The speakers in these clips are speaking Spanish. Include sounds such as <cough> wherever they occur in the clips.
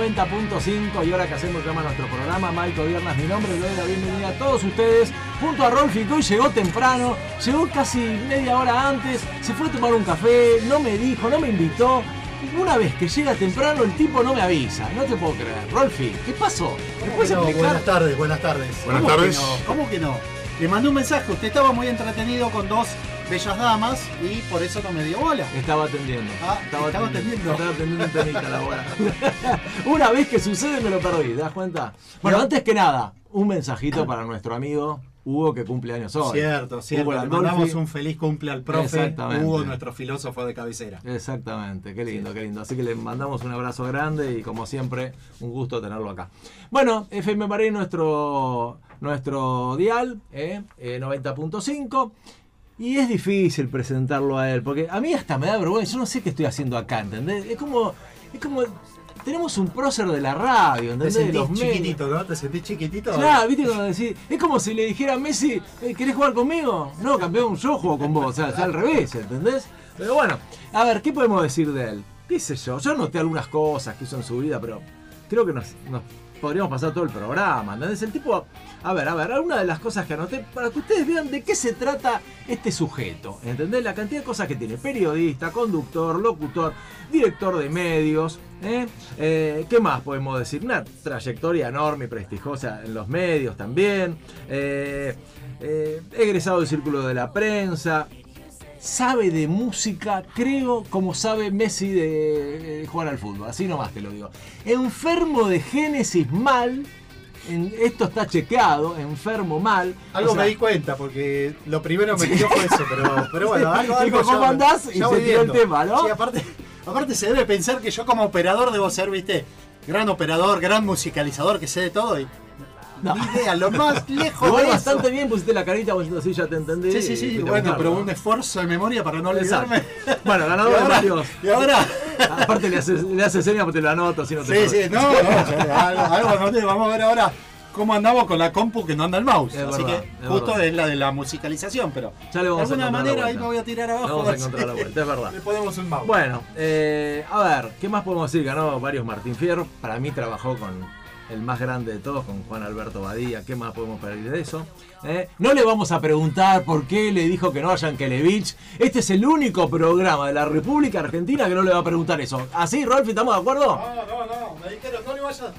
90.5 y ahora que hacemos llama nuestro programa, Michael Viernas, mi nombre, le doy la bienvenida a todos ustedes, junto a Rolfi, que hoy llegó temprano, llegó casi media hora antes, se fue a tomar un café, no me dijo, no me invitó. Una vez que llega temprano, el tipo no me avisa, no te puedo creer. Rolfi, ¿qué pasó? ¿Me puedes No, explicar? buenas tardes, buenas tardes. Buenas ¿Cómo tardes. Que no? ¿Cómo que no? Le mandé un mensaje, usted estaba muy entretenido con dos bellas damas y por eso no me dio bola. Estaba atendiendo. Ah, estaba atendiendo. Estaba atendiendo un temita la bola. <laughs> <laughs> Una vez que sucede me lo perdí, ¿te das cuenta? Bueno, No. antes que nada, un mensajito para nuestro amigo Hugo que cumple años hoy. Cierto, cierto. Le mandamos un feliz cumple al profe. Hugo, nuestro filósofo de cabecera. Exactamente, qué lindo, qué lindo. Así que le mandamos un abrazo grande y como siempre, un gusto tenerlo acá. Bueno, FM Marín, nuestro, nuestro dial, eh, eh, 90.5. Y es difícil presentarlo a él, porque a mí hasta me da vergüenza, yo no sé qué estoy haciendo acá, ¿entendés? Es como, es como, tenemos un prócer de la radio, Te ¿entendés? De sentís los chiquitito, ¿no? Te sentís chiquitito. Claro, viste cuando decís, es como si le dijera a Messi, "Eh, ¿querés jugar conmigo? No, campeón, yo juego con vos, o sea, es al revés, ¿entendés? Pero bueno, a ver, ¿qué podemos decir de él? ¿Qué sé yo? Yo noté algunas cosas que hizo en su vida, pero creo que nos, nos podríamos pasar todo el programa, ¿entendés? El tipo, a ver, a ver, alguna de las cosas que anoté, para que ustedes vean de qué se trata este sujeto, ¿entendés? La cantidad de cosas que tiene, periodista, conductor, locutor, director de medios, ¿eh? Eh, ¿Qué más podemos decir? Una trayectoria enorme y prestigiosa en los medios también. Eh, eh, egresado del Círculo de la Prensa. Sabe de música, creo, como sabe Messi de, de jugar al fútbol. Así nomás te lo digo. Enfermo de Génesis mal. en- esto está chequeado, enfermo mal. Algo O sea, me di cuenta porque lo primero me dio fue eso, pero, <laughs> pero bueno, algo, algo ¿cómo ya- andás? Y ya se voy tiró el tema, ¿no? Sí, aparte, aparte se debe pensar que yo como operador debo ser, viste, gran operador, gran musicalizador, que sé de todo y No. ni idea, lo más <laughs> lejos Igual bastante bien pusiste la carita, así ya te entendí. Sí, sí, sí, bueno, pero ¿no? un esfuerzo de memoria para no olvidarme. Exacto. <laughs> Bueno, <laughs> ganador de varios. y ahora Aparte le haces, le haces señas porque te lo anoto, así no te Sí, sí, no, no, algo, algo no te- vamos a ver ahora cómo andamos con la compu que no anda el mouse. Es Así verdad, que es justo verdad. es la de la musicalización, pero Ya le vamos de a alguna manera ahí me voy a tirar abajo. vamos a si encontrar la vuelta, es verdad. Le ponemos un mouse. Bueno, eh, a ver, ¿qué más podemos decir? Ganó varios Martín Fierro. Para mí trabajó con el más grande de todos, con Juan Alberto Badía. ¿Qué más podemos pedir de eso? Eh, No le vamos a preguntar por qué le dijo que no a Yankelevich. Este es el único programa de la República Argentina que no le va a preguntar eso. ¿Así, Rolfi, estamos de acuerdo? No, no, no, me dijeron, no le vayas.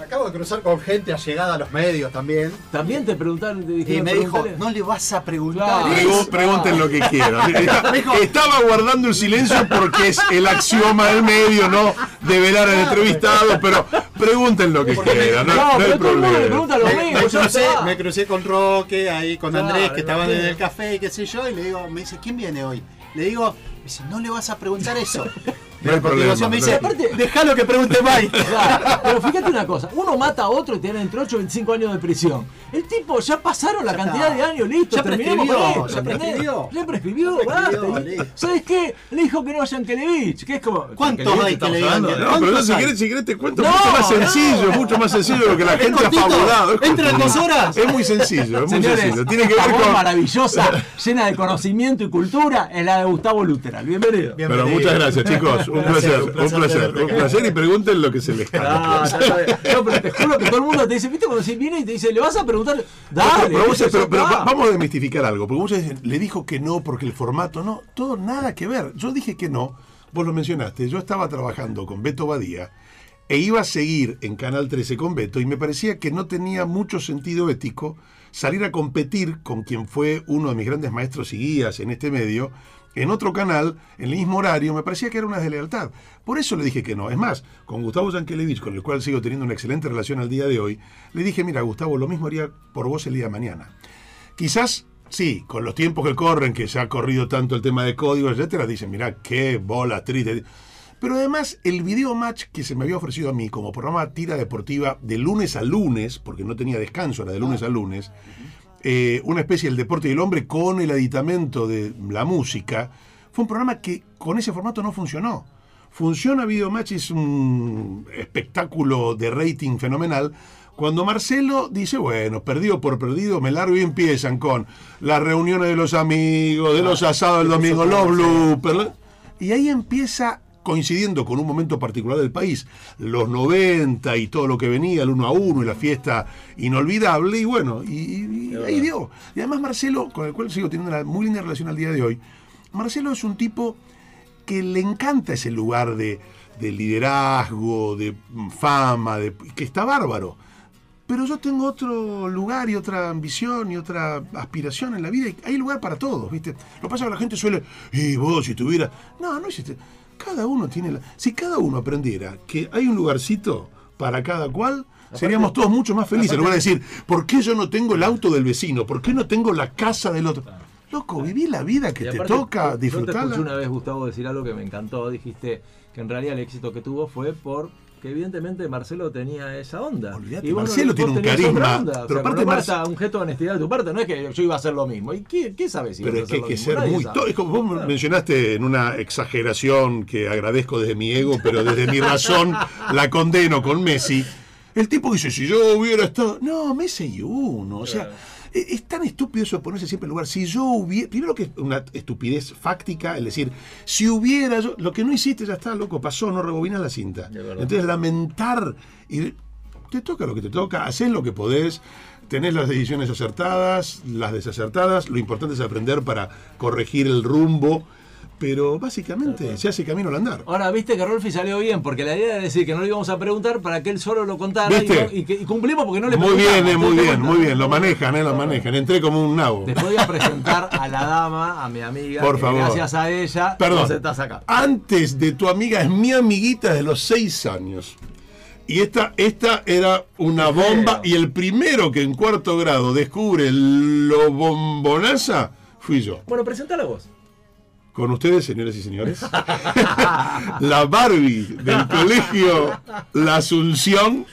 Me acabo de cruzar con gente allegada a los medios también. También te preguntaron, te Y dijeron me dijo, no le vas a preguntar. Claro. eso". Pregu- pregunten lo que quieran. <laughs> Está- Dijo- Estaba guardando el silencio porque es el axioma del medio, no develar al entrevistado, pero pregunten lo que quieran, no, No, no hay problema. Me, me crucé, me crucé con Roque, ahí con Claro, Andrés, que estaban en el café y qué sé yo, y le digo, me dice, ¿quién viene hoy? Le digo, me dice, no le vas a preguntar eso. No continuación problema, me dice, Aparte- déjalo que pregunte <laughs> Mike. Claro, pero fíjate una cosa, uno mata a otro y tiene entre 8 y 25 años de prisión. El tipo ya pasaron la Ya cantidad está. de años, listo, Ya terminemos con prescribió, ya prescribió. Ya prescribió, Ya prescribió. ¿Sabes qué? Le dijo que no a Yankelevich, que es como... ¿Cuántos hay que le digan no? No, pero ¿Cuántos si querés, si querés te cuento No, mucho más no. sencillo, mucho más sencillo de lo que la ¿Es gente ha fabulado. Es ¿Entra en dos horas? Es muy sencillo, es muy Señores, sencillo. Tiene que ver con. maravillosa, <laughs> llena de conocimiento y cultura, es la de Gustavo Luteral. Bienvenido. Bien. Pero muchas gracias, chicos. Un placer, un placer, un placer. Y pregunten lo que se les sabes. no, pero te juro que todo el mundo te dice, ¿viste cuando se viene y te dice, le vas a preguntar? Dale, pero, vamos a desmistificar algo, porque muchas veces le dijo que no porque el formato no, todo nada que ver. Yo dije que no, vos lo mencionaste, yo estaba trabajando con Beto Badía e iba a seguir en Canal 13 con Beto y me parecía que no tenía mucho sentido ético salir a competir con quien fue uno de mis grandes maestros y guías en este medio en otro canal, en el mismo horario, me parecía que era una deslealtad. Por eso le dije que no. Es más, con Gustavo Yankelevich, con el cual sigo teniendo una excelente relación al día de hoy, le dije, mira, Gustavo, lo mismo haría por vos el día de mañana. Quizás, sí, con los tiempos que corren, que se ha corrido tanto el tema de código, etcétera, dicen, mira, qué bola triste. Pero además, el video match que se me había ofrecido a mí como programa tira deportiva de lunes a lunes, porque no tenía descanso, era de lunes a lunes, eh, una especie del deporte y el hombre con el aditamento de la música, fue un programa que con ese formato no funcionó. Funciona Video Match, es un espectáculo de rating fenomenal. Cuando Marcelo dice, bueno, perdido por perdido, me largo y empiezan con las reuniones de los amigos, de los asados del domingo, los bloopers. Y ahí empieza coincidiendo con un momento particular del país, los 90 y todo lo que venía, el 1 a 1 y la fiesta inolvidable, y bueno, y, y- ahí dio. Y además Marcelo, con el cual sigo teniendo una muy linda relación al día de hoy, Marcelo es un tipo que le encanta ese lugar de, de liderazgo, de fama, de, que está bárbaro. Pero yo tengo otro lugar y otra ambición y otra aspiración en la vida. Y hay lugar para todos, ¿viste? Lo que pasa es que la gente suele, y vos si tuviera... No, no existe. Cada uno tiene la... Si cada uno aprendiera que hay un lugarcito para cada cual, seríamos todos mucho más felices. En lugar de decir, ¿por qué yo no tengo el auto del vecino? ¿Por qué no tengo la casa del otro? Loco, viví la vida que Y te aparte, toca, Yo te disfrutarla. escuché una vez, Gustavo, decir algo que me encantó. Dijiste que en realidad el éxito que tuvo fue por que evidentemente Marcelo tenía esa onda. Olvídate, vos no- Marcelo tiene un carisma. O pero sea, aparte está un gesto de honestidad de tu parte. No es que yo iba a hacer lo mismo. ¿Y qué, qué sabes si Pero es que hay que ser muy... es como vos Claro. mencionaste en una exageración que agradezco desde mi ego, pero desde mi razón la condeno con Messi. El tipo dice, si yo hubiera estado... No, Messi y uno. O sea, es tan estúpido eso de ponerse siempre en lugar. Si yo hubiera... Primero que es una estupidez fáctica, es decir, si hubiera... yo- Lo que no hiciste ya está, loco, pasó, no rebobinas la cinta. Entonces lamentar... y Te toca lo que te toca, haces lo que podés. Tenés las decisiones acertadas, las desacertadas. Lo importante es aprender para corregir el rumbo. Pero básicamente se hace camino al andar. Ahora, viste que Rolfi salió bien, porque la idea era decir que no le íbamos a preguntar para que él solo lo contara y, y que- y cumplimos porque no le Muy bien, eh, ¿te muy bien, muy bien. Lo manejan, eh, lo manejan. Entré como un nabo. Después voy a presentar a la dama, a mi amiga, Por favor. gracias a ella Perdón. vos estás acá. Antes de tu amiga, es mi amiguita de los seis años. Y esta, esta era una bomba. Y el primero que en cuarto grado descubre lo bombonaza fui yo. Bueno, presentala vos. Con ustedes, señoras y señores, <laughs> la Barbie del colegio La Asunción,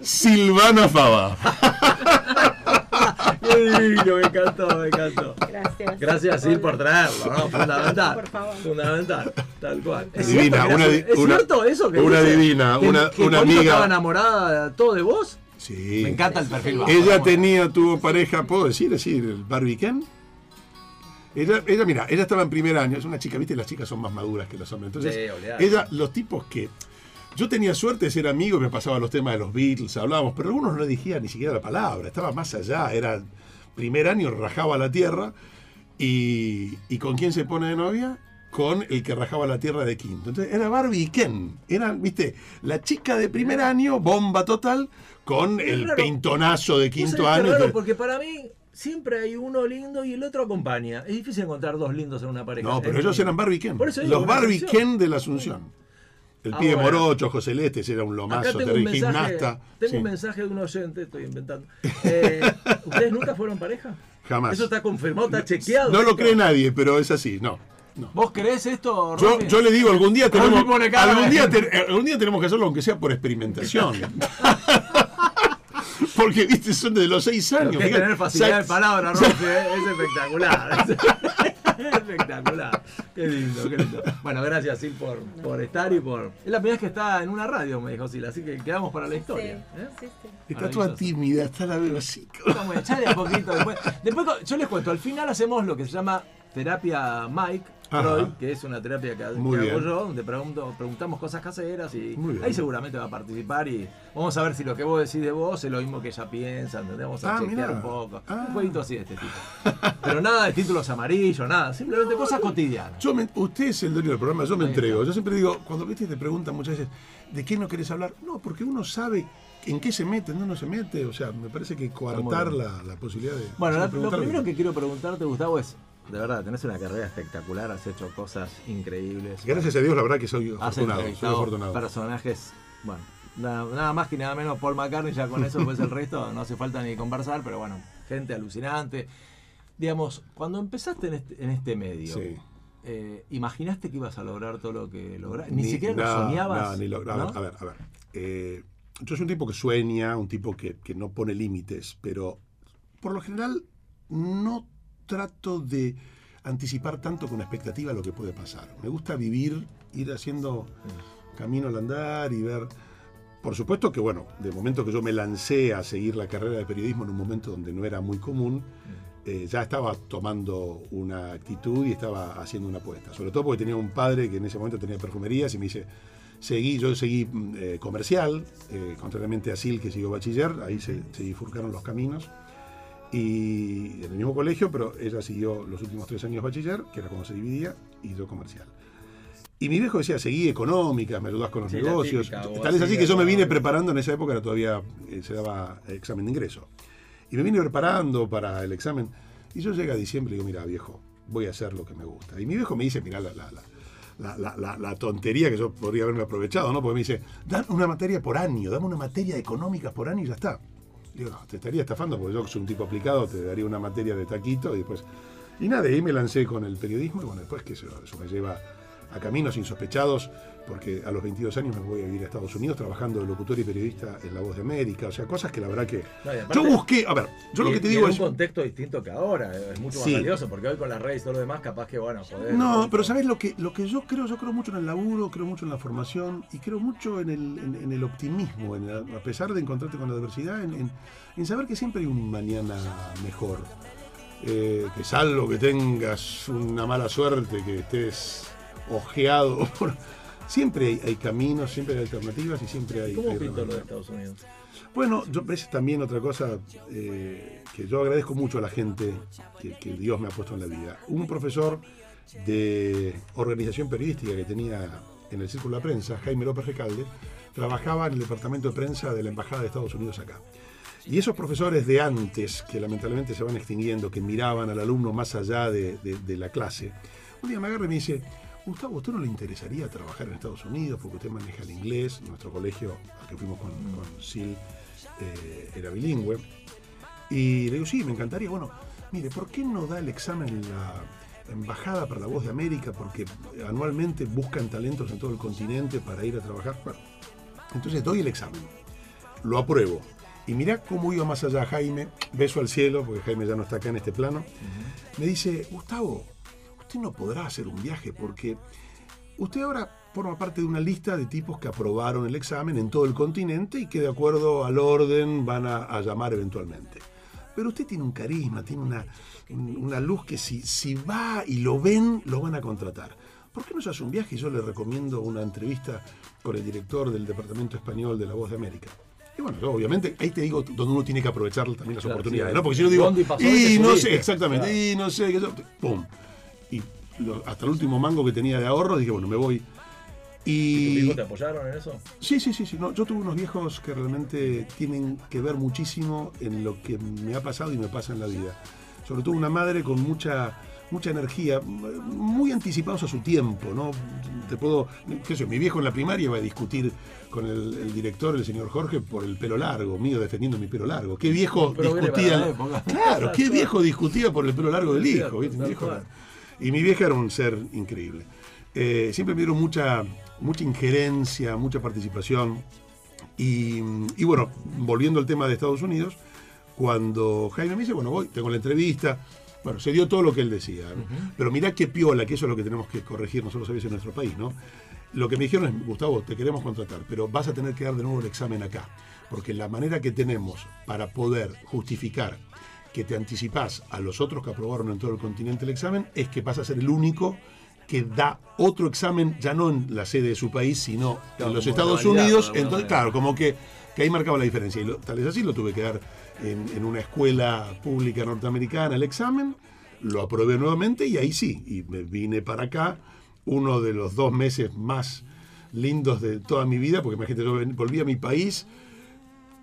Silvana Fava. <laughs> Qué divino, me encantó, me encantó. Gracias. Gracias, Sil, por traerlo, ¿no? Fundamental. Por favor. Fundamental, tal cual. ¿Es Divina, cierto que una ¿Es una- cierto eso que una dice? divina, Que- una- que una Polito amiga. estaba enamorada todo de vos? Sí. Me encanta el perfil bajo. Ella tenía, tuvo pareja, ¿puedo decir? decir el Barbie Ken? Ella, ella, mira, ella estaba en primer año, es una chica, viste, las chicas son más maduras que los hombres. Entonces, Sí, ella, los tipos que. Yo tenía suerte de ser amigo, me pasaba los temas de los Beatles, hablábamos, pero algunos no dijían ni siquiera la palabra, estaba más allá, era primer año, rajaba la tierra. Y, ¿Y con quién se pone de novia? Con el que rajaba la tierra de quinto. Entonces era Barbie y Ken. Eran, viste, la chica de primer año, bomba total, con Es el raro. pintonazo de ¿Vos quinto año. que- porque para mí siempre hay uno lindo y el otro acompaña. Es difícil encontrar dos lindos en una pareja. No, pero ellos eran Barbie Ken. Por eso digo, Los Barbie. Ken de la Asunción. El Ah, pibe bueno. morocho, José Celeste, ese era un Acá lomazo, tengo un terrible mensaje, gimnasta. tengo Sí, un mensaje de un oyente, estoy inventando. Eh, ¿Ustedes nunca fueron pareja? Jamás. Eso está confirmado, está chequeado. No lo cree nadie, pero es así. No. no. ¿Vos creés esto, Yo, yo le digo, algún día tenemos, algún día, te- algún día tenemos que hacerlo, aunque sea por experimentación. <laughs> <laughs> Porque, viste, son de los seis años. que tener facilidad de palabra, Rolfi, eh, es espectacular. <laughs> Es espectacular. Qué lindo, qué lindo. Bueno, gracias, Sil, por, por estar y por. Es la primera vez que está en una radio, me dijo Sil, así que quedamos para la historia. ¿eh? Sí, sí. Está toda tímida, está la veo así. Vamos a echarle a poquito después. Después yo les cuento, al final hacemos lo que se llama terapia Mike. Freud, que es una terapia que, hago yo, donde pregunto- preguntamos cosas caseras y ahí seguramente va a participar y vamos a ver si lo que vos decís de vos es lo mismo que ella piensa, ¿entendés? Vamos a Ah, chequear mirá. un poco. Ah. Un jueguito así de este tipo. Pero nada de títulos amarillos, nada, simplemente cosas cotidianas. Yo me- usted es el dueño del programa, yo me Ahí está. entrego. Yo siempre digo, cuando viste te preguntan muchas veces, ¿de qué no querés hablar? No, porque uno sabe en qué se mete, no, no se mete. O sea, me parece que coartar la, la posibilidad de. Bueno, la- lo primero que quiero preguntarte, Gustavo, es, de verdad, tenés una carrera espectacular, has hecho cosas increíbles. Gracias a Dios, la verdad que soy afortunado. Soy afortunado. personajes, bueno, nada, nada más que nada menos Paul McCartney, ya con eso, pues el resto no hace falta ni conversar, pero bueno, gente alucinante. Digamos, cuando empezaste en este, en este medio, Sí. eh, ¿imaginaste que ibas a lograr todo lo que lograste? Ni, siquiera no, lo soñabas. no, ni lo- a, ¿no? ver, a ver, a ver. Eh, yo soy un tipo que sueña, un tipo que, que no pone límites, pero por lo general no trato de anticipar tanto con expectativa lo que puede pasar. Me gusta vivir, ir haciendo camino al andar y ver. Por supuesto que, bueno, de momento que yo me lancé a seguir la carrera de periodismo en un momento donde no era muy común, eh, ya estaba tomando una actitud y estaba haciendo una apuesta. Sobre todo porque tenía un padre que en ese momento tenía perfumerías y me dice, seguí, yo seguí eh, comercial, eh, contrariamente a Sil que siguió bachiller, ahí se, se bifurcaron los caminos. Y en el mismo colegio, pero ella siguió los últimos tres años bachiller, que era cuando se dividía, y yo comercial. Y mi viejo decía, seguí económicas, me ayudás con los Sí, negocios. típica, Tal es así, que yo me vine <laughs> preparando, en esa época era todavía eh, se daba examen de ingreso. Y me vine preparando para el examen. Y yo llegué a diciembre y digo, mira viejo, voy a hacer lo que me gusta. Y mi viejo me dice, mira la, la, la, la, tontería que yo podría haberme aprovechado, ¿no? Porque me dice, dan una materia por año, dame una materia de económicas por año y ya está. Te estaría estafando porque yo soy un tipo aplicado, te daría una materia de taquito y después... Y nada, y me lancé con el periodismo y bueno, después que eso me lleva a caminos insospechados, porque a los 22 años me voy a vivir a Estados Unidos trabajando de locutor y periodista en La Voz de América, o sea, cosas que la verdad que... No, y aparte- yo busqué, a ver, yo lo que te digo es... un contexto distinto que ahora, es mucho más Sí. valioso, porque hoy con las redes y todo lo demás, capaz que, bueno, podés... No, pero ¿sabes lo que, lo que yo creo? Yo creo mucho en el laburo, creo mucho en la formación y creo mucho en el, en, en el optimismo, en el- a pesar de encontrarte con la adversidad, en, en- en saber que siempre hay un mañana mejor. Eh, que salvo que tengas una mala suerte, que estés ojeado <laughs> por... Siempre hay, hay caminos, siempre hay alternativas y siempre hay... ¿Cómo hay pintó lo de. Estados Unidos? Bueno, yo ves también otra cosa eh, que yo agradezco mucho a la gente que, que Dios me ha puesto en la vida. Un profesor de organización periodística que tenía en el Círculo de la Prensa, Jaime López Recalde, trabajaba en el departamento de prensa de la Embajada de Estados Unidos acá. Y esos profesores de antes, que lamentablemente se van extinguiendo, que miraban al alumno más allá de, de- de la clase, un día me agarra y me dice, Gustavo, ¿a usted no le interesaría trabajar en Estados Unidos porque usted maneja el inglés? Nuestro colegio, al que fuimos con, con Sil, eh, era bilingüe. Y le digo, sí, me encantaría. Bueno, mire, ¿por qué no da el examen en la Embajada para la Voz de América? Porque anualmente buscan talentos en todo el continente para ir a trabajar. Bueno, entonces doy el examen, lo apruebo. Y mirá cómo iba más allá Jaime, beso al cielo, porque Jaime ya no está acá en este plano. Me dice, Gustavo, usted no podrá hacer un viaje porque usted ahora forma parte de una lista de tipos que aprobaron el examen en todo el continente y que de acuerdo al orden van a, a llamar eventualmente. Pero usted tiene un carisma, tiene una, un- una luz que si, si va y lo ven, lo van a contratar. ¿Por qué no se hace un viaje? Y yo le recomiendo una entrevista con el director del Departamento Español de La Voz de América. Y bueno, yo obviamente ahí te digo donde uno tiene que aprovechar también las Claro, oportunidades, sí, ¿no? Porque si yo digo, y no subiste". sé, exactamente, Claro. y no sé, qué sé yo", ¡pum! Y lo- hasta el último mango que tenía de ahorro dije, bueno, me voy. ¿Tus Y hijos te apoyaron en eso? Sí, sí, sí, sí. No, yo tuve unos viejos que realmente tienen que ver muchísimo en lo que me ha pasado y me pasa en la vida. Sobre todo una madre con mucha mucha energía, muy anticipados a su tiempo, ¿no? Te puedo, qué sé mi viejo en la primaria iba a discutir con el, el director, el señor Jorge, por el pelo largo, mío defendiendo mi pelo largo. ¿Qué viejo Pero discutía? Claro, ¿qué viejo discutía por el pelo largo del hijo? ¿viste? Mi viejo era- y mi vieja era un ser increíble. Eh, siempre me dieron mucha, mucha injerencia, mucha participación. Y, y bueno, volviendo al tema de Estados Unidos, cuando Jaime me dice, bueno, voy, tengo la entrevista, bueno, se dio todo lo que él decía. ¿no? Pero mirá qué piola, que eso es lo que tenemos que corregir nosotros a veces en nuestro país, ¿no? Lo que me dijeron es, Gustavo, te queremos contratar, pero vas a tener que dar de nuevo el examen acá. Porque la manera que tenemos para poder justificar que te anticipás a los otros que aprobaron en todo el continente el examen es que vas a ser el único que da otro examen, ya no en la sede de su país, sino Claro, en los Estados Unidos. Entonces, manera. claro, como que, que ahí marcaba la diferencia. Y lo- tal vez así lo tuve que dar en, en una escuela pública norteamericana el examen, lo aprobé nuevamente y ahí sí, y me vine para acá, uno de los dos meses más lindos de toda mi vida, porque imagínate, yo volví a mi país,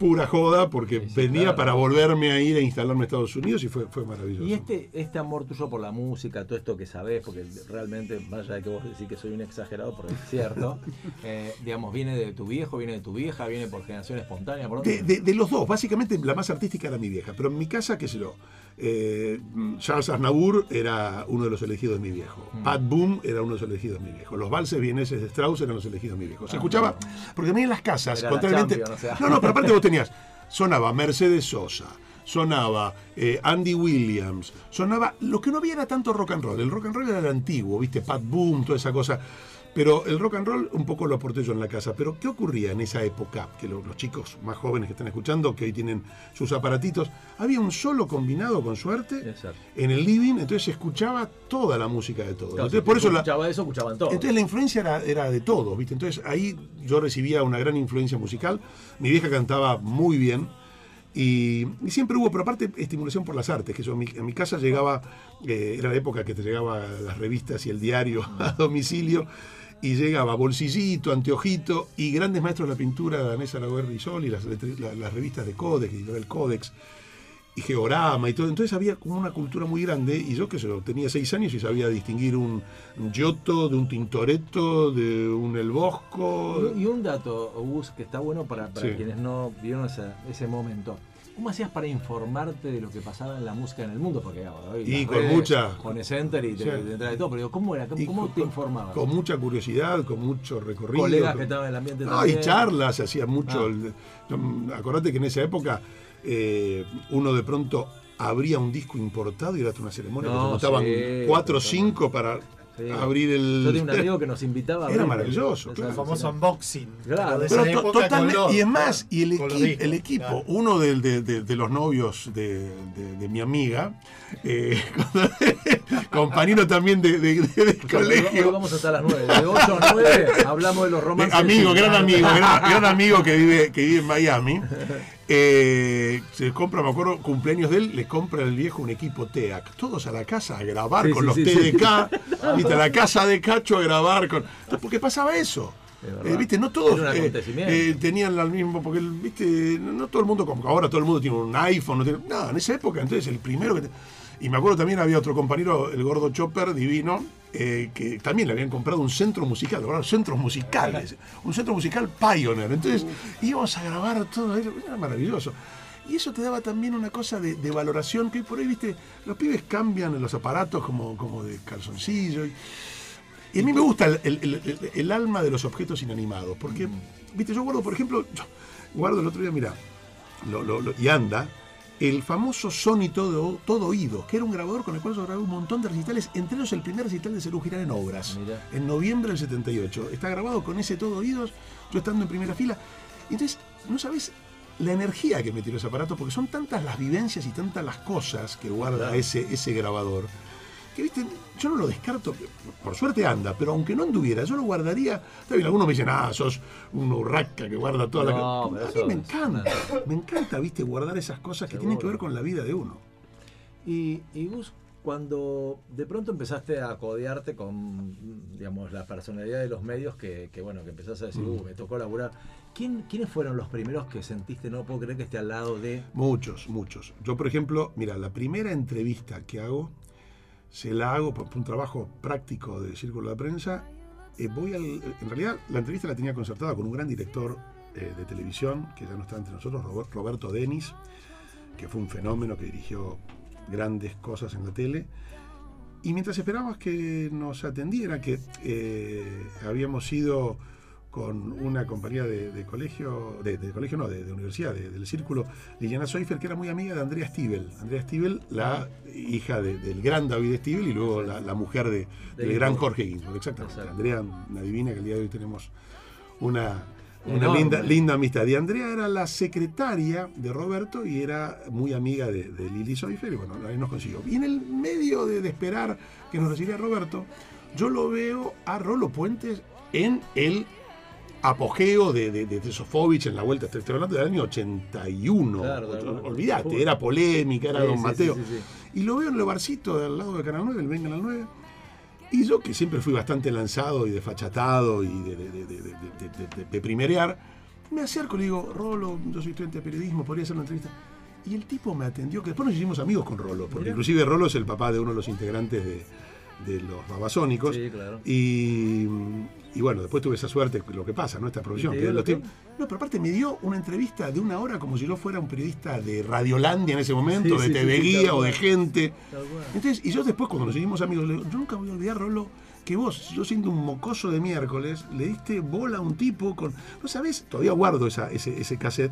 pura joda, porque venía claro. para volverme a ir a instalarme a Estados Unidos y fue, fue maravilloso. Y este, este amor tuyo por la música, todo esto que sabés, porque realmente, más allá de que vos decís que soy un exagerado, porque es cierto, <laughs> eh, digamos, viene de tu viejo, viene de tu vieja, viene por generación espontánea. De, de- de los dos, básicamente la más artística era mi vieja, pero en mi casa, qué sé yo, eh, Charles Aznavour era uno de los elegidos de mi viejo, Mm. Pat Boom era uno de los elegidos de mi viejo, los valses vieneses de Strauss eran los elegidos de mi viejo. Se Ah, escuchaba, porque a mí en las casas, Era contrariamente... Champions, o sea. No, no, pero aparte vos tenías, sonaba Mercedes Sosa, sonaba eh, Andy Williams, sonaba, lo que no había era tanto rock and roll, el rock and roll era el antiguo, viste, Pat Boom, toda esa cosa. Pero el rock and roll un poco lo aporté yo en la casa. Pero ¿qué ocurría en esa época? Que lo- los chicos más jóvenes que están escuchando, que hoy tienen sus aparatitos, había un solo combinado con suerte Exacto. en el living, entonces se escuchaba toda la música de todos. Claro, Entonces, si por eso la, escuchaba eso, escuchaban todo. entonces la influencia era, era de todos, ¿viste? Entonces ahí yo recibía una gran influencia musical. Mi vieja cantaba muy bien. Y, y siempre hubo, pero aparte, estimulación por las artes, que en mi, en mi casa llegaba, eh, era la época que te llegaba las revistas y el diario <laughs> a domicilio, y llegaba Bolsillito, Anteojito y grandes maestros de la pintura, Danesa Laguerre y Sol, y las, la- las revistas de Codex, y el Codex, y Georama y todo. Entonces había como una cultura muy grande, y yo que sé, tenía seis años y sabía distinguir un Giotto de un Tintoretto, de un El Bosco. Y un dato, Gus, que está bueno para, para Sí. quienes no vieron ese, ese momento. ¿Cómo hacías para informarte de lo que pasaba en la música en el mundo? Porque ahora hoy Y con redes, mucha- Pones enter y te, Sí. te trae todo. Pero digo, ¿cómo era? ¿Cómo, con- te informabas? Con mucha curiosidad, con mucho recorrido. Colegas con- que estaban en el ambiente No, también. y charlas, se hacía mucho. Ah. acordate que en esa época eh, uno de pronto abría un disco importado y era una ceremonia que No, se juntaban sí, cuatro o cinco para Sí. abrir el. Yo tenía un amigo que nos invitaba a Era abrir- maravilloso, Esa- claro. El famoso unboxing. Claro. de esa Pero época con totalmente, los- y es más, y el, equi- discos, el equipo, claro. uno del- de, de- de los novios de, de- de mi amiga, eh, <laughs> compañero también de, de- de- de colegio, vamos hasta las 9. De 8 a 9 <laughs> hablamos de los romances. amigo, gran amigo, gran, gran amigo que vive, que vive en Miami. <laughs> eh, se compra, me acuerdo, cumpleaños de él, le compra el viejo un equipo TEAC. Todos a la casa a grabar Sí, con sí, los sí, TDK. <laughs> ¿viste? A la casa de Cacho a grabar con. Porque pasaba eso. Eh, ¿viste? No todos eh, eh, tenían el mismo, porque ¿viste? No, no todo el mundo, como ahora todo el mundo tiene un iPhone. No, tiene- no, en esa época, entonces el primero que. te- y me acuerdo también había otro compañero, el gordo Chopper, divino, eh, que también le habían comprado un centro musical, ¿verdad? centros musicales, un centro musical Pioneer. Entonces íbamos a grabar todo, era era maravilloso. Y eso te daba también una cosa de, de valoración que hoy por hoy, viste, los pibes cambian los aparatos como, como de calzoncillo. Y, y a mí me gusta el, el- el- el- el alma de los objetos inanimados, porque, viste, yo guardo, por ejemplo, yo guardo el otro día, mira, lo- lo- lo- y anda, el famoso Sony todo, todo oído, que era un grabador con el cual yo grabé un montón de recitales, entre ellos el primer recital de Cerú Girán en Obras, Mirá. en noviembre del 78. Está grabado con ese todo oídos, yo estando en primera fila. Entonces, no sabes la energía que me tiró ese aparato, porque son tantas las vivencias y tantas las cosas que guarda ese, ese grabador, que viste, yo no lo descarto, por suerte anda, pero aunque no anduviera, yo lo guardaría. Está bien, algunos me dicen, ah, sos un urraca que guarda toda la. No, A mí me es encanta, me encanta, viste, guardar esas cosas que tienen que ver con la vida de uno. Y, y vos, cuando de pronto empezaste a codearte con, digamos, la personalidad de los medios, que, que, bueno, que empezaste a decir, Mm. uh, me tocó laburar. ¿Quién, ¿Quiénes fueron los primeros que sentiste, no puedo creer que esté al lado de... Muchos, muchos. Yo, por ejemplo, mira, la primera entrevista que hago, se la hago por un trabajo práctico de Círculo de Prensa. eh, voy al, en realidad, la entrevista la tenía concertada con un gran director eh, de televisión, que ya no está entre nosotros, Rober- Roberto Denis, que fue un fenómeno que dirigió grandes cosas en la tele. Y mientras esperábamos que nos atendiera, que eh, habíamos ido con una compañía de, de colegio, de, de colegio no, de, de universidad, de- del círculo, Liliana Soifer, que era muy amiga de Andrea Stivel. Andrea Stivel, la hija de- del gran David Stivel y luego la, la mujer de- del De gran. Jorge Ginsburg. Exactamente. Exacto. Andrea, una divina que el día de hoy tenemos una, una linda amistad. Y Andrea era la secretaria de Roberto y era muy amiga de, de Lili Soifer y bueno, ahí nos consiguió. Y en el medio de, de esperar que nos recibiera Roberto, yo lo veo a Rolo Puentes en el apogeo de, de, de Sofovich en la vuelta. Estoy hablando del año 81. Claro, claro. Olvídate, era polémica, era Sí, Don sí, Mateo. sí. Y lo veo en el barcito del lado de Canal 9, el Venga al 9. Y yo, que siempre fui bastante lanzado y desfachatado y de, primerear, me acerco y le digo, Rolo, yo soy estudiante de periodismo, podría hacer una entrevista. Y el tipo me atendió, que después nos hicimos amigos con Rolo, porque Mirá. inclusive Rolo es el papá de uno de los integrantes de, de los babasónicos. Sí, claro. Y, y bueno, después tuve esa suerte, lo que pasa, ¿no? Esta profesión. ¿Y te que lo que? No, pero aparte me dio una entrevista de una hora como si yo fuera un periodista de Radiolandia en ese momento, Sí, de sí, TV sí, Guía o de gente. Entonces, y yo después cuando nos hicimos amigos, le digo, yo nunca voy a olvidar, Rolo, que vos, yo siendo un mocoso de miércoles, le diste bola a un tipo con. ¿No sabés? Todavía guardo esa, ese, ese cassette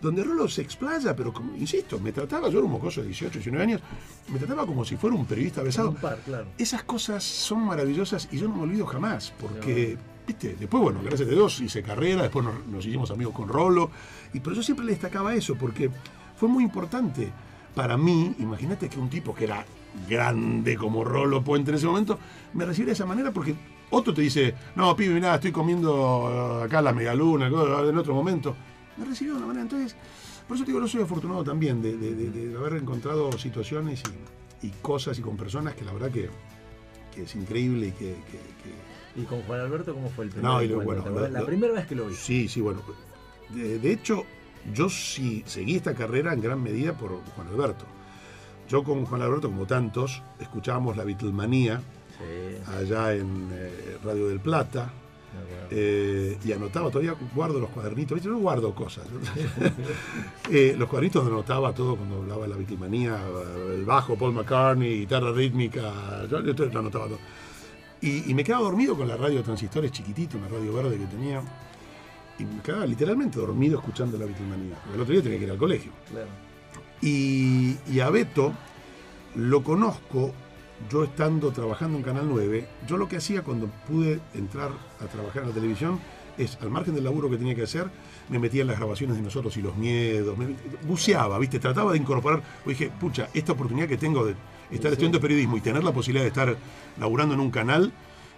donde Rolo se explaya, pero como, insisto, me trataba, yo era un mocoso de 18, 19 años, me trataba como si fuera un periodista besado. Un par, claro. Esas cosas son maravillosas y yo no me olvido jamás, porque, viste, después, bueno, gracias a Dios hice carrera, después nos, nos hicimos amigos con Rolo, y pero yo siempre le destacaba eso, porque fue muy importante para mí, imagínate que un tipo que era grande como Rolo Puente en ese momento, me recibe de esa manera porque otro te dice, no, pibe, mirá, estoy comiendo acá la megaluna, en otro momento. Me recibió de una manera, entonces, por eso te digo, yo soy afortunado también de, de- de- de haber encontrado situaciones y, y cosas y con personas que la verdad que, que es increíble y que- que- que, ¿Y con Juan Alberto cómo fue el primer No, y lo- bueno, La lo- primera vez que lo vi. Sí, sí, bueno. De, hecho, yo sí seguí esta carrera en gran medida por Juan Alberto. Yo con Juan Alberto, como tantos, escuchábamos la Beatlemanía Sí, allá en eh, Radio del Plata. Eh, y anotaba, todavía guardo los cuadernitos, ¿viste? Yo guardo cosas. <laughs> Eh, los cuadernitos donde anotaba todo cuando hablaba de la Beatlemanía, el bajo, Paul McCartney, guitarra rítmica, yo, yo lo anotaba todo. Y, y me quedaba dormido con la radio transistores chiquitito, una radio verde que tenía. Y me quedaba literalmente dormido escuchando la porque El otro día tenía que ir al colegio. Claro. Y, y a Beto lo conozco yo estando trabajando en Canal 9. Yo lo que hacía cuando pude entrar a trabajar en la televisión es, al margen del laburo que tenía que hacer, me metía en las grabaciones de nosotros y los miedos, me buceaba, ¿viste? Trataba de incorporar, pues dije, pucha, esta oportunidad que tengo de estar estudiando periodismo y tener la posibilidad de estar laburando en un canal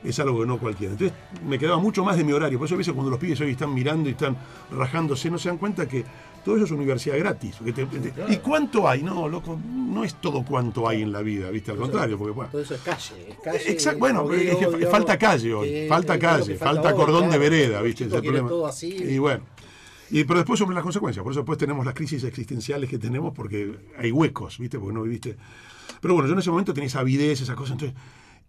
es algo que no cualquiera. Entonces me quedaba mucho más de mi horario. Por eso a veces cuando los pibes hoy están mirando y están rajándose, no se dan cuenta que todo eso es universidad gratis. Te- ¿Y cuánto hay? No, loco, no es todo cuánto hay en la vida, ¿viste? Al contrario, porque bueno. Todo eso es calle. Es calle Exacto, bueno, es que digamos, falta calle hoy, que falta calle, falta hoy, cordón de vereda, ¿viste? Es el problema. todo así. Y bueno. Y, pero después sobre las consecuencias, por eso después tenemos las crisis existenciales que tenemos porque hay huecos, ¿viste? Porque no viviste. Pero bueno, yo en ese momento tenía esa avidez, esas cosas, entonces.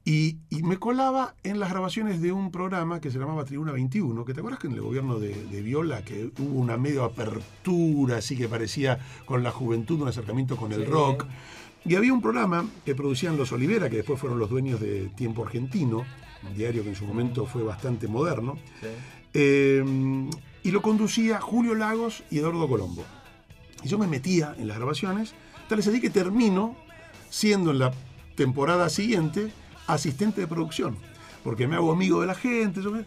Y, y me colaba en las grabaciones de un programa que se llamaba Tribuna 21, que te acuerdas que en el gobierno de, de Viola, que hubo una medio apertura, así que parecía con la juventud un acercamiento con el Sí. rock. Y había un programa que producían los Olivera, que después fueron los dueños de Tiempo Argentino, un diario que en su momento fue bastante moderno. Sí. Eh, y lo conducía Julio Lagos y Eduardo Colombo. Y yo me metía en las grabaciones, tal es así que termino siendo en la temporada siguiente asistente de producción, porque me hago amigo de la gente. yo me-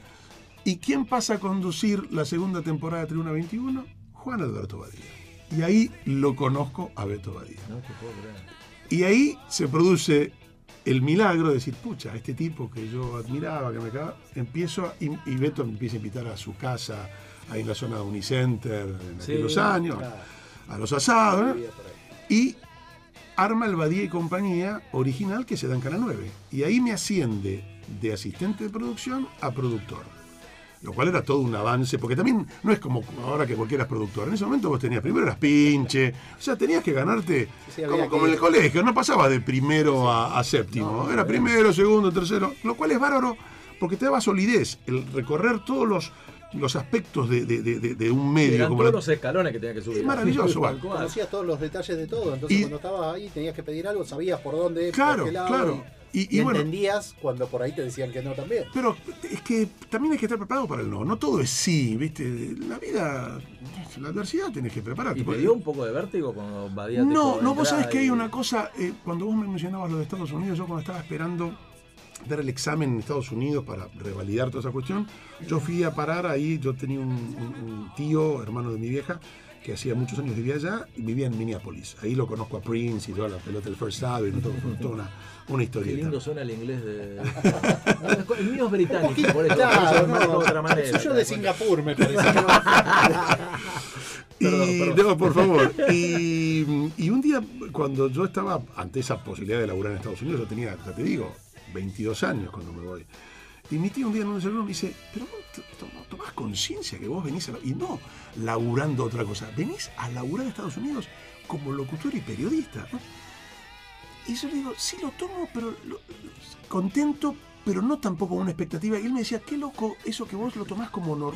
¿Y quién pasa a conducir la segunda temporada de Tribuna 21? Juan Alberto Badía. Y ahí lo conozco a Beto Badía. No te puedo creer. Y ahí se produce el milagro de decir, pucha, este tipo que yo admiraba, que me acaba, empiezo a, y, y Beto me empieza a invitar a su casa, ahí en la zona de Unicenter, en Sí, aquellos años, claro. a los asados, ¿no? Y arma el Badía y compañía original que se da en Canal 9. Y ahí me asciende de asistente de producción a productor. Lo cual era todo un avance, porque también no es como ahora que cualquiera es productor. En ese momento vos tenías, primero eras pinche, o sea, tenías que ganarte Sí, como, que- como en el colegio, no pasaba de primero a, a séptimo, No, era primero, segundo, tercero, lo cual es bárbaro porque te daba solidez, el recorrer todos los, los aspectos de, de- de- un medio. Eran como todos la- los escalones que tenía que subir. Es maravilloso, cual. Conocías todos los detalles de todo. Entonces, Y- cuando estabas ahí, tenías que pedir algo, sabías por dónde, Claro, por qué lado. claro. Y, Y- y y bueno. entendías cuando por ahí te decían que no también. Pero es que también hay que estar preparado para el no. No todo es sí, ¿viste? La vida, la adversidad tenés que prepararte. ¿Y te dio un poco de vértigo cuando Badía No, no, vos sabés que hay una cosa, eh, cuando vos me mencionabas lo de Estados Unidos, yo cuando estaba esperando dar el examen en Estados Unidos para revalidar toda esa cuestión, yo fui a parar ahí, yo tenía un, un- un tío, hermano de mi vieja, que hacía muchos años vivía allá y vivía en Minneapolis. Ahí lo conozco a Prince y toda la pelota del First Avenue, todo- toda una, una Qué historieta. lindo suena el inglés de. No, <laughs> el mío es británico, por eso. Claro, no, de otra manera. el suyo de Singapur, me <laughs> parece. Y, Perdón, perdón. no, por favor. Y, y un día, cuando yo estaba ante esa posibilidad de laburar en Estados Unidos, yo tenía, ya te digo, 22 años cuando me voy. Y mi tío un día en un desayuno me dice, pero to- tomás conciencia que vos venís a... la-". Y no laburando otra cosa, venís a laburar a Estados Unidos como locutor y periodista. ¿no? Y yo le digo, sí lo tomo, pero contento, pero no tampoco con una expectativa. Y él me decía, qué loco eso que vos lo tomás como honor.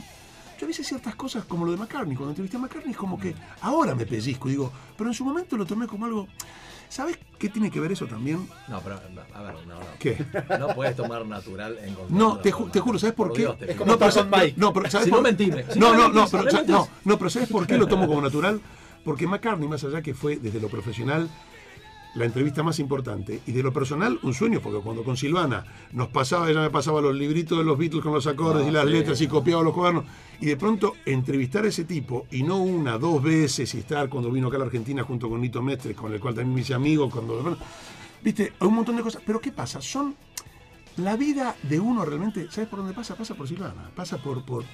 Yo a veces ciertas cosas, como lo de McCartney, cuando entrevisté a McCartney, es como que ahora me pellizco digo, pero en su momento lo tomé como algo. ¿Sabes qué tiene que ver eso también? No, pero, a ver, no, no. ¿Qué? No puedes tomar natural en No, te, ju- te juro, ¿sabes por, Por qué? Dios, te Es como no, pero, con Mike. no, pero ¿sabes Si por- no mentime, si no, no pero, no, no, pero ¿sabes por qué lo tomo como natural? Porque McCartney, más allá que fue desde lo profesional la entrevista más importante y de lo personal un sueño, porque cuando con Silvana nos pasaba, ella me pasaba los libritos de los Beatles con los acordes No, y las sí. letras y copiaba los cuadernos, y de pronto entrevistar a ese tipo, y no una, dos veces, y estar cuando vino acá a la Argentina junto con Nito Mestre, con el cual también me hice amigo, cuando... Viste, hay un montón de cosas, pero ¿qué pasa? Son la vida de uno realmente, ¿sabes por dónde pasa? Pasa por Silvana, pasa por, por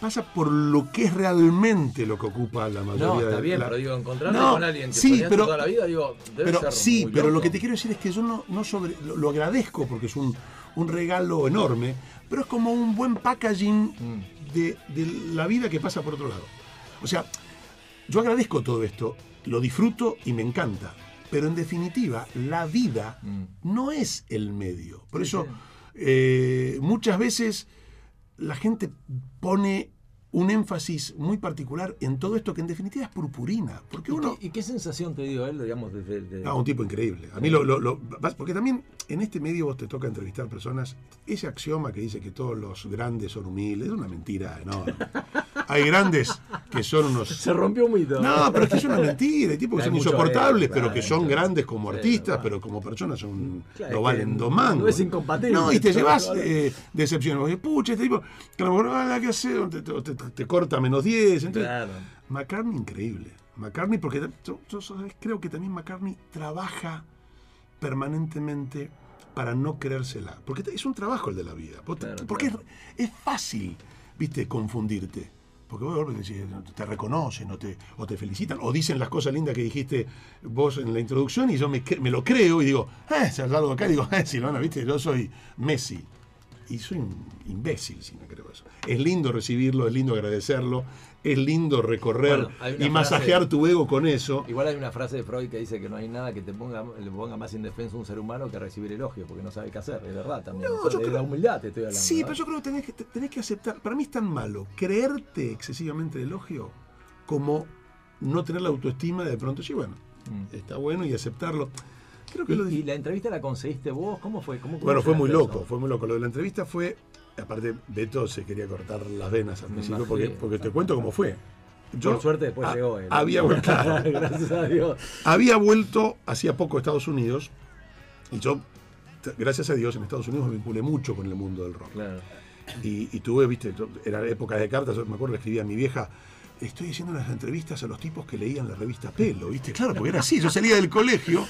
pasa por lo que es realmente lo que ocupa la mayoría No, está de bien, la- pero digo, encontrarte No, con alguien que sí, pero- toda la vida, digo, debe pero ser sí, muy pero lo que te quiero decir es que yo no, no sobre, lo, lo agradezco porque es un, un regalo enorme, pero es como un buen packaging Mm. de, de la vida que pasa por otro lado. O sea, yo agradezco todo esto, lo disfruto y me encanta, pero en definitiva, la vida Mm. no es el medio. Por Sí, eso, sí. eh, muchas veces la gente pone un énfasis muy particular en todo esto que en definitiva es purpurina. Porque ¿Y, uno... qué, y qué sensación te dio él, digamos, desde... de- No, un tipo increíble. A mí lo, lo- lo- porque también en este medio vos te toca entrevistar personas. Ese axioma que dice que todos los grandes son humildes es una mentira enorme. <laughs> Hay grandes que son unos. Se rompió un mito. No, pero es que es una mentira. Hay tipos que Hay son insoportables, pero que son grandes como artistas, pero como personas son Claro, no valen dos mangos. no es incompatible. No, y te <laughs> llevas eh, decepciones. Oye, pucha, este tipo, que a lo mejor, ah, ¿qué hace? Te, te- te- corta menos 10. Entonces, Claro. McCartney increíble. McCartney, porque yo, yo sabes, creo que también McCartney trabaja permanentemente para no creérsela. Porque es un trabajo el de la vida. Te- Claro, porque claro. Es, es fácil, viste, confundirte. Porque vos te reconocen o te, o te felicitan o dicen las cosas lindas que dijiste vos en la introducción y yo me, me lo creo y digo, eh, salgo acá y digo, eh, Silvana, viste, yo soy Messi. Y soy un imbécil si me creo eso. Es lindo recibirlo, es lindo agradecerlo, es lindo recorrer Bueno, y masajear frase- tu ego con eso. Igual hay una frase de Freud que dice que no hay nada que te ponga, le ponga más indefenso a un ser humano que recibir elogio, porque no sabe qué hacer, es verdad también. No, O sea, yo de creo- la humildad te estoy hablando. Sí, pero yo creo que tenés, que tenés que aceptar. Para mí es tan malo creerte excesivamente el elogio como no tener la autoestima de, de pronto, sí, bueno, Mm. está bueno y aceptarlo. Creo que lo ¿Y, y la entrevista la conseguiste vos? ¿Cómo fue? ¿Cómo, cómo Bueno, fue muy loco, eso? fue muy loco. Lo de la entrevista fue, aparte, Beto se quería cortar las venas al principio, porque, porque te cuento cómo fue. Por suerte después a- llegó él. Había, vuelto- <laughs> Gracias a Dios. había vuelto hacía poco a Estados Unidos y yo, gracias a Dios, en Estados Unidos me vinculé mucho con el mundo del rock. Claro. Y, y tuve, viste, yo- era época de cartas, yo me acuerdo que escribía a mi vieja, estoy haciendo unas entrevistas a los tipos que leían la revista Pelo, viste, claro, porque era así, yo salía del colegio,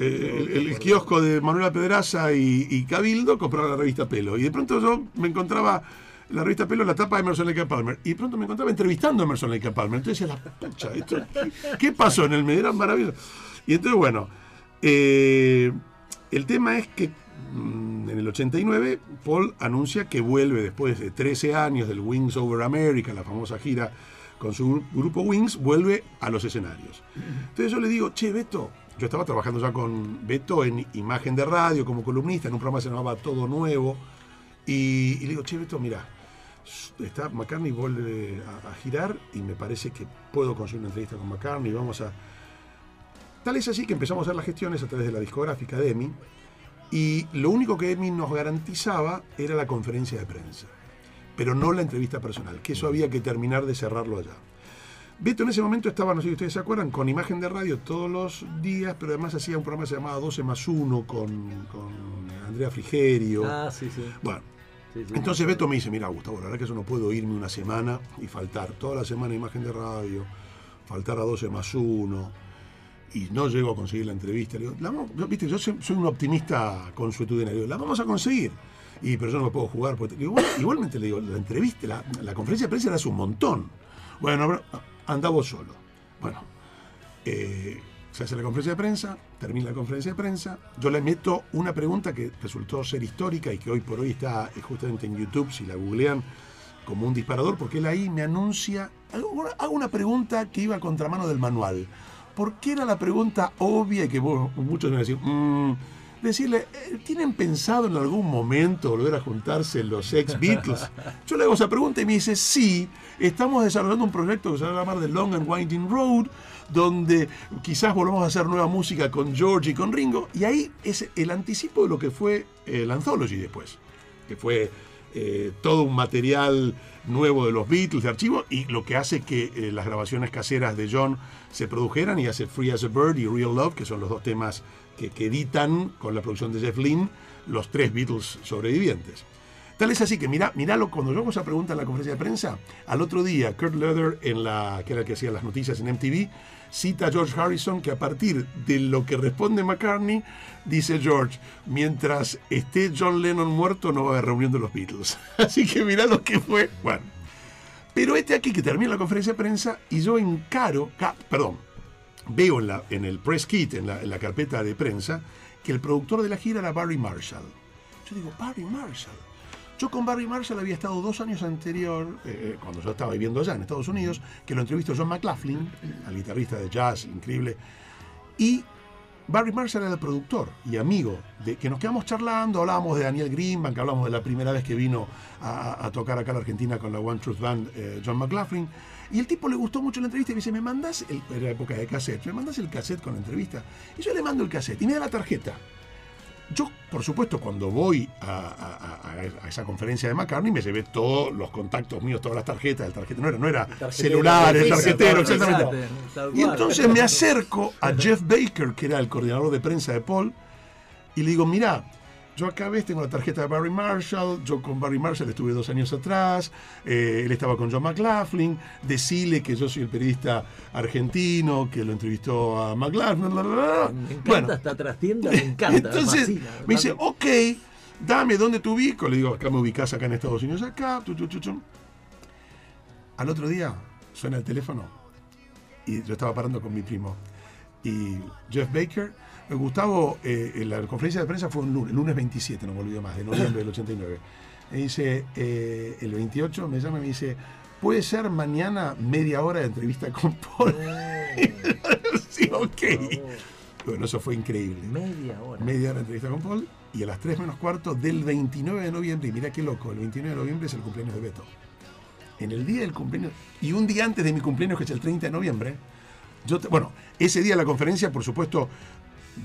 eh, el, el kiosco de Manuela Pedraza y, y Cabildo compraba la revista Pelo, y de pronto yo me encontraba en la revista Pelo en la tapa de Emerson Lake Palmer, y de pronto me encontraba entrevistando a Emerson Lake Palmer, entonces decía, la pucha, esto, ¿qué, pasó en el medio? Era maravilloso. Y entonces, bueno, eh, el tema es que mm, en el 89 Paul anuncia que vuelve después de 13 años del Wings Over America, la famosa gira con su gru- grupo Wings, vuelve a los escenarios. Entonces yo le digo, che, Beto, yo estaba trabajando ya con Beto en imagen de radio como columnista, en un programa que se llamaba Todo Nuevo, y, le digo, che, Beto, mira, está McCartney vuelve a, a girar y me parece que puedo conseguir una entrevista con McCartney, vamos a... Tal es así que empezamos a hacer las gestiones a través de la discográfica de EMI y lo único que EMI nos garantizaba era la conferencia de prensa, pero no la entrevista personal, que eso había que terminar de cerrarlo allá. Beto en ese momento estaba, no sé si ustedes se acuerdan, con imagen de radio todos los días, pero además hacía un programa que se llamaba 12 más 1 con, con Andrea Frigerio. Ah, sí, sí. Bueno, sí, sí. entonces Beto me dice, mira Gustavo, la verdad que eso no puedo irme una semana y faltar toda la semana imagen de radio, faltar a 12 más 1 y no llego a conseguir la entrevista. Le digo, "La vamos- yo, viste, yo soy, soy un optimista consuetudinario, le digo, la vamos a conseguir. Y, pero yo no me puedo jugar. porque- le digo, "Bueno, igualmente le digo, la entrevista, la, la conferencia de prensa era hace un montón. Bueno, pero, anda vos solo. Bueno, eh, se hace la conferencia de prensa, termina la conferencia de prensa, yo le meto una pregunta que resultó ser histórica y que hoy por hoy está eh, justamente en YouTube, si la googlean, como un disparador, porque él ahí me anuncia, hago una- pregunta que iba a contramano del manual. ¿Por qué era la pregunta obvia y que muchos me van a decir, "Mm, decirle, eh, ¿tienen pensado en algún momento volver a juntarse los ex Beatles? <laughs> Yo le hago esa pregunta y me dice, sí, estamos desarrollando un proyecto que se va a llamar The Long and Winding Road, donde quizás volvamos a hacer nueva música con George y con Ringo, y ahí es el anticipo de lo que fue el Anthology después, que fue eh, todo un material nuevo de los Beatles, de archivo, y lo que hace que eh, las grabaciones caseras de John se produjeran y hace Free as a Bird y Real Love, que son los dos temas que, editan con la producción de Jeff Lynne los tres Beatles sobrevivientes. Tal es así que mira, miralo, cuando yo hago esa pregunta en la conferencia de prensa, al otro día Kurt Leather, en la, que era el que hacía las noticias en MTV, cita a George Harrison que a partir de lo que responde McCartney, dice George, mientras esté John Lennon muerto no va a haber reunión de los Beatles. <laughs> Así que mirá lo que fue. Bueno. Pero este aquí que termina la conferencia de prensa y yo encaro, ca- perdón, veo en, la, en el press kit, en la, en la carpeta de prensa, que el productor de la gira era Barry Marshall. Yo digo, Barry Marshall. Yo con Barry Marshall había estado dos años anterior, eh, cuando yo estaba viviendo allá en Estados Unidos, que lo entrevistó John McLaughlin, al guitarrista de jazz increíble, y Barry Marshall era el productor y amigo, de que nos quedamos charlando, hablábamos de Daniel Greenbank, hablamos de la primera vez que vino a, a tocar acá a la Argentina con la One Truth Band, eh, John McLaughlin, y el tipo le gustó mucho la entrevista y me dice, ¿me mandás, el, era época de cassette, ¿me mandás el cassette con la entrevista? Y yo le mando el cassette y me da la tarjeta. Yo, por supuesto, cuando voy a, a- a- a esa conferencia de McCartney, me llevé todos los contactos míos, todas las tarjetas, el tarjeta, no era, no era tarjetero, celulares, físico, tarjetero, exactamente. Tal Y entonces me acerco a Jeff Baker, que era el coordinador de prensa de Paul, y le digo, mira, yo acá ves, tengo la tarjeta de Barry Marshall, yo con Barry Marshall estuve dos años atrás, eh, él estaba con John McLaughlin, decile que yo soy el periodista argentino que lo entrevistó a McLaughlin, bla, bla, bla. Me encanta Bueno, esta trastienda, me encanta. entonces me, fascina, me dice, ok, dame dónde te ubico. Le digo, acá me ubicás acá en Estados Unidos, acá. tu, tu, tu. Al otro día suena el teléfono y yo estaba parando con mi primo. Y Jeff Baker, Gustavo, eh, en la conferencia de prensa fue un lunes, el lunes 27, no me olvido más, de noviembre del 89. Me dice, eh, el 28 me llama y me dice, ¿puede ser mañana media hora de entrevista con Paul? <laughs> sí, ok. Bueno, eso fue increíble. Media hora. Media hora de entrevista con Paul y a las 3 menos cuarto del 29 de noviembre, y mira qué loco, el 29 de noviembre es el cumpleaños de Beto. En el día del cumpleaños, y un día antes de mi cumpleaños, que es el 30 de noviembre, yo, te- bueno, ese día de la conferencia, por supuesto,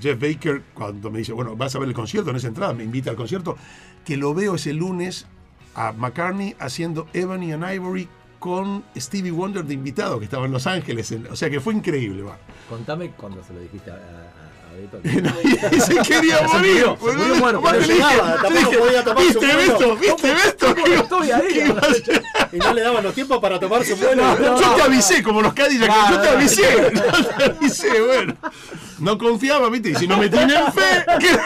Jeff Baker, cuando me dice, bueno, vas a ver el concierto, en esa entrada, me invita al concierto, que lo veo ese lunes a McCartney haciendo Ebony and Ivory con Stevie Wonder de invitado, que estaba en Los Ángeles, en- o sea que fue increíble, va. Contame cuando se lo dijiste a, a, a Beto. <laughs> y se quería Se morir. murió, se murió, bueno, Aparte pero le dije- llegaba, tampoco le dije, podía tomar su ¿Viste vuelo. esto? ¿Viste esto? ¿Cómo estoy ahí? <laughs> ¿Qué iba a hacer? Y no le daban los tiempos para tomar su vuelo. Yo te avisé, como los yo te avisé. Yo <laughs> te avisé, bueno. No confiaba, ¿viste? Y si no me tienen <laughs> fe. ¿qué?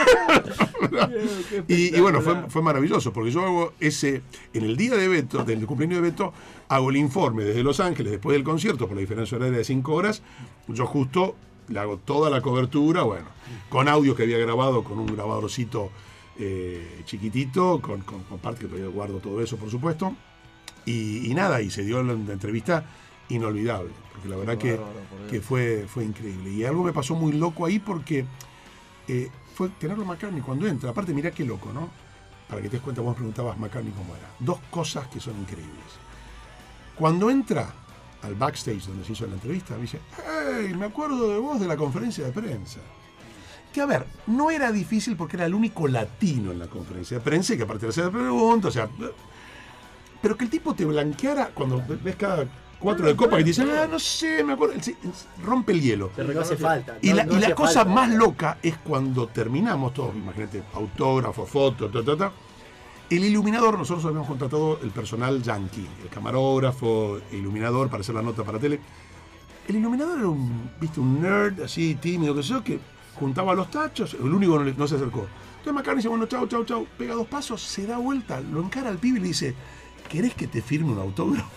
y, y bueno, fue, fue maravilloso, porque yo hago ese. En el día de Beto, del cumpleaños de Beto, hago el informe desde Los Ángeles, después del concierto, por la diferencia horaria de 5 horas. Yo justo le hago toda la cobertura, bueno, con audio que había grabado con un grabadorcito eh, chiquitito, con, con, con parte que todavía guardo todo eso, por supuesto. Y, y nada, y se dio la entrevista inolvidable, porque la verdad que, bárbaro, que fue, fue increíble. Y algo me pasó muy loco ahí porque eh, fue tenerlo McCartney cuando entra. Aparte, mirá qué loco, ¿no? Para que te des cuenta, vos preguntabas McCartney cómo era. Dos cosas que son increíbles. Cuando entra al backstage donde se hizo la entrevista, me dice, hey, me acuerdo de vos de la conferencia de prensa. Que a ver, no era difícil porque era el único latino en la conferencia de prensa y que aparte de hacer preguntas, o sea, pero que el tipo te blanqueara cuando ves cada cuatro de copa que te dice, ah, no sé, me acuerdo, sí, rompe el hielo. No hace falta. Y no- la, no y la hacía cosa falta. más loca es cuando terminamos todos, imagínate, autógrafo, foto, ta, ta, ta. El iluminador, nosotros habíamos contratado el personal yankee, el camarógrafo, el iluminador para hacer la nota para tele. El iluminador era un, viste, un nerd así, tímido, que sé yo, que juntaba los tachos, el único no, no se acercó. Entonces McCartney dice, bueno, chau, chau, chau, pega dos pasos, se da vuelta, lo encara al pibe y le dice, ¿querés que te firme un autógrafo?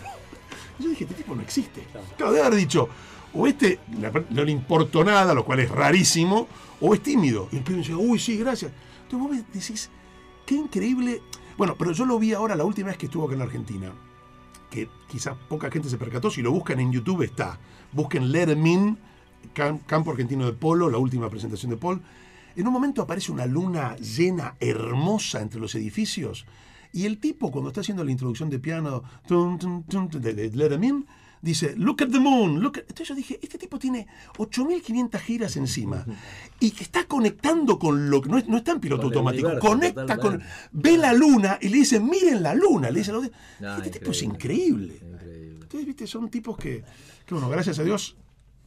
Yo dije, este tipo no existe. Claro, debe haber dicho, o este no le importó nada, lo cual es rarísimo, o es tímido. Y el pibe dice, uy, sí, gracias. Entonces vos me decís, qué increíble. Bueno, pero yo lo vi ahora la última vez que estuvo acá en la Argentina, que quizás poca gente se percató, si lo buscan en YouTube está. Busquen Let In, Cam- Campo Argentino de Polo, la última presentación de Paul. En un momento aparece una luna llena, hermosa entre los edificios. Y el tipo, cuando está haciendo la introducción de piano tun, tun, tun, de, Let 'Em In, dice, look at the moon. Look at-". Entonces yo dije, este tipo tiene 8.500 giras encima y que está conectando con lo que no, es- no está en piloto Con automático, universo, conecta con... Ve la luna y le dice, miren la luna. Le dice, No, este tipo es increíble. increíble. Increíble. Entonces, viste, son tipos que, que, bueno, gracias a Dios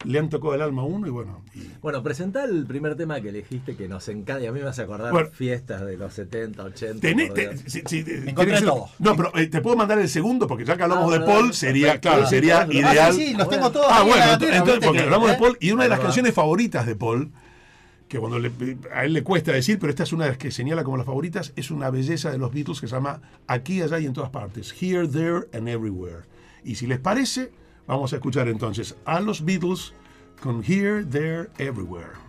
le han tocado el alma a uno y bueno. y- Bueno, presentá el primer tema que elegiste que nos encanta. Y a mí me hace acordar Bueno. fiestas de los 70, 80. Tenés- te- Dios. si- si- encontré tenés el- todo. No, pero eh, te puedo mandar el segundo porque ya que hablamos Ah, de Paul, sería, perfecto. claro, sería ideal. Ah, sí, sí, los tengo Bueno. todos. Ah, bueno, entonces, gatera, entonces, ¿viste porque que- hablamos de? Paul y una de las canciones favoritas de Paul, que cuando le- a él le cuesta decir, pero esta es una de las que señala como las favoritas, es una belleza de los Beatles que se llama Aquí, allá y en todas partes, Here, There and Everywhere. Y si les parece, vamos a escuchar entonces a los Beatles con Here, There, Everywhere.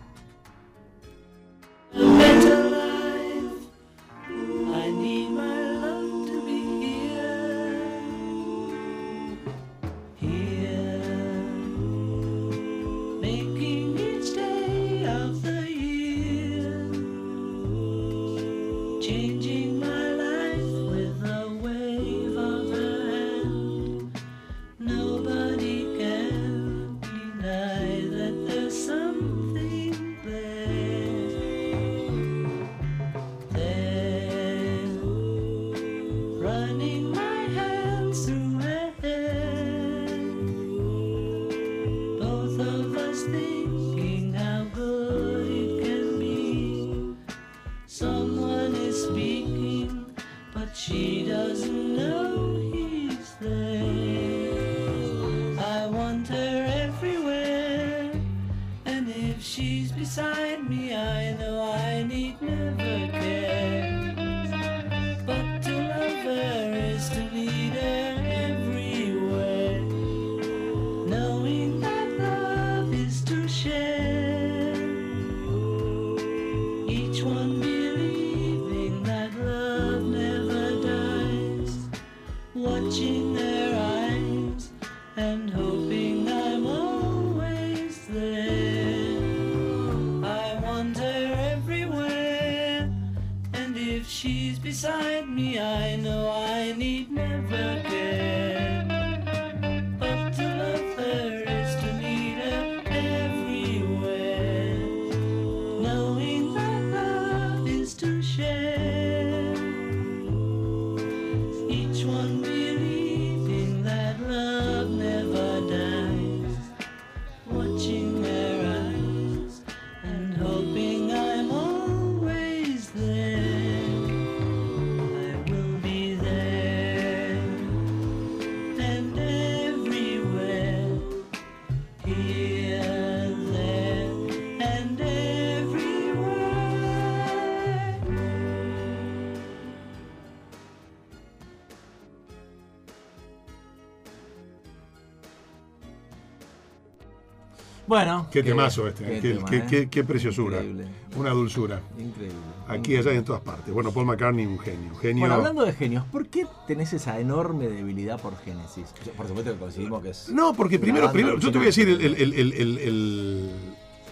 Qué temazo este, qué eh, qué, tema, qué- ¿eh? qué- qué preciosura, Increíble. una dulzura. Increíble. Aquí, allá y en todas partes. Bueno, Paul McCartney, un genio. Genio. Bueno, hablando de genios, ¿por qué tenés esa enorme debilidad por Genesis? Por supuesto que coincidimos que es. No, porque primero, primero yo te voy a decir el, el- el- el- el-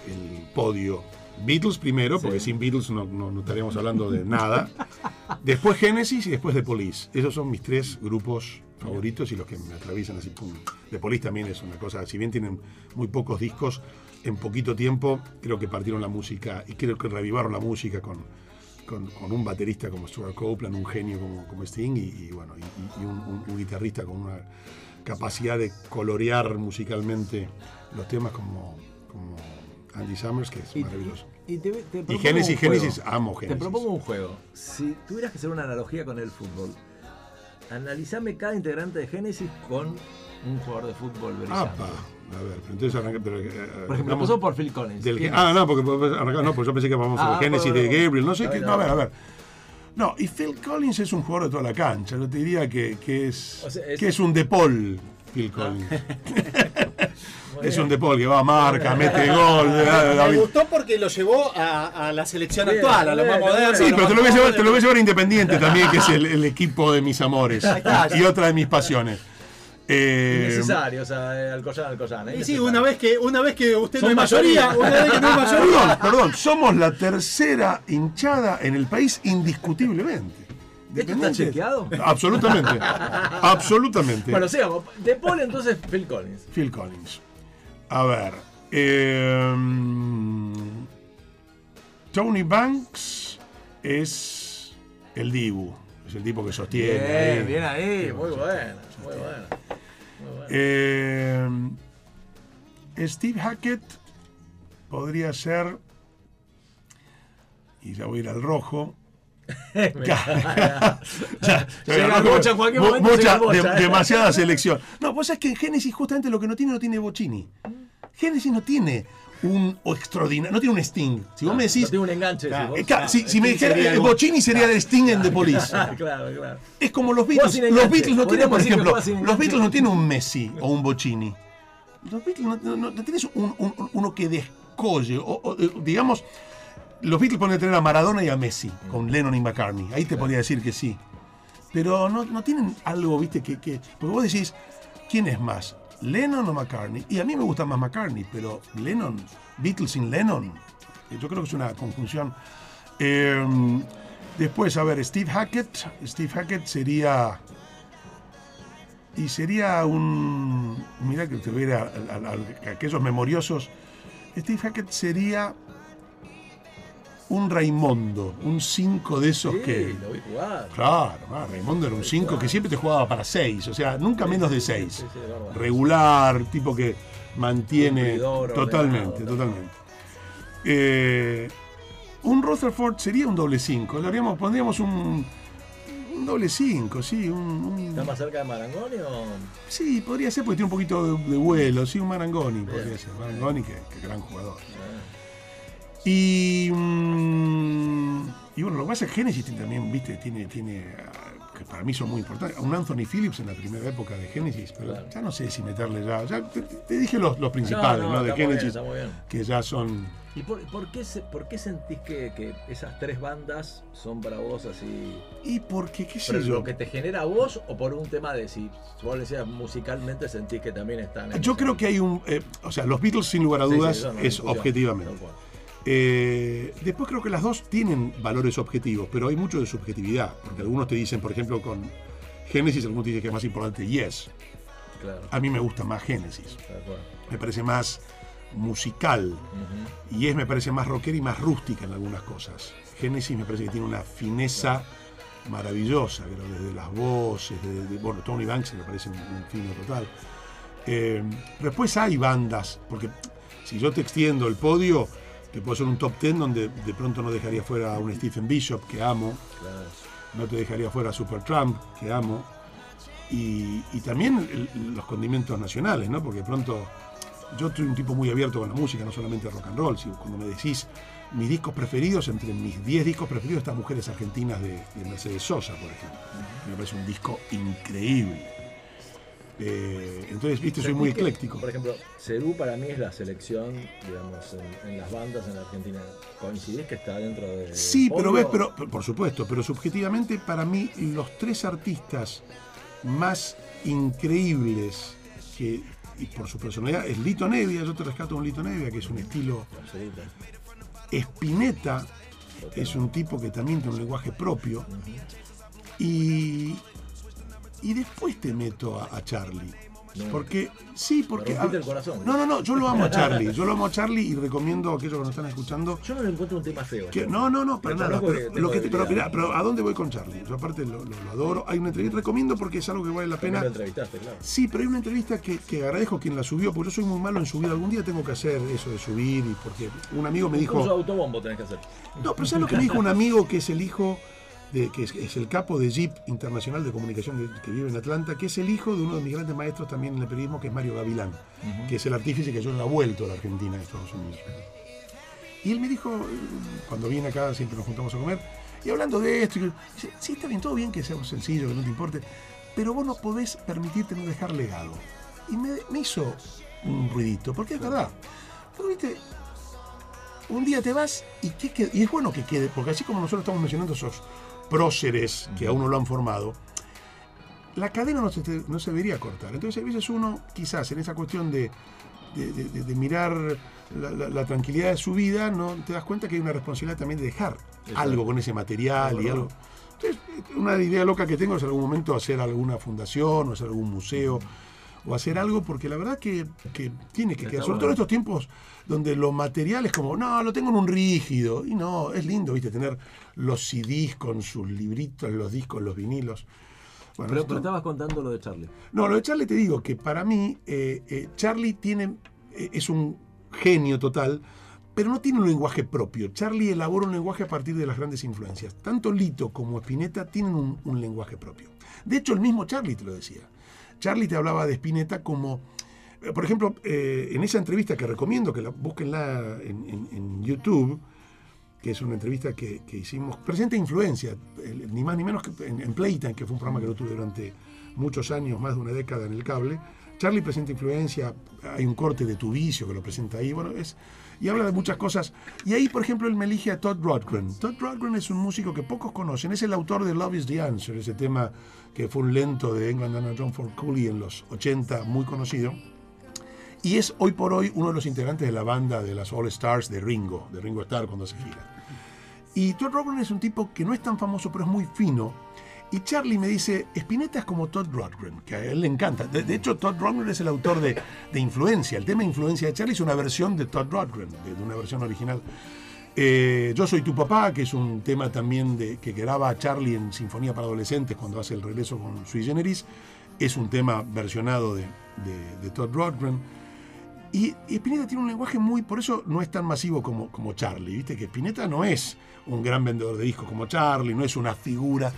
el podio. Beatles primero, porque Sí. sin Beatles no, no- no estaríamos hablando de nada. Después Genesis y después The Police. Esos son mis tres grupos favoritos y los que me atraviesan así. Pum. The Police también es una cosa, si bien tienen muy pocos discos, en poquito tiempo creo que partieron la música y creo que revivaron la música con, con, con un baterista como Stuart Copeland, un genio como, como Sting y, y bueno, y, un, un- un guitarrista con una capacidad de colorear musicalmente los temas como, como Andy Summers, que es Y- maravilloso. Y, te- te Y Génesis, juego. Génesis, amo Te propongo un juego. Si tuvieras que hacer una analogía con el fútbol, analizame cada integrante de Génesis con un jugador de fútbol brillante. A ver, pero entonces arranca, pero, eh, Por ejemplo, empezó por Phil Collins. del- ¿Quién ah, no, porque arrancamos- no, pues yo pensé que vamos a Ah, Génesis de. Gabriel, no sé qué. No, a ver, a ver. No, y Phil Collins es un jugador de toda la cancha. Yo te diría que, que es, O sea, es- que es un De Paul, Phil Collins. Muy <laughs> es bien. un De Paul que va a marca, mete gol. Me gustó porque lo llevó a, a la selección Bien, actual, a lo más moderno. Sí, pero te lo voy a llevar, te lo voy a llevar Independiente también, que es el, el equipo de mis amores y otra de mis pasiones. Eh, Innecesario, o sea, eh, Alcoyana, Alcoyana. Y sí, innecesario. una vez que, una vez que usted Son no es mayoría, mayoría. una vez que no es mayoría. <laughs> Perdón, perdón, somos la tercera hinchada en el país indiscutiblemente. ¿Esto está chequeado? Absolutamente. <laughs> Absolutamente. Bueno, sigamos. De Paul, entonces, Phil Collins. Phil Collins. A ver. eh, Tony Banks es el Dibu. Es el tipo que sostiene. ahí. Bien, bien ahí. Muy bueno, muy bueno. Bueno. Eh, Steve Hackett podría ser. Y ya voy a ir al rojo. <laughs> Ya, ya, <laughs> Bocha Bocha, de- demasiada <laughs> selección. No, pues es que en Génesis justamente lo que no tiene no tiene Bocini. Génesis no tiene un extraordinario, no tiene un Sting. Si vos me decís, No tiene un enganche. Claro, si eh, vos- si, si me dijera sería eh, el Bocini sería el Sting en The Police. Ah, claro, claro. Es como los Beatles. Los. Beatles no tienen, por ejemplo, los. Beatles no tienen un Messi o un Bocini. Los Beatles no, no- no- no tienes un- un- uno que descolle. O, o, eh, digamos, los Beatles pueden tener a Maradona y a Messi, con Lennon y McCartney. Ahí te podría decir que sí. Pero no, no tienen algo, viste, que, que. Porque vos decís, ¿quién es más? ¿Lennon o McCartney? Y a mí me gusta más McCartney, pero Lennon, Beatles sin Lennon, yo creo que es una conjunción. Eh, después, a ver, Steve Hackett. Steve Hackett sería. Y sería un. Mira que te voy a aquellos memoriosos. Steve Hackett sería un Raimondo, un 5 de esos Sí, que. lo vi jugar. Claro, ah, Raimondo era un 5 que siempre te jugaba para 6, o sea, nunca menos de 6. sí. Regular, tipo que mantiene. Totalmente, ordenado, totalmente. Eh, un Rutherford sería un doble 5. Le haríamos, pondríamos un, un doble 5, sí. Un, un- ¿Está más cerca de Marangoni o.? sí, podría ser porque tiene un poquito de, de vuelo, sí, un Marangoni podría ser. Marangoni, que, que gran jugador. Y, mm, y bueno, lo que pasa es que Genesis también, viste, tiene, tiene, ah, que para mí son muy importantes, un Anthony Phillips en la primera época de Genesis, pero Claro. ya no sé si meterle ya, ya te, te dije los, los principales, ¿no? de está muy bien, Genesis, muy bien. que ya son... ¿Y por, por qué, por qué sentís que, que esas tres bandas son para vos así? Y porque, qué sé ¿Pero yo, lo que te genera a vos o por un tema de si vos decías musicalmente sentís que también están en yo creo que hay un, eh, o sea, los Beatles sin lugar a Sí, sí, dudas no hay es objetivamente. Eh, después creo que las dos tienen valores objetivos, pero hay mucho de subjetividad, porque algunos te dicen, por ejemplo, con Genesis, algunos te dicen que es más importante Yes. Claro, A mí me gusta más cual. me parece más musical, Ujú. Yes me parece más rockera y más rústica en algunas cosas. Genesis me parece que tiene una fineza maravillosa, creo, desde las voces, desde, bueno, Tony Banks me parece un, un fino total. Eh, después hay bandas, porque si yo te extiendo el podio, te puedo hacer un top 10 donde de pronto no dejaría fuera a un Stephen Bishop, que amo, Claro. no te dejaría fuera a Supertramp, que amo, y, y también el- los condimentos nacionales, ¿no? Porque de pronto yo soy un tipo muy abierto con la música, no solamente rock and roll, si cuando me decís mis discos preferidos, entre mis 10 discos preferidos están Mujeres Argentinas de, de Mercedes Sosa, por ejemplo. Me parece un disco increíble. Eh, entonces, viste, soy muy ecléctico. Por ejemplo, Cerú para mí es la selección, digamos, en, en las bandas en la Argentina. ¿Coincidís que está dentro de. Sí, pero ves, pero por supuesto, pero subjetivamente para mí los tres artistas más increíbles que y por su personalidad es Lito Nevia, yo te rescato un Lito Nevia que es un estilo. Spinetta es un tipo que también tiene un lenguaje propio y y después te meto a, a Charlie. Porque, sí, porque. Me rompiste el corazón. No, no, no, yo lo amo a Charlie. Yo lo amo a Charlie y recomiendo a aquellos que nos están escuchando Yo no le encuentro un tema feo. que- no, no, no, para Pero nada. Pero, lo que te- pero, mirá, pero ¿a dónde voy con Charlie? Yo aparte lo, lo- lo adoro. Hay una entrevista, recomiendo porque es algo que vale la pena. lo entrevistaste, claro. Sí, pero hay una entrevista que, que agradezco quien la subió, porque yo soy muy malo en subir. Algún día tengo que hacer eso de subir, y porque un amigo me Un dijo. autobombo tenés que hacer. No, pero ¿sabes lo que me dijo un amigo que es el hijo, de, que es, es el capo de Jeep Internacional de Comunicación que, que vive en Atlanta, que es el hijo de uno de mis grandes maestros también en el periodismo, que es Mario Gavilán, que es el artífice que yo no ha vuelto a la Argentina, a Estados Unidos. Y él me dijo, cuando viene acá, siempre nos juntamos a comer, y hablando de esto, y dice, sí, está bien, todo bien que sea sencillo, que no te importe, pero vos no podés permitirte no dejar legado. Y me, me hizo un ruidito, porque es verdad. Porque, viste, un día te vas y, ¿qué queda? y es bueno que quede, porque así como nosotros estamos mencionando esos próceres que a uno lo han formado, la cadena no se, no se debería cortar. Entonces, a veces uno, quizás en esa cuestión de, de- de- de- de mirar la, la- la tranquilidad de su vida, no te das cuenta que hay una responsabilidad también de dejar algo con ese material y algo. Entonces, una idea loca que tengo es en algún momento hacer alguna fundación o hacer algún museo o hacer algo porque la verdad que, que tiene que Está quedar, sobre bueno. todo en estos tiempos donde lo material es como, no, lo tengo en un rígido. Y no, es lindo, viste, tener los CDs con sus libritos, los discos, los vinilos. Bueno, Pero, esto- pero estabas contando lo de Charlie. no, lo de Charlie te digo que para mí eh, eh, Charlie tiene eh, es un genio total, pero no tiene un lenguaje propio. Charlie elabora un lenguaje a partir de las grandes influencias. Tanto Lito como Spinetta tienen un, un lenguaje propio. De hecho, el mismo Charlie te lo decía. Charlie te hablaba de Spinetta como, eh, por ejemplo, eh, en esa entrevista que recomiendo que la búsquenla en, YouTube, que es una entrevista que, que hicimos, presenta influencia, ni más ni menos que en, en Playtime, que fue un programa que lo tuve durante muchos años, más de una década en el cable. Charlie presenta influencia, hay un corte de tu vicio que lo presenta ahí, bueno, es, y habla de muchas cosas. Y ahí, por ejemplo, él me elige a Todd Rundgren. Todd Rundgren es un músico que pocos conocen, es el autor de Love is the Answer, ese tema que fue un lento de England and John Ford Cooley en los 80, muy conocido. Y es hoy por hoy uno de los integrantes de la banda de las All Stars de Ringo, de Ringo Starr cuando se gira. Y Todd Rundgren es un tipo que no es tan famoso, pero es muy fino. Y Charlie me dice, Spinetta es como Todd Rundgren, que a él le encanta. De, hecho, Todd Rundgren es el autor de, de Influencia. El tema Influencia de Charlie es una versión de Todd Rundgren, de una versión original. Eh, Yo soy tu papá, que es un tema también de, que graba Charlie en Sinfonía para Adolescentes cuando hace el regreso con Sui Generis. Es un tema versionado de, de- Todd Rundgren. Y, y Spinetta tiene un lenguaje muy, por eso no es tan masivo como, como Charlie, ¿viste? Que Spinetta no es un gran vendedor de discos como Charlie, no es una figura.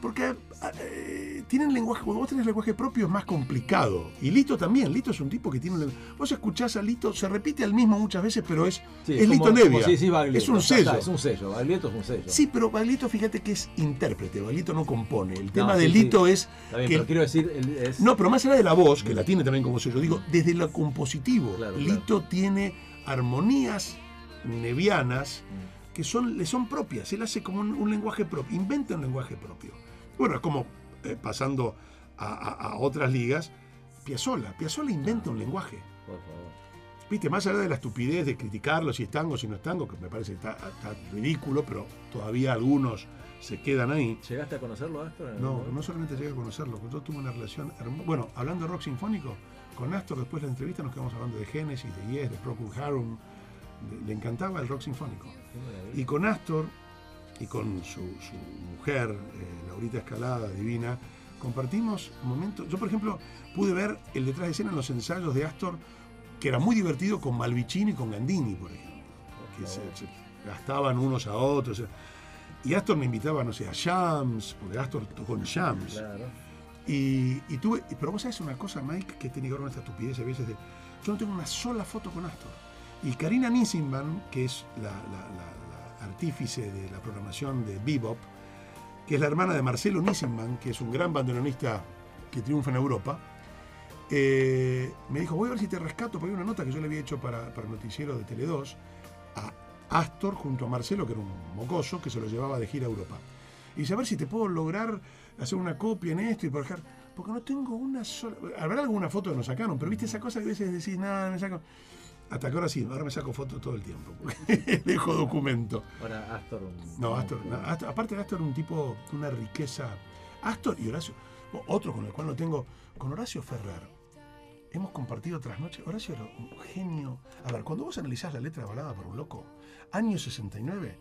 Porque eh, tienen lenguaje, cuando vos tenés lenguaje propio es más complicado. Y Lito también, Lito es un tipo que tiene un lenguaje. Vos escuchás a Lito, se repite al mismo muchas veces, pero es, Sí, es Lito como- Nevia. decís Baglietto, es un sello. está, es un sello. Baglietto es un sello. Sí, pero Baglietto, fíjate que es intérprete, Baglietto no compone. El tema de. Lito es bien, que pero quiero decir, es, no, pero más allá de la voz, que la tiene también como sello, digo, desde lo compositivo, Claro, Lito tiene armonías nevianas Mm. que son, le son propias. Él hace como un, un lenguaje propio, inventa un lenguaje propio. Bueno, es como eh, pasando a, a- a otras ligas, Piazzolla. Piazzolla inventa un lenguaje. por favor. Viste, más allá de la estupidez de criticarlo si es tango, si no es tango, que me parece que está, está ridículo, pero todavía algunos se quedan ahí. ¿Llegaste a conocerlo, Astor? No, no solamente llegué a conocerlo, yo tuve una relación hermosa. Bueno, hablando de rock sinfónico, con Astor después de la entrevista nos quedamos hablando de Genesis, de Yes, de Procol Harum. Le, encantaba el rock sinfónico. Y con Astor y con su, su mujer, eh, Laurita Escalada, divina, compartimos momentos. Yo, por ejemplo, pude ver el detrás de escena en los ensayos de Astor, que era muy divertido con Malvicino y con Gandini, por ejemplo, que se, se gastaban unos a otros. Y Astor me invitaba, no sé, a Shams, porque Astor tocó en Shams. Claro. Y, y tuve, pero vos sabés una cosa, Mike, que tiene que ver con esta estupidez a veces de. Yo no tengo una sola foto con Astor. Y Karina Nissenman, que es la, la- la- la artífice de la programación de Bebop, que es la hermana de Marcelo Nissenman, que es un gran bandoneonista que triunfa en Europa, eh, me dijo, voy a ver si te rescato, porque hay una nota que yo le había hecho para, para el noticiero de Tele2 a Astor junto a Marcelo, que era un mocoso, que se lo llevaba de gira a Europa. Y dice, a ver si te puedo lograr hacer una copia en esto y por dejar. Porque no tengo una sola. Habrá alguna foto que nos sacaron, pero viste esa cosa que a veces decís, nada, me saco. Hasta que ahora sí, ahora me saco fotos todo el tiempo. <laughs> Dejo documento. Ahora, Astor. un- No, Astor, no, Astor- aparte de Astor, un tipo una riqueza. Astor y Horacio, otro con el cual no tengo, con Horacio Ferrer. Hemos compartido otras noches. Horacio era un genio. A ver, cuando vos analizás la letra de Balada por un Loco, año 69,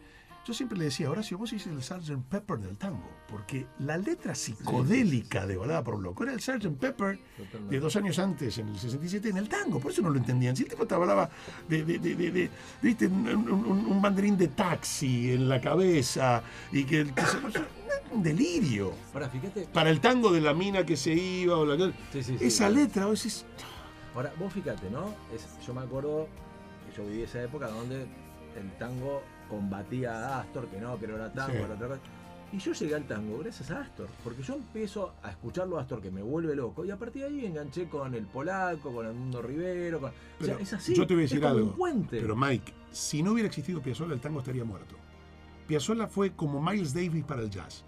yo siempre le decía, Horacio, vos hiciste el Sgt. Pepper del tango, porque la letra psicodélica de Balada por un Loco era el Sgt. Pepper de dos años antes, en el 67, en el tango. Por eso no lo entendían. Si el tipo te hablaba de, de, de, de-. Un, un- un banderín de taxi en la cabeza y que, un delirio. Ahora, fíjate. Para el tango de la mina que se iba o la Sí, sí, sí. esa letra, vos decís, Ahora, vos fíjate, ¿no? Es- yo me acuerdo que yo viví esa época donde el tango combatía a Astor, que no, que no era tango, Sí. era otra cosa. Y yo llegué al tango gracias a Astor, porque yo empiezo a escucharlo a Astor, que me vuelve loco, y a partir de ahí enganché con el polaco, con el mundo Rivero, con... o sea, es así. yo te voy a es decir como algo. un puente. Pero Mike, si no hubiera existido Piazzolla, el tango estaría muerto. Piazzolla fue como Miles Davis para el jazz.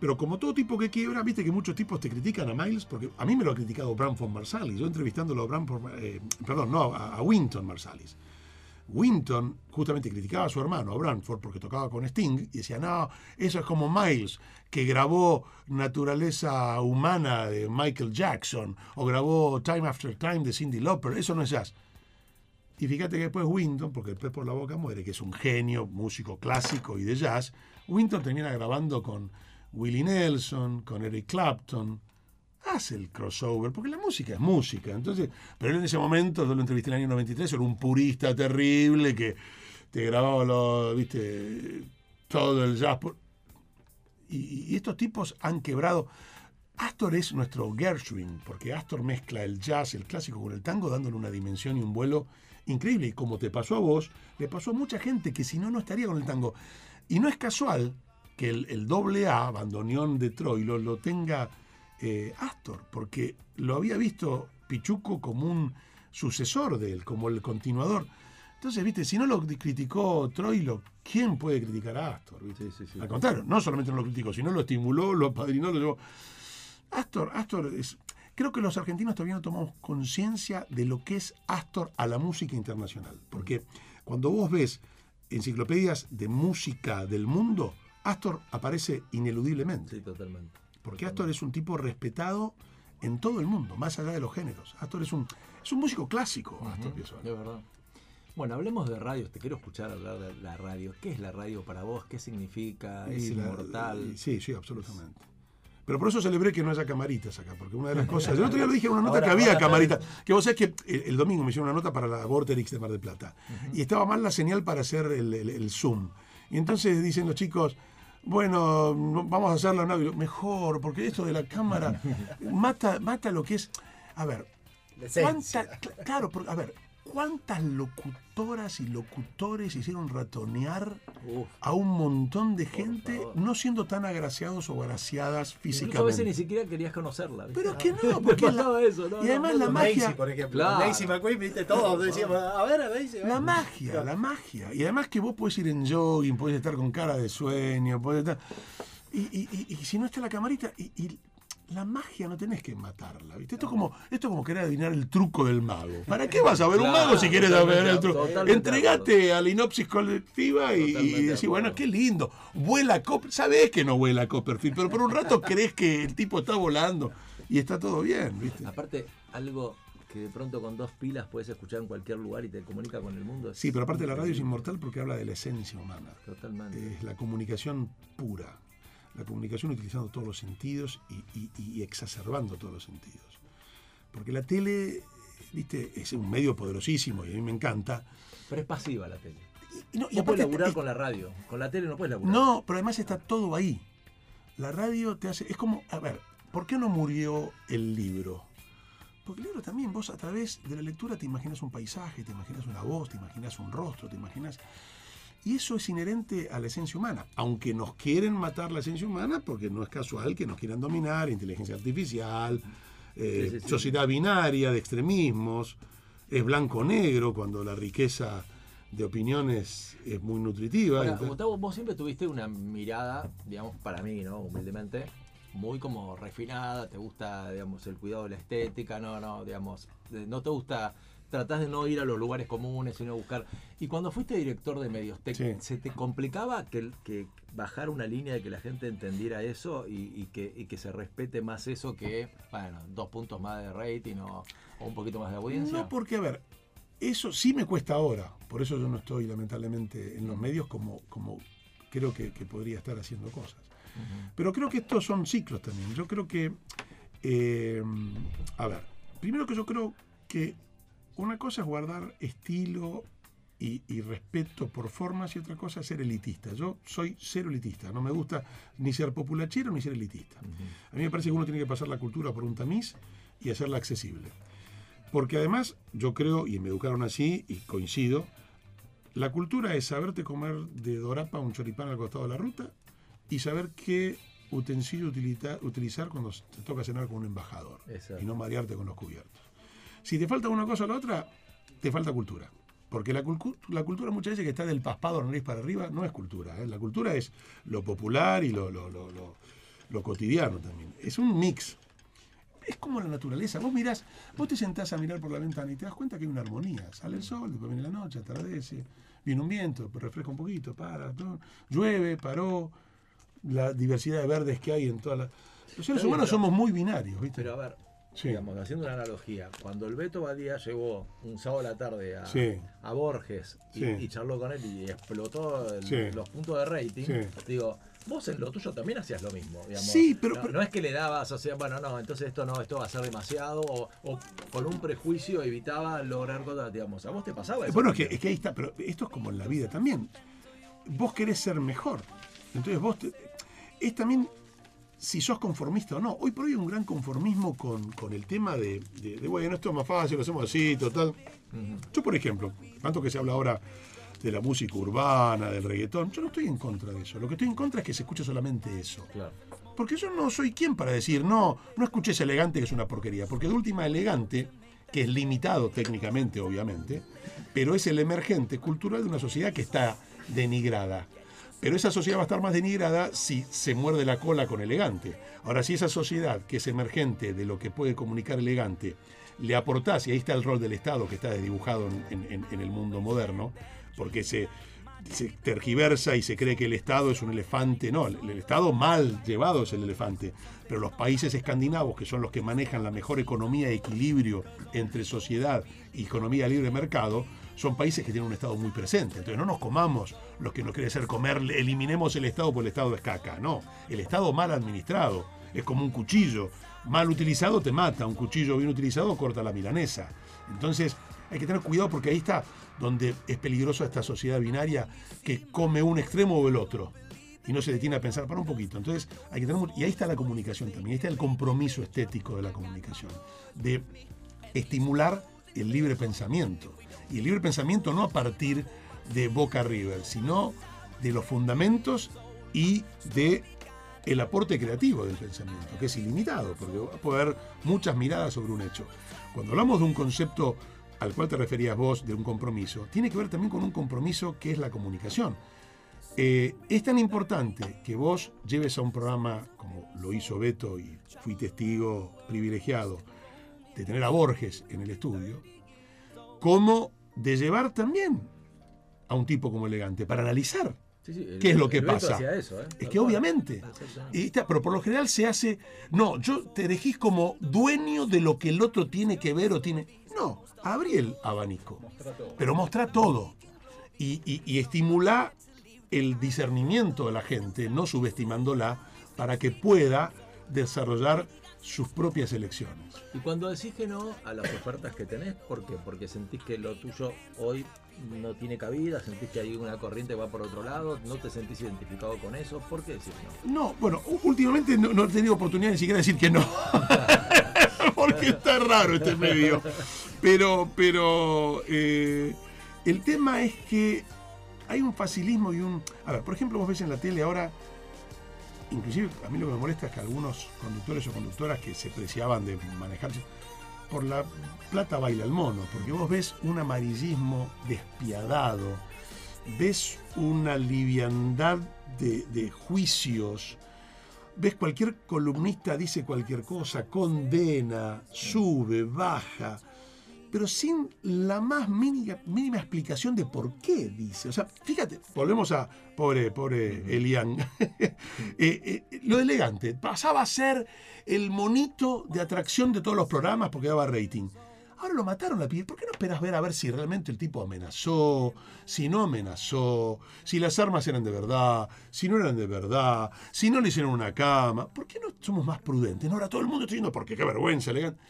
Pero como todo tipo que quiebra, viste que muchos tipos te critican a Miles, porque a mí me lo ha criticado Branford Marsalis. Yo entrevistándolo a Branford, eh, perdón, no, a, a Winton Marsalis. Winton justamente criticaba a su hermano, a Branford, porque tocaba con Sting, y decía, no, eso es como Miles, que grabó Naturaleza Humana de Michael Jackson, o grabó Time After Time de Cindy Lauper, eso no es jazz. Y fíjate que después Winton, porque el pez por la boca muere, que es un genio, músico clásico y de jazz, Winton termina grabando con Willie Nelson, con Eric Clapton, hace el crossover, porque la música es música. Entonces, pero él en ese momento, yo lo entrevisté en el año 93, era un purista terrible que te grababa lo, viste, todo el jazz. y estos tipos han quebrado. Astor es nuestro Gershwin, porque Astor mezcla el jazz, el clásico con el tango, dándole una dimensión y un vuelo increíble. Y como te pasó a vos, le pasó a mucha gente que si no, no estaría con el tango. Y no es casual que el, el doble A, bandoneón de Troilo, lo tenga eh, Astor, porque lo había visto Pichuco como un sucesor de él, como el continuador. Entonces, viste, si no lo criticó Troilo, ¿quién puede criticar a Astor? viste? Sí, sí, sí. Al contrario, no solamente no lo criticó, sino lo estimuló, lo apadrinó, lo llevó. Astor, Astor es. Creo que los argentinos todavía no tomamos conciencia de lo que es Astor a la música internacional. Porque cuando vos ves enciclopedias de música del mundo, Astor aparece ineludiblemente. Sí, totalmente. Porque Astor es un tipo respetado en todo el mundo, más allá de los géneros. Astor es un, es un músico clásico, Astor Piazzolla. De verdad. Bueno, hablemos de radio. Te quiero escuchar hablar de la radio. ¿Qué es la radio para vos? ¿Qué significa? ¿Es Y la- inmortal? y- sí, sí, absolutamente. Pero por eso celebré que no haya camaritas acá, porque una de las <laughs> cosas. El otro día lo dije en una nota Ahora- que había camaritas. Que vos sabés que el, el domingo me hicieron una nota para la Vorterix de Mar del Plata. Y estaba mal la señal para hacer el, el- el Zoom. Y entonces dicen los chicos. Bueno, no- vamos a hacerla una mejor, porque esto de la cámara <laughs> mata, mata lo que es. A ver. ¿Cuánta- cl- claro, porque, a ver, ¿cuántas locutoras y locutores hicieron ratonear Uf. a un montón de gente no siendo tan agraciados o agraciadas Incluso a veces ni físicamente? siquiera querías conocerla. ¿viste? Pero es que no, <laughs> porque la- eso, ¿no? y además No, la no, magia- Daisy, por ejemplo. Claro. Daisy McQueen, viste, todos decíamos, a ver, a Daisy. a ver. La magia, la magia. Y además que vos podés ir en jogging, podés estar con cara de sueño, podés estar... Y, y- y- y si no está la camarita, y, y la magia no tenés que matarla, ¿viste? Esto es como, esto es como querer adivinar el truco del mago. ¿Para qué vas a ver un mago si quieres saber el truco? Entregate a la inopsis colectiva y, y de decís, bueno, qué lindo. Vuela Copperfield. Sabés que no vuela Copperfield, pero por un rato <laughs> crees que el tipo está volando y está todo bien, ¿viste? Aparte, algo que de pronto con dos pilas puedes escuchar en cualquier lugar y te comunica con el mundo. Sí, pero aparte la radio es inmortal porque habla de la esencia humana. Totalmente. es la comunicación pura, la comunicación utilizando todos los sentidos y, y- y exacerbando todos los sentidos. Porque la tele, viste, es un medio poderosísimo y a mí me encanta. Pero es pasiva la tele. Y, no, y No aparte puedes laburar es- con la radio. Con la tele no puedes laburar. no, pero además está todo ahí. La radio te hace, es como, a ver, ¿por qué no murió el libro? Porque el libro también, vos a través de la lectura te imaginas un paisaje, te imaginas una voz, te imaginas un rostro, te imaginas... Y eso es inherente a la esencia humana, aunque nos quieren matar la esencia humana, porque no es casual que nos quieran dominar, inteligencia artificial, eh, Sí, sí, sí. sociedad binaria de extremismos, es blanco-negro cuando la riqueza de opiniones es muy nutritiva. Ahora, entonces- Gustavo, vos siempre tuviste una mirada, digamos, para mí, ¿no? Humildemente, muy como refinada, te gusta, digamos, el cuidado de la estética, no, no, digamos, no te gusta, tratás de no ir a los lugares comunes, sino buscar. Y cuando fuiste director de medios, ¿te- Sí. ¿se te complicaba que, que bajar una línea de que la gente entendiera eso y, y que, y que se respete más eso que, bueno, dos puntos más de rating o, o un poquito más de audiencia? No, porque, a ver, eso sí me cuesta ahora. Por eso yo no estoy, lamentablemente, en los medios como, como creo que, que podría estar haciendo cosas. Pero creo que estos son ciclos también. Yo creo que, eh, a ver, primero que yo creo que una cosa es guardar estilo y, y respeto por formas y otra cosa es ser elitista. Yo soy cero elitista, no me gusta ni ser populachero ni ser elitista. A mí me parece que uno tiene que pasar la cultura por un tamiz y hacerla accesible. Porque además, yo creo, y me educaron así, y coincido, la cultura es saberte comer de dorapa un choripán al costado de la ruta y saber qué utensilio utilizar cuando te toca cenar con un embajador Exacto. y no marearte con los cubiertos. Si te falta una cosa o la otra, te falta cultura. Porque la, la cultura muchas veces que está del paspado nariz para arriba no es cultura. ¿eh? La cultura es lo popular y lo, lo- lo- lo- cotidiano también. Es un mix. Es como la naturaleza. Vos mirás, vos te sentás a mirar por la ventana y te das cuenta que hay una armonía. Sale el sol, después viene la noche, atardece, viene un viento, refresca un poquito, para, todo, llueve, paró. La diversidad de verdes que hay en toda la. Los seres humanos somos muy binarios, ¿viste? Pero a ver, Sí. digamos, haciendo una analogía, cuando el Beto Badía llegó un sábado a la tarde a, Sí. a Borges y, Sí. y charló con él y explotó el- los puntos de rating, digo, vos en lo tuyo también hacías lo mismo. Digamos. Sí, pero- no, pero- no es que le dabas, o sea, bueno, no, entonces esto no, esto va a ser demasiado, o, o con un prejuicio evitaba lograr cosas, digamos. ¿A vos te pasaba eso? Bueno, es que, es que ahí está, pero esto es como en la vida también. Vos querés ser mejor. Entonces vos te- es también si sos conformista o no. Hoy por hoy hay un gran conformismo con, con el tema de, de, de, bueno, esto es más fácil, lo hacemos así, total. Yo, por ejemplo, tanto que se habla ahora de la música urbana, del reggaetón, yo no estoy en contra de eso. Lo que estoy en contra es que se escuche solamente eso. Claro. Porque yo no soy quien para decir, no, no escuches elegante que es una porquería. Porque de última elegante, que es limitado técnicamente, obviamente, pero es el emergente cultural de una sociedad que está denigrada. Pero esa sociedad va a estar más denigrada si se muerde la cola con elegante. Ahora, si esa sociedad, que es emergente de lo que puede comunicar elegante, le aportás, y ahí está el rol del Estado que está desdibujado en, el mundo moderno, porque se, tergiversa y se cree que el Estado es un elefante. No, el, Estado mal llevado es el elefante. Pero los países escandinavos, que son los que manejan la mejor economía y equilibrio entre sociedad y economía de libre mercado, son países que tienen un Estado muy presente. Entonces no nos comamos los que nos quiere hacer comer, eliminemos el Estado porque el Estado es caca. No, el Estado mal administrado es como un cuchillo. Mal utilizado te mata, un cuchillo bien utilizado corta la milanesa. Entonces hay que tener cuidado porque ahí está donde es peligrosa esta sociedad binaria que come un extremo o el otro y no se detiene a pensar para un poquito. Entonces, hay que tener y ahí está la comunicación también, ahí está el compromiso estético de la comunicación, de estimular el libre pensamiento. Y el libre pensamiento no a partir de Boca River, sino de los fundamentos y de el aporte creativo del pensamiento, que es ilimitado, porque va a poder haber muchas miradas sobre un hecho. Cuando hablamos de un concepto al cual te referías vos, de un compromiso, tiene que ver también con un compromiso que es la comunicación. Eh, es tan importante que vos lleves a un programa como lo hizo Beto y fui testigo privilegiado de tener a Borges en el estudio, como de llevar también a un tipo como elegante para analizar Sí, sí, el- qué es lo que pasa. eso, ¿eh? Es que obviamente, Exactamente. y está, pero por lo general se hace, no, yo te elegís como dueño de lo que el otro tiene que ver o tiene. No, abrí el abanico, pero mostrá todo y, y, y estimula el discernimiento de la gente, no subestimándola, para que pueda desarrollar sus propias elecciones. Y cuando decís que no a las ofertas que tenés, ¿por qué? Porque sentís que lo tuyo hoy no tiene cabida, sentís que hay una corriente que va por otro lado, no te sentís identificado con eso, ¿por qué decís no? No, bueno, últimamente no, no he tenido oportunidad ni siquiera de decir que no. <laughs> Porque está raro este medio. Pero, pero eh, el tema es que hay un facilismo y un... A ver, por ejemplo, vos ves en la tele ahora, inclusive a mí lo que me molesta es que algunos conductores o conductoras que se preciaban de manejarse, por la plata baila el mono, porque vos ves un amarillismo despiadado, ves una liviandad de, de juicios, ves cualquier columnista dice cualquier cosa, condena, sube, baja, pero sin la más mínima, mínima explicación de por qué dice. O sea, fíjate, volvemos a pobre, pobre Elian. <laughs> Eh, eh, lo elegante, pasaba a ser el monito de atracción de todos los programas porque daba rating. Ahora lo mataron la piel. ¿Por qué no esperas ver a ver si realmente el tipo amenazó, si no amenazó, si las armas eran de verdad, si no eran de verdad, si no le hicieron una cama? ¿Por qué no somos más prudentes? No, ahora todo el mundo está diciendo, porque qué vergüenza, elegante.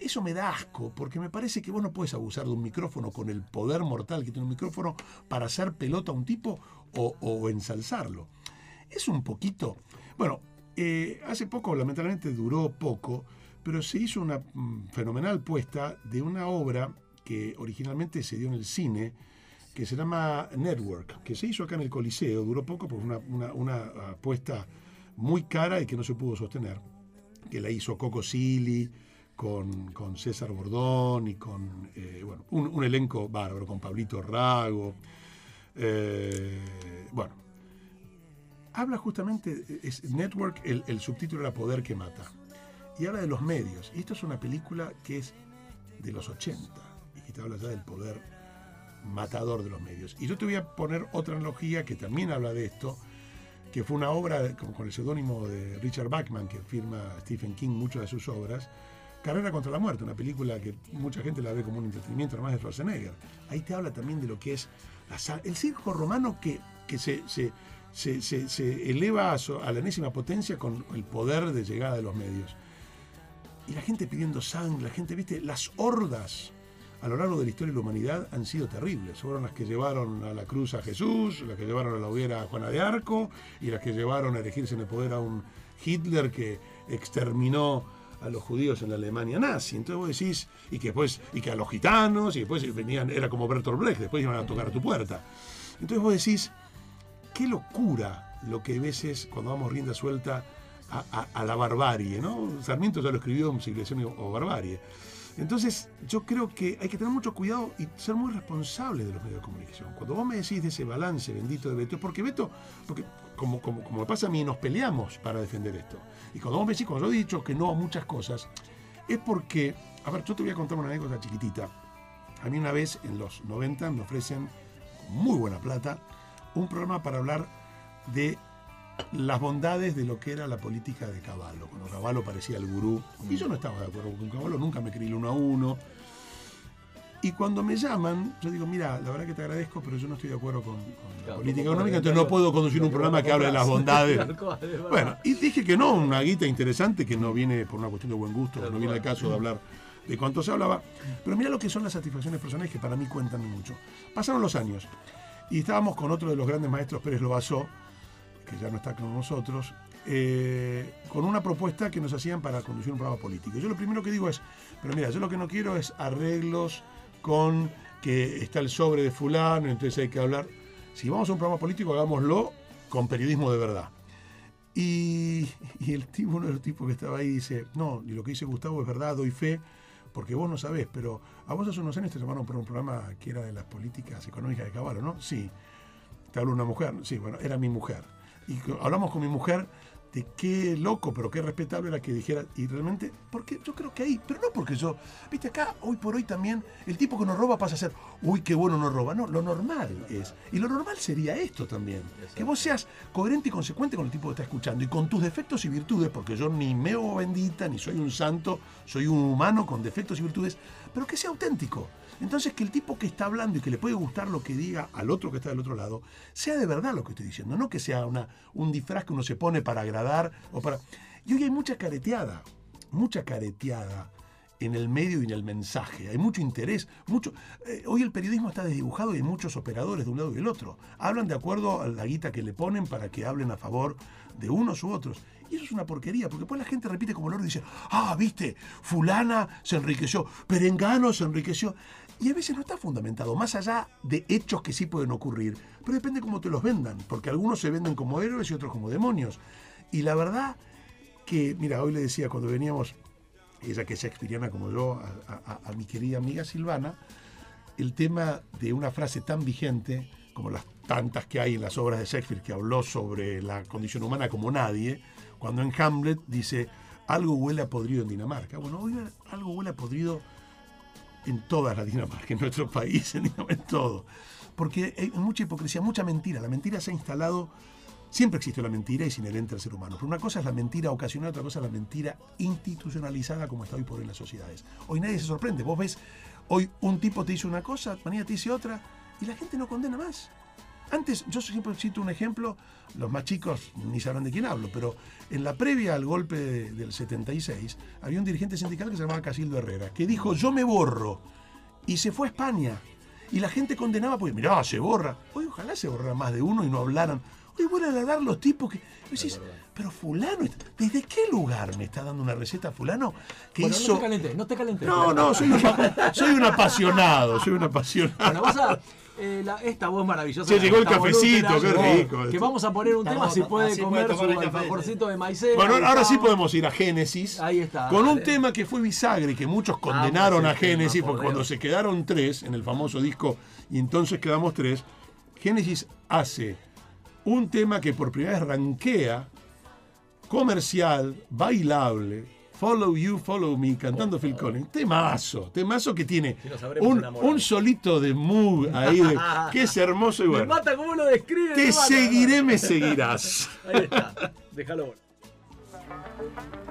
Eso me da asco, porque me parece que vos no puedes abusar de un micrófono con el poder mortal que tiene un micrófono para hacer pelota a un tipo o, ensalzarlo. Es un poquito. Bueno, eh, hace poco, lamentablemente duró poco, pero se hizo una mm, fenomenal puesta de una obra que originalmente se dio en el cine, que se llama Network, que se hizo acá en el Coliseo, duró poco fue una, una, una apuesta muy cara y que no se pudo sostener, que la hizo Coco Silly, con, con César Bordón y con eh, bueno, un, elenco bárbaro, con Pablito Rago. eh, bueno, habla justamente, es Network, el, el subtítulo era Poder que Mata. Y habla de los medios. Y esto es una película que es de los 80 y que te habla ya del poder matador de los medios. Y yo te voy a poner otra analogía que también habla de esto, que fue una obra con el seudónimo de Richard Bachman, que firma Stephen King muchas de sus obras, Carrera contra la Muerte, una película que mucha gente la ve como un entretenimiento, además de Schwarzenegger. Ahí te habla también de lo que es la el circo romano que, que se, se- se- se- eleva a, a la enésima potencia con el poder de llegada de los medios. Y la gente pidiendo sangre, la gente, viste, las hordas a lo largo de la historia de la humanidad han sido terribles. Fueron las que llevaron a la cruz a Jesús, las que llevaron a la hoguera a Juana de Arco y las que llevaron a elegirse en el poder a un Hitler que exterminó a los judíos en la Alemania nazi. Entonces vos decís, y que después, y que a los gitanos, y después venían, era como Bertolt Brecht, después iban a tocar a tu puerta. Entonces vos decís, qué locura lo que a veces cuando damos rienda suelta a, la barbarie, ¿no? Sarmiento ya lo escribió en Civilización o- Barbarie. Entonces, yo creo que hay que tener mucho cuidado y ser muy responsable de los medios de comunicación. Cuando vos me decís de ese balance bendito de Beto, porque Beto, porque como, como, como me pasa a mí, nos peleamos para defender esto. Y cuando vos me decís, cuando yo he dicho que no a muchas cosas, es porque, a ver, yo te voy a contar una anécdota chiquitita. A mí una vez, en los 90, me ofrecen, con muy buena plata, un programa para hablar de las bondades de lo que era la política de Caballo. Cuando Caballo parecía el gurú. Y yo no estaba de acuerdo con Caballo, nunca me creí el uno a uno. Y cuando me llaman, yo digo, mira, la verdad que te agradezco, pero yo no estoy de acuerdo con, con la política económica, entonces no puedo conducir un programa que hable de las <laughs> bondades. Bueno, y dije que no, una guita interesante que no viene por una cuestión de buen gusto, no viene al caso de hablar de cuánto se hablaba. Pero mira lo que son las satisfacciones personales que para mí cuentan mucho. Pasaron los años y estábamos con otro de los grandes maestros, Pérez Lobazó, que ya no está con nosotros, eh, con una propuesta que nos hacían para conducir un programa político. Yo lo primero que digo es, pero mira, yo lo que no quiero es arreglos con que está el sobre de fulano, entonces hay que hablar. Si vamos a un programa político, hagámoslo con periodismo de verdad. Y, <laughs> y el tipo, uno de los tipos que estaba ahí dice, no, y lo que dice Gustavo es verdad, doy fe, porque vos no sabés, pero a vos hace unos años te llamaron para un programa que era de las políticas económicas de Caballo, ¿no? Sí. Te habló una mujer, sí, bueno, era mi mujer. Y hablamos con mi mujer de qué loco, pero qué respetable era que dijera, y realmente, porque yo creo que ahí, pero no porque yo, viste, acá hoy por hoy también, el tipo que nos roba pasa a ser, uy, qué bueno nos roba, no, lo normal es, y lo normal sería esto también, que vos seas coherente y consecuente con el tipo que está escuchando, y con tus defectos y virtudes, porque yo ni meo bendita, ni soy un santo, soy un humano con defectos y virtudes, pero que sea auténtico. Entonces, que el tipo que está hablando y que le puede gustar lo que diga al otro que está del otro lado, sea de verdad lo que estoy diciendo, no que sea una, un disfraz que uno se pone para agradar o para... Y hoy hay mucha careteada, mucha careteada en el medio y en el mensaje. Hay mucho interés, mucho. eh, hoy el periodismo está desdibujado y hay muchos operadores de un lado y del otro. Hablan de acuerdo a la guita que le ponen para que hablen a favor de unos u otros. Y eso es una porquería, porque después la gente repite como loro y dice, ah, viste, fulana se enriqueció, perengano se enriqueció. Y a veces no está fundamentado, más allá de hechos que sí pueden ocurrir, pero depende cómo te los vendan, porque algunos se venden como héroes y otros como demonios. Y la verdad que, mira, hoy le decía cuando veníamos, ella que es shakespeariana como yo, a, mi querida amiga Silvana, el tema de una frase tan vigente como las tantas que hay en las obras de Shakespeare que habló sobre la condición humana como nadie, cuando en Hamlet dice, algo huele a podrido en Dinamarca. Bueno, hoy algo huele a podrido en toda la Dinamarca, <laughs> en nuestro país, <laughs> en, todo. Porque hay mucha hipocresía, mucha mentira. La mentira se ha instalado, siempre existe la mentira y es inherente al ser humano. Pero una cosa es la mentira ocasional, otra cosa es la mentira institucionalizada como está hoy por hoy en las sociedades. Hoy nadie se sorprende. Vos ves, hoy un tipo te dice una cosa, mañana te dice otra, y la gente no condena más. Antes, yo siempre cito un ejemplo, los más chicos ni sabrán de quién hablo, pero en la previa al golpe de- del 76 había un dirigente sindical que se llamaba Casildo Herrera, que dijo yo me borro y se fue a España. Y la gente condenaba, pues mirá, se borra. Hoy ojalá se borrara más de uno y no hablaran. Hoy vuelven a hablar los tipos que... Decís, pero fulano, ¿desde qué lugar me está dando una receta fulano que Bueno, no te calentes, no te calentes. No, no, soy un, soy un apasionado, soy un apasionado. Bueno, vas a. eh, la- esta voz maravillosa. Se llegó el cafecito, qué rico Que vamos a poner un tema si puede así comer puede su alfajorcito de maicena. Bueno, ahora está. sí podemos ir a Génesis. Ahí está, Con un tema que fue bisagra y que muchos condenaron a Génesis, por porque cuando se quedaron tres en el famoso disco y entonces quedamos tres, Génesis hace un tema que por primera vez rankea, comercial, bailable. Follow You, Follow Me, cantando Phil Collins. Temazo, temazo que tiene un, solito de Moog ahí, de- <laughs> que es hermoso y Me bueno. mata cómo lo describe. Te me seguiré, me <laughs> seguirás. Ahí está. Déjalo. bueno.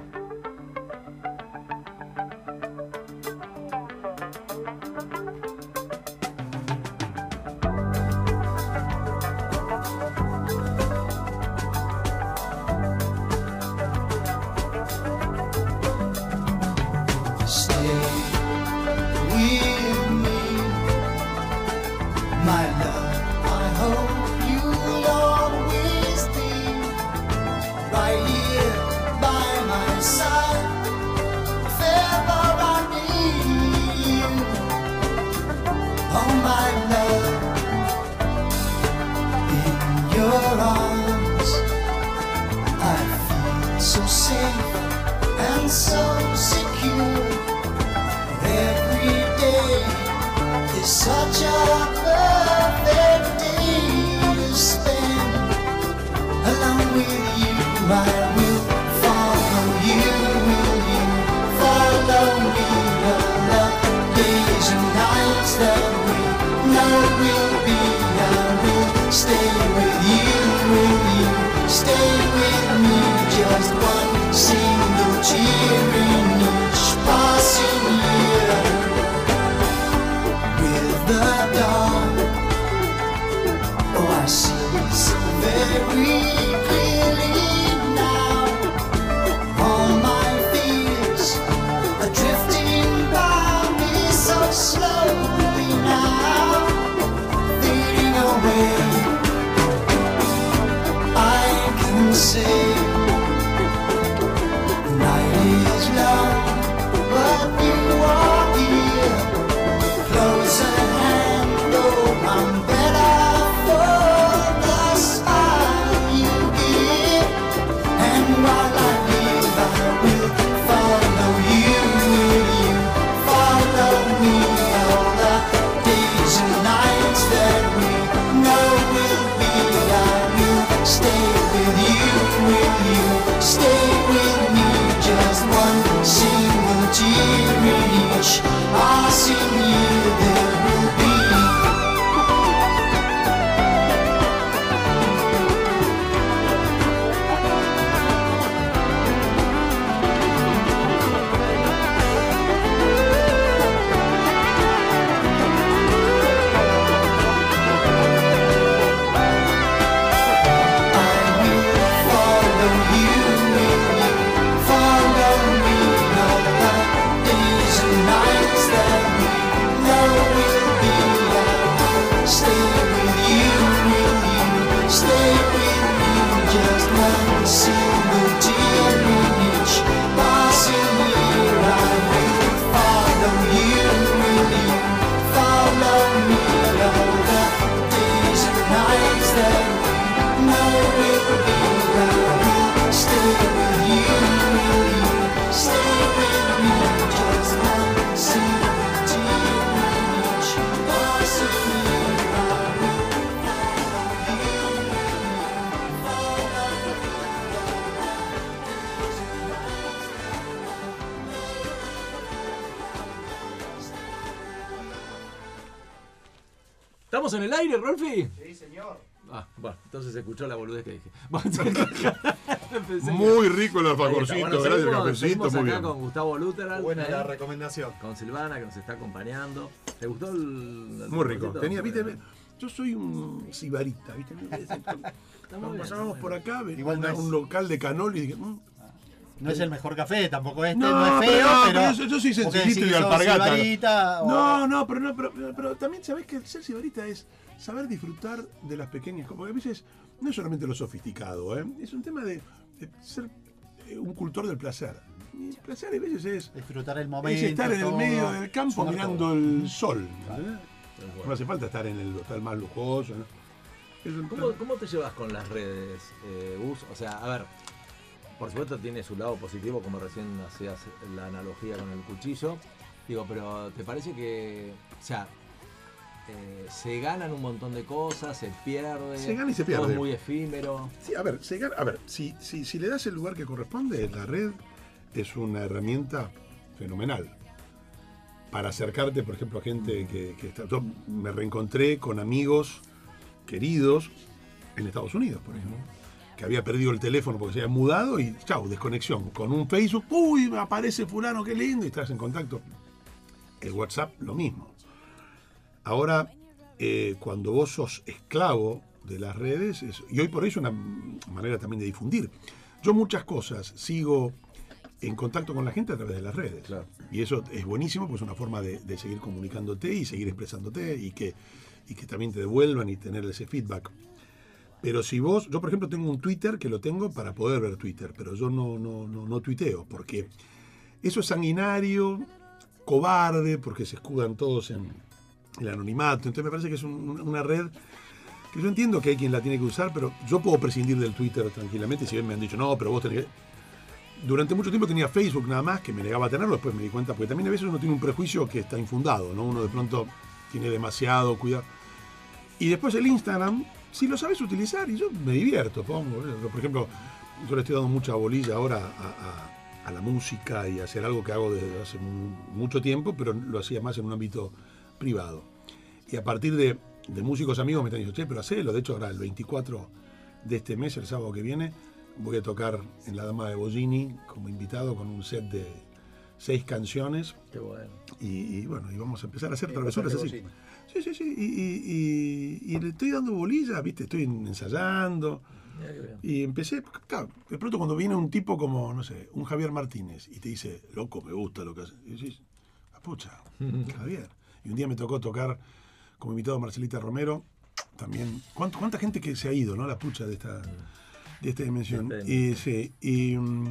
¿Estamos en el aire, Rolfi? Sí, señor. Ah, bueno, entonces se escuchó la boludez que dije. <laughs> <laughs> Muy rico el alfajorcito, Bueno, gracias, seguimos- cafecito, seguimos muy acá bien. con Gustavo Luteral, Buena ¿eh? la recomendación. con Silvana que nos está acompañando. ¿Te gustó el, el Muy rico. Tenía, viste, yo soy un sibarita, ¿viste? <laughs> Está muy bien. Pasábamos por acá, venía Igual no es- un local de canoli y dije, mm, No es el mejor café, tampoco este, No, no, es pero feo, no, pero. pero yo- yo soy sencillito si y alpargata. o- No, no, pero, no pero, pero- pero también sabés que ser sibarita es saber disfrutar de las pequeñas cosas. Porque a veces no es solamente lo sofisticado, ¿eh? es un tema de, de ser eh, un cultor del placer. Y el placer a veces es, Disfrutar el momento. es estar en el todo, medio del campo mirando todo. el sol. ¿entendés? No hace falta estar en el hotel más lujoso. ¿no? ¿Cómo, cómo te llevas con las redes, eh, Gus? O sea, a ver, por supuesto tiene su lado positivo, como recién hacías la analogía con el cuchillo. Digo, pero ¿te parece que, o sea, eh, se ganan un montón de cosas, se pierde. Se gana y se Todo pierde. es muy efímero. Sí, a ver, se gana- a ver si, si, si le das el lugar que corresponde, la red es una herramienta fenomenal para acercarte, por ejemplo, a gente que, que está. Yo me reencontré con amigos queridos en Estados Unidos, por ejemplo, que había perdido el teléfono porque se había mudado y chau, desconexión. Con un Facebook, uy, me aparece fulano, qué lindo, y estás en contacto. El WhatsApp, lo mismo. Ahora, eh, cuando vos sos esclavo de las redes, es- y hoy por hoy es una manera también de difundir. Yo muchas cosas sigo en contacto con la gente a través de las redes. Claro. Y eso es buenísimo, pues es una forma de, de seguir comunicándote y seguir expresándote y que, y que también te devuelvan y tener ese feedback. Pero si vos, yo por ejemplo tengo un Twitter que lo tengo para poder ver Twitter, pero yo no, no, no, no tuiteo, porque eso es sanguinario, cobarde, porque se escudan todos en el anonimato. Entonces me parece que es un- una red que yo entiendo que hay quien la tiene que usar, pero yo puedo prescindir del Twitter tranquilamente. Si bien me han dicho, no, pero vos tenés que... Durante mucho tiempo tenía Facebook nada más, que me negaba a tenerlo, después me di cuenta, porque también a veces uno tiene un prejuicio que está infundado, ¿no? Uno de pronto tiene demasiado cuidado. Y después el Instagram, si lo sabes utilizar, y yo me divierto, pongo. Por ejemplo, yo le estoy dando mucha bolilla ahora a, a- a la música y a hacer algo que hago desde hace mu- mucho tiempo, pero lo hacía más en un ámbito privado. Y a partir de, de músicos amigos me están diciendo, che, pero hacelo. De hecho, ahora el 24 de este mes, el sábado que viene, voy a tocar en La Dama de Bollini como invitado con un set de seis canciones. Qué bueno. Y, y bueno, y vamos a empezar a hacer travesuras así. Sí, sí, sí. Y, y- y- y le estoy dando bolilla, ¿viste? Estoy ensayando. Y empecé, claro, de pronto cuando viene un tipo como, no sé, un Javier Martínez y te dice, loco, me gusta lo que haces. Y decís, la pucha, <laughs> Javier. Y un día me tocó tocar como invitado a Marcelita Romero. También, ¿cuánto- ¿cuánta gente que se ha ido, no? La pucha de esta, de esta dimensión. Y, sí, mm,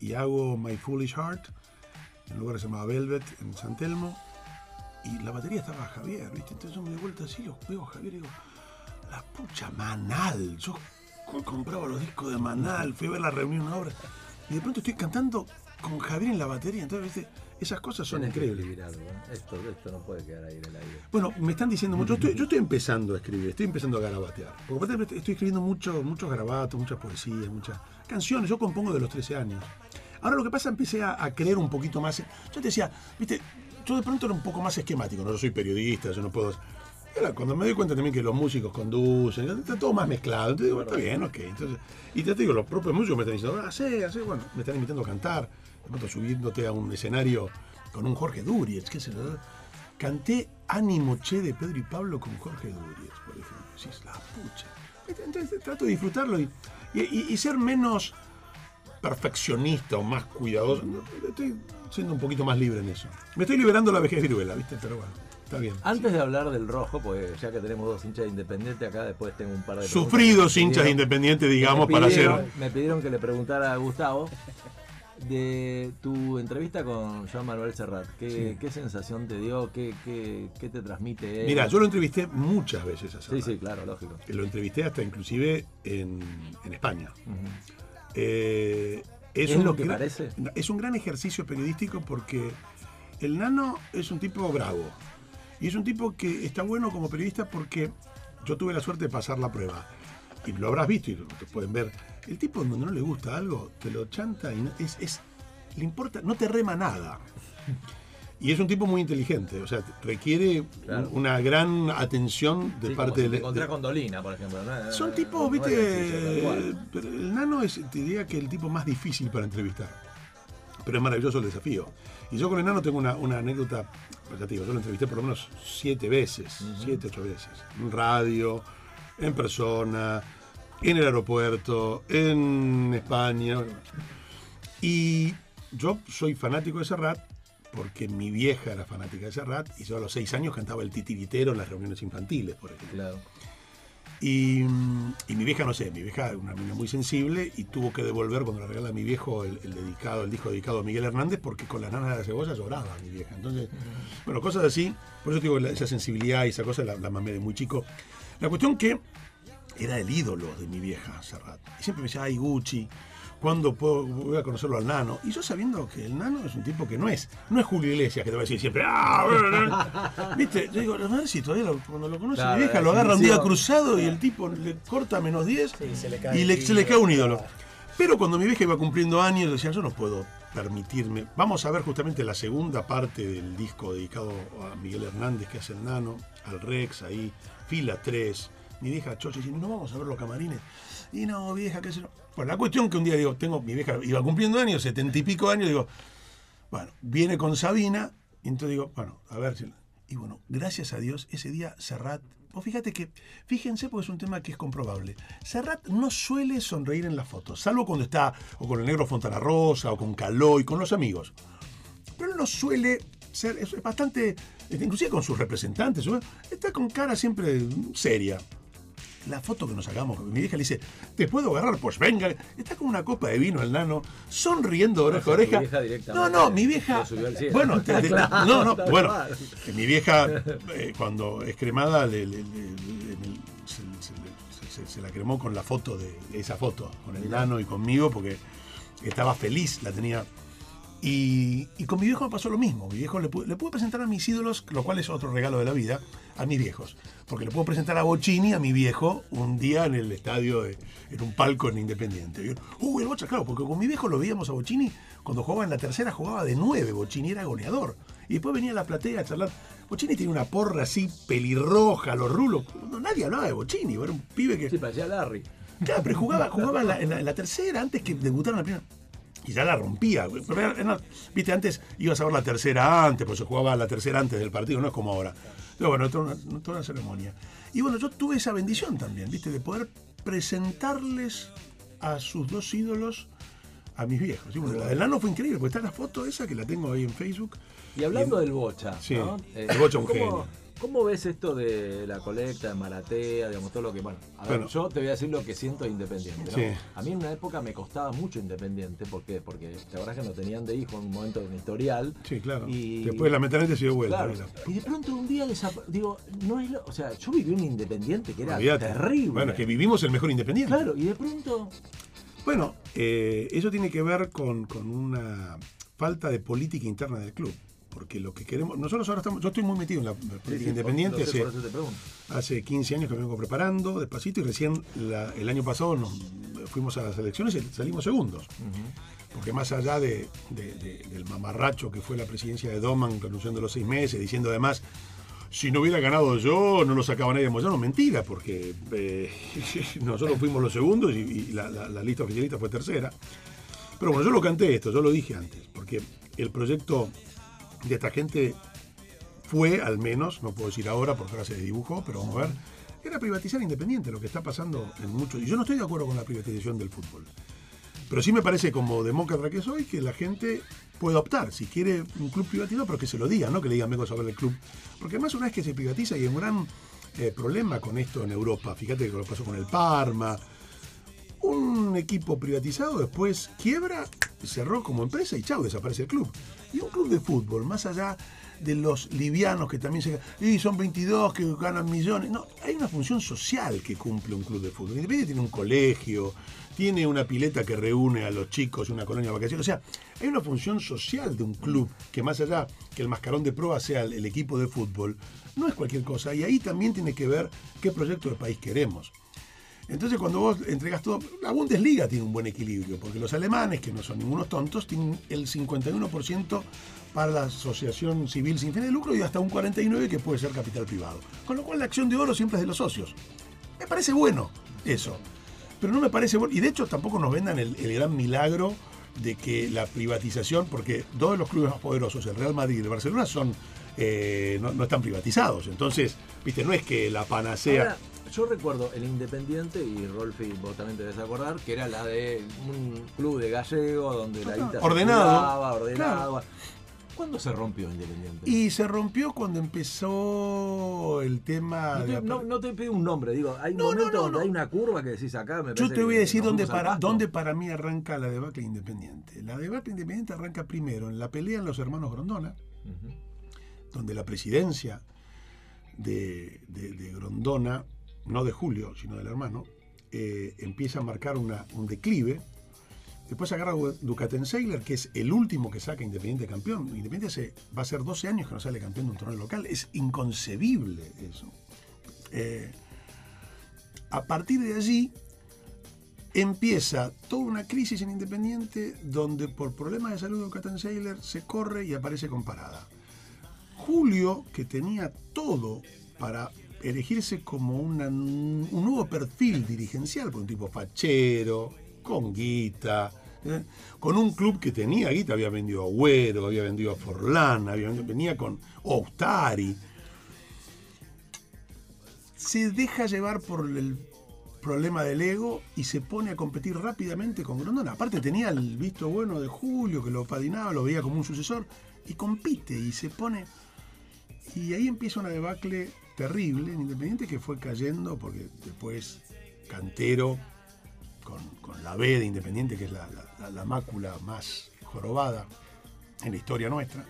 y hago My Foolish Heart en un lugar que se llamaba Velvet, en San Telmo. Y la batería estaba Javier, ¿viste? Entonces yo me di vuelta así, los veo a Javier y digo, la pucha, Manal. Yo co- compraba los discos de Manal, fui a ver la reunión, una obra. Y de pronto estoy cantando con Javier en la batería. Entonces, ¿viste? Esas cosas son increíbles. algo, ¿eh? Esto, esto no puede quedar ahí en el aire. Bueno, me están diciendo mucho. Yo estoy, yo estoy <laughs> empezando a escribir, estoy empezando a garabatear. Porque aparte estoy escribiendo mucho, muchos garabatos, muchas poesías, muchas canciones. Yo compongo de los 13 años. Ahora lo que pasa, empecé a, creer un poquito más. Yo te decía, viste, yo de pronto era un poco más esquemático. No, soy periodista, yo no puedo. Ahora, cuando me doy cuenta también que los músicos conducen, está todo más mezclado. Entonces digo, está bien, ok. Entonces, y te digo, los propios músicos me están diciendo, ah, hace, hace, bueno, me están invitando a cantar. De pronto subiéndote a un escenario con un Jorge Duriez, qué sé yo. Canté Ánimo Che de Pedro y Pablo con Jorge Duriez, por ejemplo. Sí, es la pucha. Entonces trato de disfrutarlo y ser menos perfeccionista o más cuidadoso. Estoy siendo un poquito más libre en eso. Me estoy liberando la vejez viruela, ¿viste? Pero bueno, está bien. Antes de hablar del rojo, pues ya que tenemos dos hinchas de Independiente acá, después tengo un par de Sufridos hinchas de pidieron- Independiente, que digamos, para hacer. Me pidieron que le preguntara a Gustavo de tu entrevista con Joan Manuel Serrat. ¿Qué, qué sensación te dio? ¿Qué, qué, qué te transmite él? Mira, yo lo entrevisté muchas veces a Sí, Serrat. sí, claro, lógico. Lo entrevisté hasta inclusive en, en España. Ujú. Eh, ¿Es un lo que gran- parece? Es un gran ejercicio periodístico porque el nano es un tipo bravo. Y es un tipo que está bueno como periodista porque yo tuve la suerte de pasar la prueba. Y lo habrás visto y lo lo pueden ver. El tipo donde no le gusta algo, te lo chanta y no- es, es- le importa, no te rema nada. Y es un tipo muy inteligente, o sea, requiere Claro. una gran atención de Sí, parte como si del- te encontrás de- con Dolina, por ejemplo. ¿no? son No, tipos, no viste, cual. pero el nano es, te diría que el tipo más difícil para entrevistar. Pero es maravilloso el desafío. Y yo con el nano tengo una, una anécdota, pues ya te digo, yo lo entrevisté por lo menos siete veces, siete, ocho veces. En radio, en persona, en el aeropuerto, en España. Y yo soy fanático de Serrat porque mi vieja era fanática de Serrat y yo a los seis años cantaba el titiritero en las reuniones infantiles, por ejemplo. Claro. Y, y mi vieja, no sé, mi vieja es una niña muy sensible y tuvo que devolver cuando le regala a mi viejo el, el dedicado, el disco dedicado a Miguel Hernández, porque con las nanas de la cebolla lloraba mi vieja. Entonces, bueno, cosas así. Por eso digo, esa sensibilidad y esa cosa la, la mamé de muy chico. La cuestión que era el ídolo de mi vieja, Serrat. Y siempre me decía, ay, Gucci, ¿Cuándo puedo, voy a conocerlo al nano? Y yo sabiendo que el nano es un tipo que no es, no es Julio Iglesias, que te va a decir siempre, ¡ah! <laughs> ¿Viste? Yo digo, a ver si todavía lo- cuando lo conoce Claro, mi vieja, lo agarra un día cruzado y el tipo le corta menos 10 Sí, se le cae y le- se le cae un ídolo. Pero cuando mi vieja iba cumpliendo años, decía, yo no puedo permitirme. Vamos a ver justamente la segunda parte del disco dedicado a Miguel Hernández, que hace el nano, al Rex, ahí, fila 3. Mi vieja Chocha dice, no vamos a ver los camarines. Y no, vieja, qué sé yo. Bueno, la cuestión que un día digo, tengo, mi vieja iba cumpliendo años, setenta y pico años, digo, bueno, viene con Sabina, y entonces digo, bueno, a ver si. Y bueno, gracias a Dios, ese día Serrat. Vos fíjate que, fíjense, porque es un tema que es comprobable. Serrat no suele sonreír en las fotos, salvo cuando está o con el negro Fontana Rosa, o con Calói, con los amigos. Pero no suele ser, es bastante, inclusive con sus representantes, está con cara siempre seria. La foto que nos sacamos, mi vieja le dice, ¿te puedo agarrar? Pues venga. Está con una copa de vino el nano, sonriendo oreja a oreja. No, no, mi vieja. Bueno, te- te- Claro, no, no, bueno. que Mi vieja, eh, cuando es cremada, le- le- le- se, se- se- se la cremó con la foto de, de esa foto, con el nano y conmigo, porque estaba feliz, la tenía. Y, y con mi viejo me pasó lo mismo. Mi viejo le, le pude presentar a mis ídolos, lo cual es otro regalo de la vida, a mis viejos. Porque le puedo presentar a Bocini, a mi viejo, un día en el estadio, de- en un palco en Independiente. Yo, Uy, el Bocha, claro, porque con mi viejo lo veíamos a Bocini, cuando jugaba en la tercera jugaba de nueve, Bocini era goleador. Y después venía a la platea a charlar. Bocini tiene una porra así, pelirroja, los rulos. No, nadie hablaba de Bocini, era un pibe que... Sí, parecía Larry. Claro, pero jugaba, jugaba en, la, en la- en la tercera antes que debutara en la primera. Y ya la rompía. Viste, antes ibas a ver la tercera antes, pues se jugaba la tercera antes del partido, no es como ahora. Pero bueno, toda una, toda una ceremonia. Y bueno, yo tuve esa bendición también, ¿viste? De poder presentarles a sus dos ídolos a mis viejos. Y bueno, la del nano fue increíble, porque está la foto esa que la tengo ahí en Facebook. Y hablando del Bocha, Sí, ¿no? el Bocha un ¿cómo, genio. ¿Cómo ves esto de la colecta, de Maratea, digamos, todo lo que... Bueno, a ver, Bueno. yo te voy a decir lo que siento de Independiente, ¿no? Sí. A mí en una época me costaba mucho Independiente, ¿por qué? Porque la verdad que no tenían de hijo en un momento de mi historial. Sí, claro. Y- Después lamentablemente se dio vuelta. Claro. Y de pronto un día digo, no es lo, o sea, yo viví un independiente que era terrible. Bueno, es que vivimos el mejor independiente. Claro, y de pronto Bueno, eh, eso tiene que ver con, con una falta de política interna del club. Porque lo que queremos. Nosotros ahora estamos. Yo estoy muy metido en la política Sí, independiente. sé, hace, hace 15 años que me vengo preparando despacito y recién la- el año pasado nos fuimos a las elecciones y salimos segundos. Porque más allá de, de- de- del mamarracho que fue la presidencia de Doman renunciando los seis meses, diciendo además, si no hubiera ganado yo, no lo sacaba nadie de Moyano, mentira, porque eh, <laughs> nosotros fuimos los segundos y, y la, la- la lista oficialista fue tercera. Pero bueno, yo lo canté esto, yo lo dije antes, porque el proyecto de esta gente fue, al menos, no puedo decir ahora porque ahora se dibujó, pero vamos a ver, era privatizar Independiente, lo que está pasando en muchos. Y yo no estoy de acuerdo con la privatización del fútbol. Pero sí me parece, como demócrata que soy, que la gente puede optar. Si quiere un club privatizado, pero que se lo diga, no que le digan vengo a saber del club. Porque además, una vez que se privatiza, y hay un gran eh, problema con esto en Europa. Fíjate que lo pasó con el Parma. Un equipo privatizado después quiebra, cerró como empresa y chao, desaparece el club. Y un club de fútbol, más allá de los livianos que también se... Y son 22 que ganan millones. No, hay una función social que cumple un club de fútbol. Independiente tiene un colegio, tiene una pileta que reúne a los chicos, una colonia de vacaciones. O sea, hay una función social de un club que más allá que el mascarón de prueba sea el, el equipo de fútbol, no es cualquier cosa. Y ahí también tiene que ver qué proyecto de país queremos. Entonces, cuando vos entregas todo, la Bundesliga tiene un buen equilibrio, porque los alemanes, que no son ningunos tontos, tienen el 51% para la asociación civil sin fin de lucro y hasta un 49% que puede ser capital privado. Con lo cual, la acción de oro siempre es de los socios. Me parece bueno eso, pero no me parece bueno, y de hecho tampoco nos vendan el, gran milagro de que la privatización, porque dos de los clubes más poderosos, el Real Madrid y el Barcelona, son eh, no, están privatizados. Entonces, viste, no es que la panacea. Yo recuerdo el Independiente, y Rolfi, vos también te debes acordar, que era la de un club de gallego donde la guita se Ordenado. ¿Cuándo se rompió Independiente? Y se rompió cuando empezó el tema. no, de te, no, no te pido un nombre, digo, hay No, no, no, donde no. hay una curva que decís acá, me Yo te voy a decir dónde para, dónde para mí arranca la debacle independiente. La debacle independiente arranca primero en la pelea en los hermanos Grondona, donde la presidencia de, de- de Grondona, no de Julio, sino del hermano, eh, empieza a marcar un declive, Después agarra a Ducatenseiler, que es el último que saca Independiente campeón. Independiente se, va a ser 12 años que no sale campeón de un torneo local. Es inconcebible eso. Eh, a partir de allí empieza toda una crisis en Independiente donde por problemas de salud de Ducatenseiler se corre y aparece con parada. Julio, que tenía todo para elegirse como un nuevo perfil dirigencial, por un tipo fachero, con guita, ¿eh? con un club que tenía guita, había vendido a Agüero, había vendido a Forlán, había, venía con Ostari. Se deja llevar por el problema del ego y se pone a competir rápidamente con Grondona. Aparte tenía el visto bueno de Julio, que lo padrinaba, lo veía como un sucesor, y compite y se pone... Y ahí empieza una debacle terrible en Independiente que fue cayendo porque después Cantero con, con la B de Independiente, que es la, la- la- la mácula más jorobada en la historia nuestra.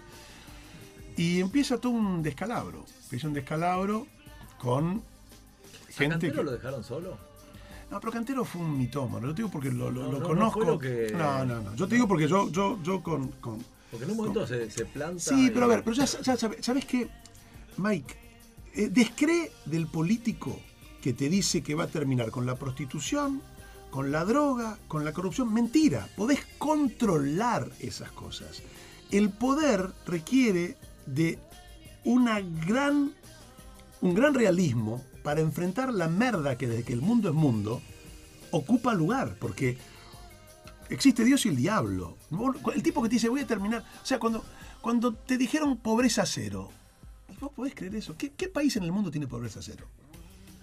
Y empieza todo un descalabro. Empieza un descalabro con ¿A gente Cantero que... lo dejaron solo? No, pero Cantero fue un mitómano. Lo digo porque lo, lo- No, lo no, no conozco. que- No, no, no. Yo te digo porque yo, yo, yo con, con- Porque en un momento se, se planta. Sí, pero a ver, pero ya, ya sabe- ¿sabes qué? Mike, eh, descree del político que te dice que va a terminar con la prostitución, con la droga, con la corrupción. Mentira, podés controlar esas cosas. El poder requiere de una gran, un gran realismo para enfrentar la merda que desde que el mundo es mundo ocupa lugar, porque existe Dios y el diablo. El tipo que te dice voy a terminar, o sea, cuando, cuando te dijeron pobreza cero, ¿vos podés creer eso? ¿Qué, qué país en el mundo tiene pobreza cero?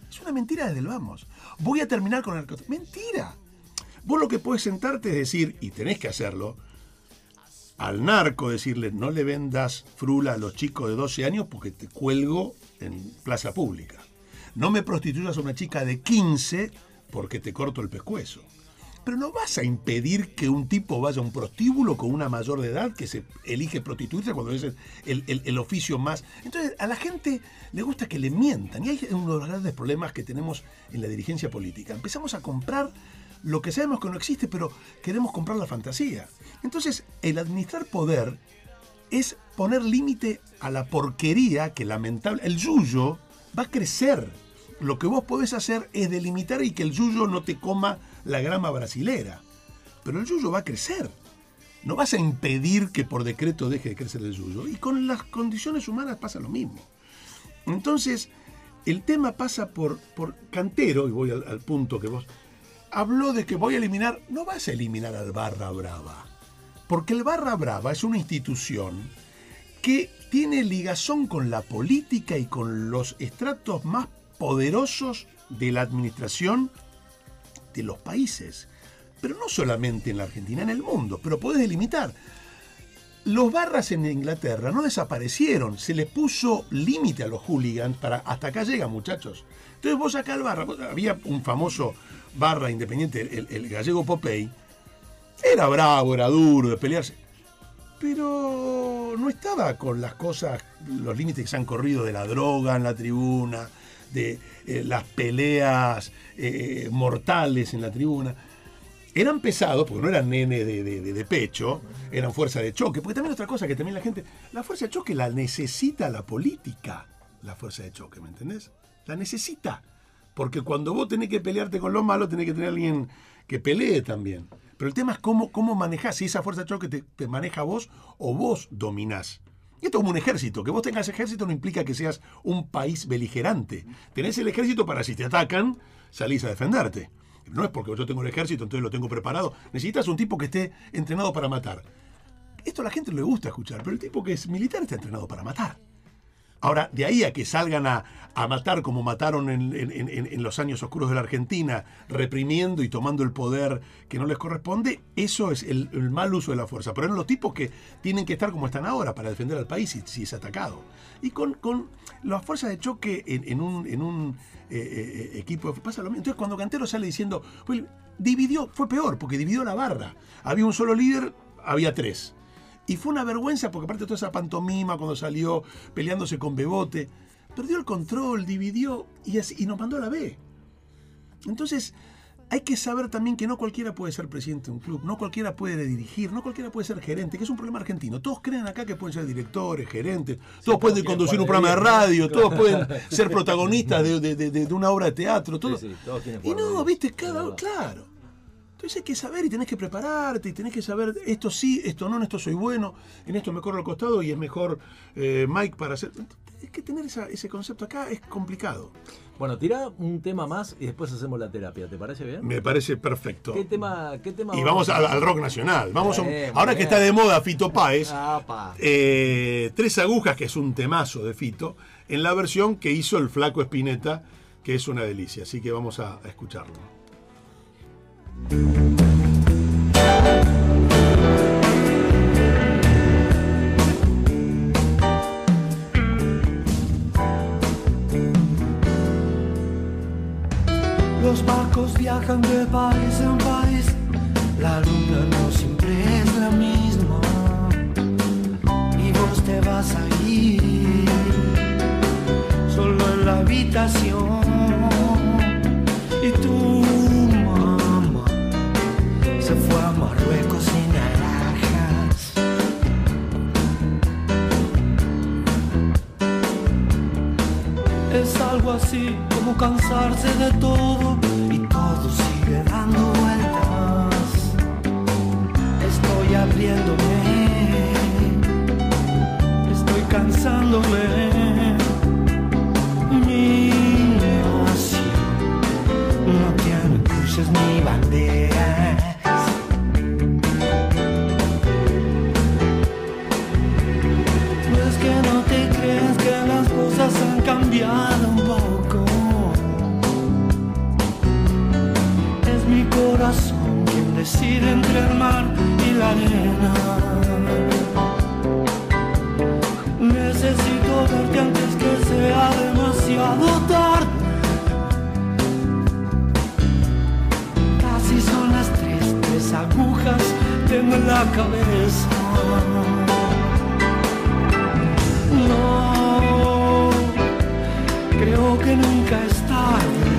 Es una mentira desde el vamos. Voy a terminar con el. Mentira. Vos lo que podés sentarte es decir, y tenés que hacerlo, al narco decirle no le vendas frula a los chicos de 12 años porque te cuelgo en plaza pública. No me prostituyas a una chica de 15 porque te corto el pescuezo. Pero no vas a impedir que un tipo vaya a un prostíbulo con una mayor de edad que se elige prostituirse cuando es el, el- el oficio más. Entonces, a la gente le gusta que le mientan. Y hay uno de los grandes problemas que tenemos en la dirigencia política. Empezamos a comprar lo que sabemos que no existe, pero queremos comprar la fantasía. Entonces, el administrar poder es poner límite a la porquería que lamentable. El yuyo va a crecer. Lo que vos podés hacer es delimitar y que el yuyo no te coma la grama brasilera. Pero el yuyo va a crecer. No vas a impedir que por decreto deje de crecer el yuyo. Y con las condiciones humanas pasa lo mismo. Entonces, el tema pasa por, por Cantero, y voy al, punto que vos... Habló de que voy a eliminar... No vas a eliminar al Barra Brava. Porque el Barra Brava es una institución que tiene ligazón con la política y con los estratos más poderosos de la administración de los países. Pero no solamente en la Argentina, en el mundo. Pero podés delimitar. Los barras en Inglaterra no desaparecieron, se les puso límite a los hooligans para hasta acá llegan muchachos. Entonces vos acá al barra, había un famoso barra independiente, el, el gallego Popey, era bravo, era duro de pelearse, pero no estaba con las cosas, los límites que se han corrido de la droga en la tribuna, de eh, las peleas eh, mortales en la tribuna eran pesados, porque no eran nene de, pecho, eran fuerza de choque. Porque también otra cosa que también la gente, la fuerza de choque la necesita la política, la fuerza de choque, ¿me entendés? La necesita. Porque cuando vos tenés que pelearte con los malos, tenés que tener alguien que pelee también. Pero el tema es cómo, cómo manejás, si esa fuerza de choque te maneja vos o vos dominás. Y esto es como un ejército. Que vos tengas ejército no implica que seas un país beligerante. Tenés el ejército para si te atacan, salís a defenderte. No es porque yo tengo el ejército, entonces lo tengo preparado. Necesitas un tipo que esté entrenado para matar. Esto a la gente le gusta escuchar, pero el tipo que es militar está entrenado para matar. Ahora, de ahí a que salgan a, a matar como mataron en, los años oscuros de la Argentina, reprimiendo y tomando el poder que no les corresponde, eso es el, mal uso de la fuerza. Pero eran los tipos que tienen que estar como están ahora para defender al país si, es atacado. Y con, con las fuerzas de choque en, en un, eh, eh, equipo pasa lo mismo. Entonces, cuando Cantero sale diciendo, "Fue- dividió, fue peor, porque dividió la barra. Había un solo líder, había tres. Y fue una vergüenza porque aparte de toda esa pantomima cuando salió peleándose con Bebote, perdió el control, dividió y, así- y nos mandó a la B. Entonces, hay que saber también que no cualquiera puede ser presidente de un club, no cualquiera puede dirigir, no cualquiera puede ser gerente, que es un problema argentino. Todos creen acá que pueden ser directores, gerentes, todos pueden conducir un programa de radio, todos pueden ser <laughs> protagonistas de, de- de- de una obra de teatro. Todo. Sí, sí, todos y no, viste, cada claro. Entonces hay que saber y tenés que prepararte y tenés que saber esto sí, esto no, en esto soy bueno, en esto me corro al costado y es mejor eh, Mike para hacer. Es que tener esa- ese concepto acá es complicado. Bueno, tirá un tema más y después hacemos la terapia. ¿Te parece bien? Me parece perfecto. ¿Qué tema? Qué tema Y vamos al, al rock nacional. Vamos a un- Bien, ahora que está de moda Fito Páez, eh, Tres Agujas, que es un temazo de Fito, en la versión que hizo el Flaco Espineta, que es una delicia. Así que vamos a, a escucharlo. Los barcos viajan de país en país. La luna no siempre es la misma. Y vos te vas a ir solo en la habitación. Y mamá se fue a Marruecos sin alhajas. Es algo así como cansarse de todo y todo sigue dando vueltas. Estoy abriéndome, estoy cansándome. Mi nación no tiene cruces ni banderas. Un poco. Es mi corazón quien decide entre el mar y la arena. Necesito verte antes que sea demasiado tarde. Casi son las tres, tres agujas tengo en la cabeza. No, creo que nunca es tarde.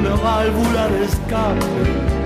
Una válvula de escape.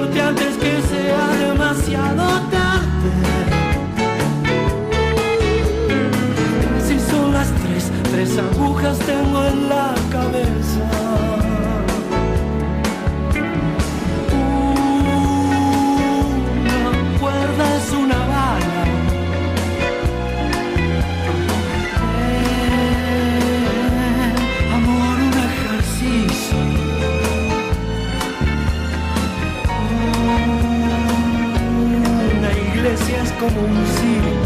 Antes que sea demasiado tarde. Si son las tres, tres agujas tengo en la cabeza. Como un circo.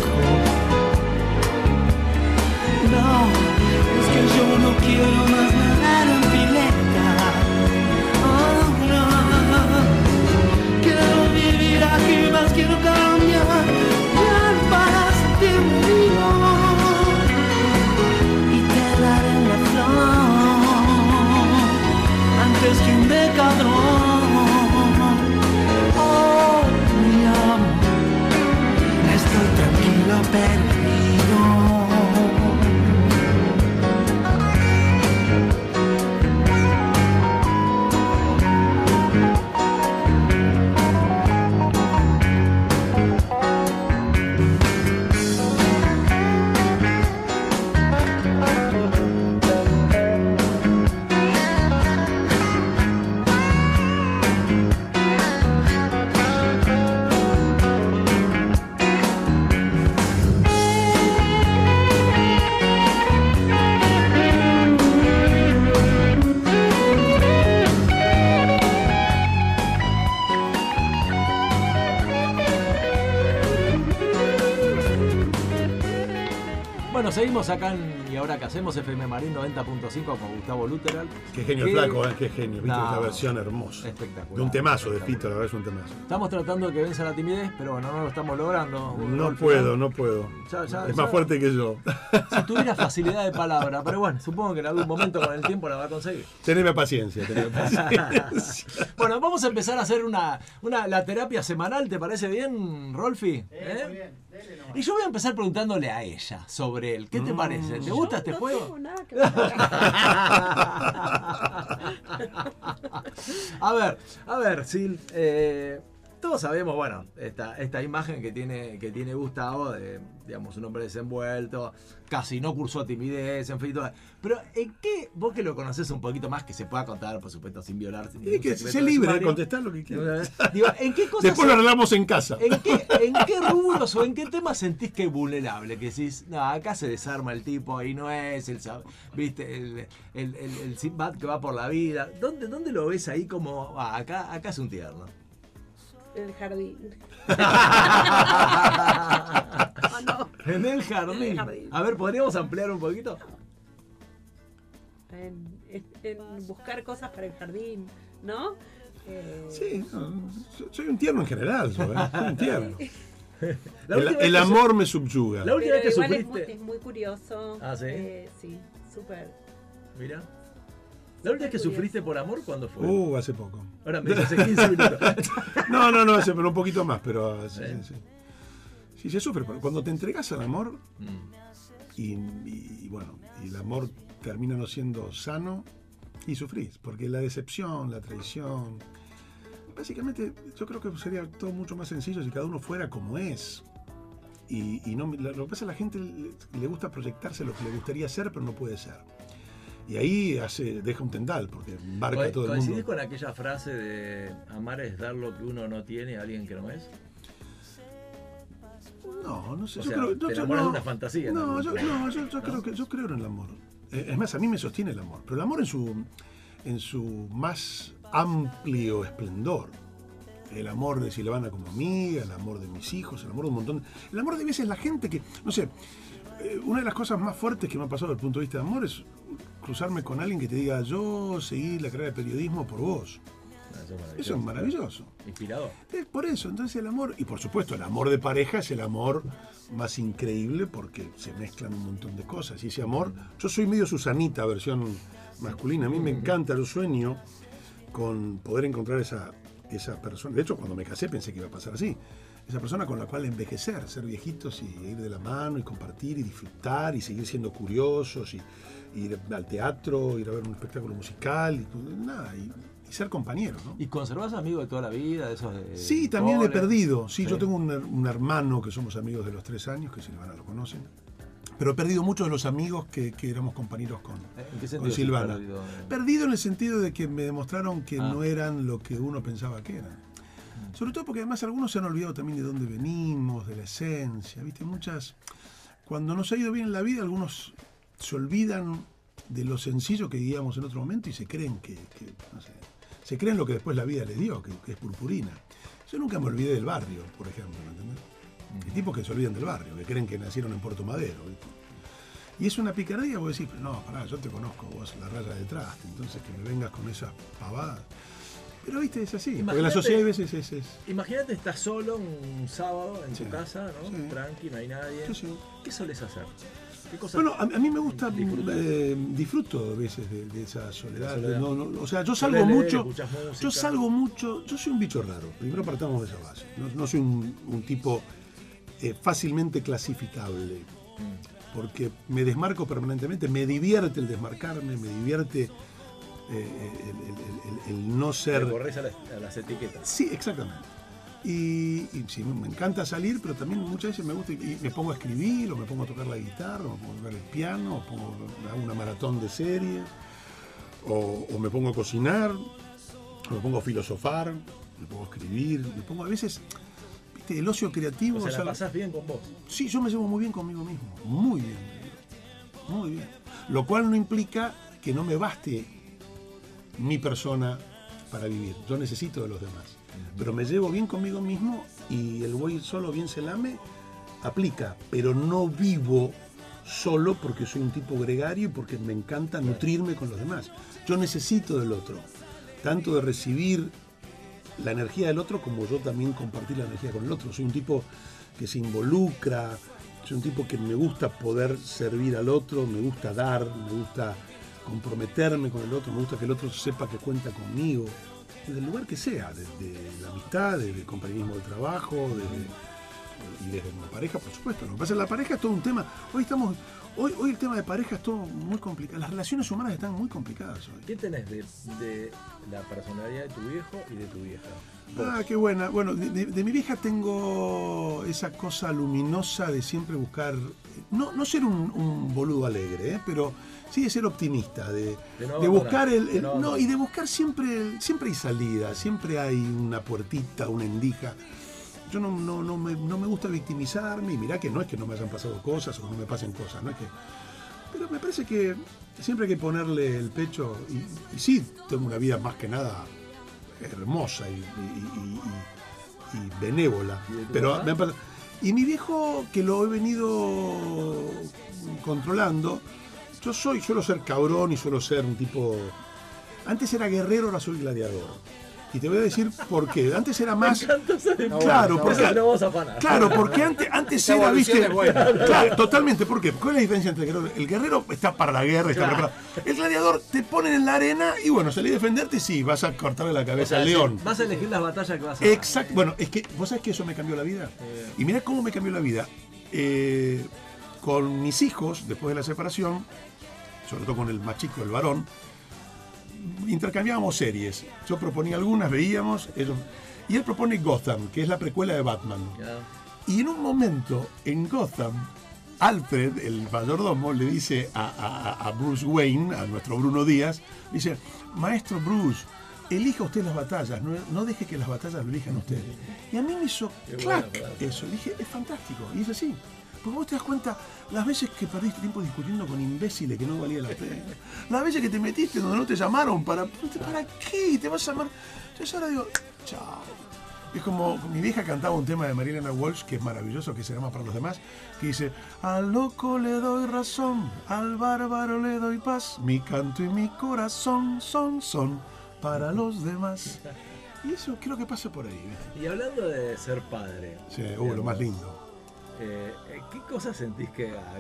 Seguimos acá en Y ahora que hacemos FM Marín 90.5 con Gustavo Luteral. Qué genio ¿Qué? flaco, ¿eh? Qué genio. Viste No. esta versión hermosa. Espectacular. De un temazo de. Fito, la verdad es un temazo. Estamos tratando de que venza la timidez, pero bueno, no lo estamos logrando. No puedo, final, no puedo. Ya, ya, es ya. más fuerte que yo. Si tuviera facilidad de palabra, pero bueno, supongo que en algún momento con el tiempo la va a conseguir. Teneme paciencia, teneme paciencia. <laughs> Bueno, vamos a empezar a hacer una, una la terapia semanal, ¿te parece bien, Rolfi? ¿Eh? Muy bien. Y yo voy a empezar preguntándole a ella sobre él. ¿Qué te parece? ¿Te gusta este no juego? tengo nada que ver. <laughs> a ver, a ver, Sil. eh, todos sabemos, bueno, esta, esta imagen que tiene, que tiene Gustavo de, digamos, un hombre desenvuelto, casi no cursó timidez, en fin, todo. Pero, ¿en qué, vos que lo conocés un poquito más, que se pueda contar, por supuesto, sin violar? ningún que de libre de contestar lo que quiera. Digo, ¿en qué cosas Después lo arreglamos en casa. ¿En qué, ¿En qué rubros o en qué temas sentís que es vulnerable? Que decís, no, acá se desarma el tipo y no es el, viste, el, el, el, el Sinbad que va por la vida. ¿Dónde, dónde lo ves ahí como, ah, acá, acá es un tierno? En el jardín. <laughs> Ah, no. En el jardín. En el jardín. A ver, ¿podríamos ampliar un poquito? En, en- en buscar cosas para el jardín, ¿no? Eh, Sí, no, so- soy un tierno en general, yo, ¿eh? Soy un tierno. <laughs> El, amor me subyuga. La última Pero vez que igual es muy, sufriste. es muy curioso. Ah, ¿sí? Eh, sí, súper. Mira. La última que sufriste por amor, ¿cuándo fue? Uh, hace poco. Ahora me hace 15 minutos. <laughs> No, no, no, hace pero un poquito más, pero ah, sí, ¿Sí? sí, sí. Sí, se sufre. pero Cuando te entregas al amor Mm. y, y- y bueno, y el amor termina no siendo sano y sufrís, porque la decepción, la traición, básicamente yo creo que sería todo mucho más sencillo si cada uno fuera como es. Y, y no, lo que pasa es que a la gente le gusta proyectarse lo que le gustaría ser, pero no puede ser. Y ahí hace, deja un tendal, porque embarca a Co- todo el ¿Coincidís mundo. con aquella frase de amar es dar lo que uno no tiene a alguien que no es? No, no sé. O yo sea, creo, te yo- enamoras no, de una fantasía, No, yo, no, yo- yo creo que yo creo en el amor. Eh, Es más, a mí me sostiene el amor. Pero el amor en su, en su más amplio esplendor. El amor de Silvana como amiga, el amor de mis hijos, el amor de un montón. El amor de veces la gente que, no sé, eh, una de las cosas más fuertes que me ha pasado desde el punto de vista de amor es cruzarme con alguien que te diga, yo seguí la carrera de periodismo por vos. Eso es maravilloso. Eso es maravilloso. Inspirador. Es por eso, entonces el amor, y por supuesto el amor de pareja es el amor más increíble porque se mezclan un montón de cosas. Y ese amor, yo soy medio Susanita, versión masculina, a mí me encanta, yo sueño con poder encontrar esa, esa persona. De hecho, cuando me casé pensé que iba a pasar así. Esa persona con la cual envejecer, ser viejitos y ir de la mano y compartir y disfrutar y seguir siendo curiosos y ir al teatro, ir a ver un espectáculo musical y nada, y, y ser compañeros, ¿no? ¿Y conservás amigos de toda la vida? De esos de Sí, también he perdido. Sí, Sí. yo tengo un, her- un hermano que somos amigos de los tres años, que Silvana lo conocen. Pero he perdido muchos de los amigos que, que éramos compañeros con, ¿Eh? ¿En qué con sentido? Silvana. Perdido? Perdido en el sentido de que me demostraron que Ah. no eran lo que uno pensaba que eran. Sobre todo porque además algunos se han olvidado también de dónde venimos, de la esencia. ¿Viste? Muchas. Cuando nos ha ido bien en la vida, algunos se olvidan de lo sencillo que guiamos en otro momento y se creen que, que, no sé, se creen lo que después la vida les dio, que, que es purpurina. Yo nunca me olvidé del barrio, por ejemplo, ¿me entendés? Hay tipos que se olvidan del barrio, que creen que nacieron en Puerto Madero. ¿viste? Y es una picardía, vos decís, pero no, pará, yo te conozco, vos la raya de traste, entonces que me vengas con esas pavadas. Pero viste, es así. Porque la sociedad a veces es. es Imagínate, estás solo un sábado en Sí. tu casa, ¿no? Sí. Tranqui, no hay nadie. Sí. ¿Qué solés hacer? Bueno, a, a mí me gusta, Disfrutar. eh, disfruto a veces de, de esa soledad. No, no, o sea, yo salgo leer, mucho. Yo salgo mucho. Yo soy un bicho raro. Primero partamos de esa base. No, no soy un, un tipo eh, fácilmente clasificable. Mm. Porque me desmarco permanentemente. Me divierte el desmarcarme, me divierte eh, el, el- el- el- el no Te ser. corres a las, a las etiquetas. Sí, exactamente. Y, y sí, me encanta salir, pero también muchas veces me gusta y me pongo a escribir, o me pongo a tocar la guitarra, o me pongo a tocar el piano, o pongo, hago una maratón de series, o, o me pongo a cocinar, o me pongo a filosofar, me pongo a escribir, me pongo a veces, viste, el ocio creativo. O sea, o la sea, pasás bien con vos. Sí, yo me llevo muy bien conmigo mismo, muy bien, muy bien. Lo cual no implica que no me baste mi persona para vivir. Yo necesito de los demás. Pero me llevo bien conmigo mismo y el voy solo bien se lame aplica, pero no vivo solo porque soy un tipo gregario y porque me encanta nutrirme con los demás. Yo necesito del otro, tanto de recibir la energía del otro como yo también compartir la energía con el otro. Soy un tipo que se involucra, soy un tipo que me gusta poder servir al otro, me gusta dar, me gusta comprometerme con el otro, me gusta que el otro sepa que cuenta conmigo, desde el lugar que sea, desde la amistad, desde el compañerismo de trabajo, desde, y desde una pareja, por supuesto. Lo que pasa es que la pareja es todo un tema. Hoy estamos, hoy, hoy el tema de pareja es todo muy complicado. Las relaciones humanas están muy complicadas hoy. ¿Qué tenés de, de la personalidad de tu viejo y de tu vieja? Vos. Ah, qué buena. Bueno, de, de- de mi vieja tengo esa cosa luminosa de siempre buscar, no, no ser un, un boludo alegre, ¿eh? pero sí de ser optimista, de, De no de buscar el, de no y de buscar siempre, siempre hay salida, siempre hay una puertita, una endija. Yo no, no, no, me, no me gusta victimizarme y mirá que no es que no me hayan pasado cosas o no me pasen cosas, no es que... Pero me parece que siempre hay que ponerle el pecho y, y sí, tengo una vida más que nada hermosa y, benévola. ¿Y de tu Pero me y mi viejo, que lo he venido controlando, yo soy, suelo ser cabrón y suelo ser un tipo. Antes era guerrero, ahora soy gladiador. Y te voy a decir por qué. Antes era más. Claro, porque, no claro, porque antes, antes era, viste. Claro, totalmente. ¿Por qué? ¿Cuál es la diferencia entre el guerrero? El guerrero está para la guerra, está preparado. El gladiador te ponen en la arena y bueno, salí a defenderte, sí, vas a cortarle la cabeza al león. Vas a elegir las batallas que vas a. Exacto. Bueno, es que vos sabés que eso me cambió la vida. Y mira cómo me cambió la vida. Eh, con mis hijos, después de la separación, sobre todo con el más chico, el varón, intercambiábamos series. Yo proponía algunas, veíamos, ellos- y él propone Gotham, que es la precuela de Batman. Y en un momento, en Gotham, Alfred, el mayordomo, le dice a, a- a Bruce Wayne, a nuestro Bruno Díaz, dice, maestro Bruce, elija usted las batallas, no, no deje que las batallas lo elijan usted. Y a mí me hizo clac eso. Dije, es fantástico. Y es así. Porque vos te das cuenta las veces que perdiste tiempo discutiendo con imbéciles que no valía la pena. Las veces que te metiste donde no te llamaron para... ¿Para qué? Te vas a llamar... Entonces ahora digo, chao. Es como mi vieja cantaba un tema de Marilena Walsh que es maravilloso, que se llama para los demás, que dice, al loco le doy razón, al bárbaro le doy paz, mi canto y mi corazón son, son para los demás. Y eso creo que pasa por ahí. Y hablando de ser padre. Sí, uh, lo más lindo. eh, ¿Qué cosas sentís que, ah,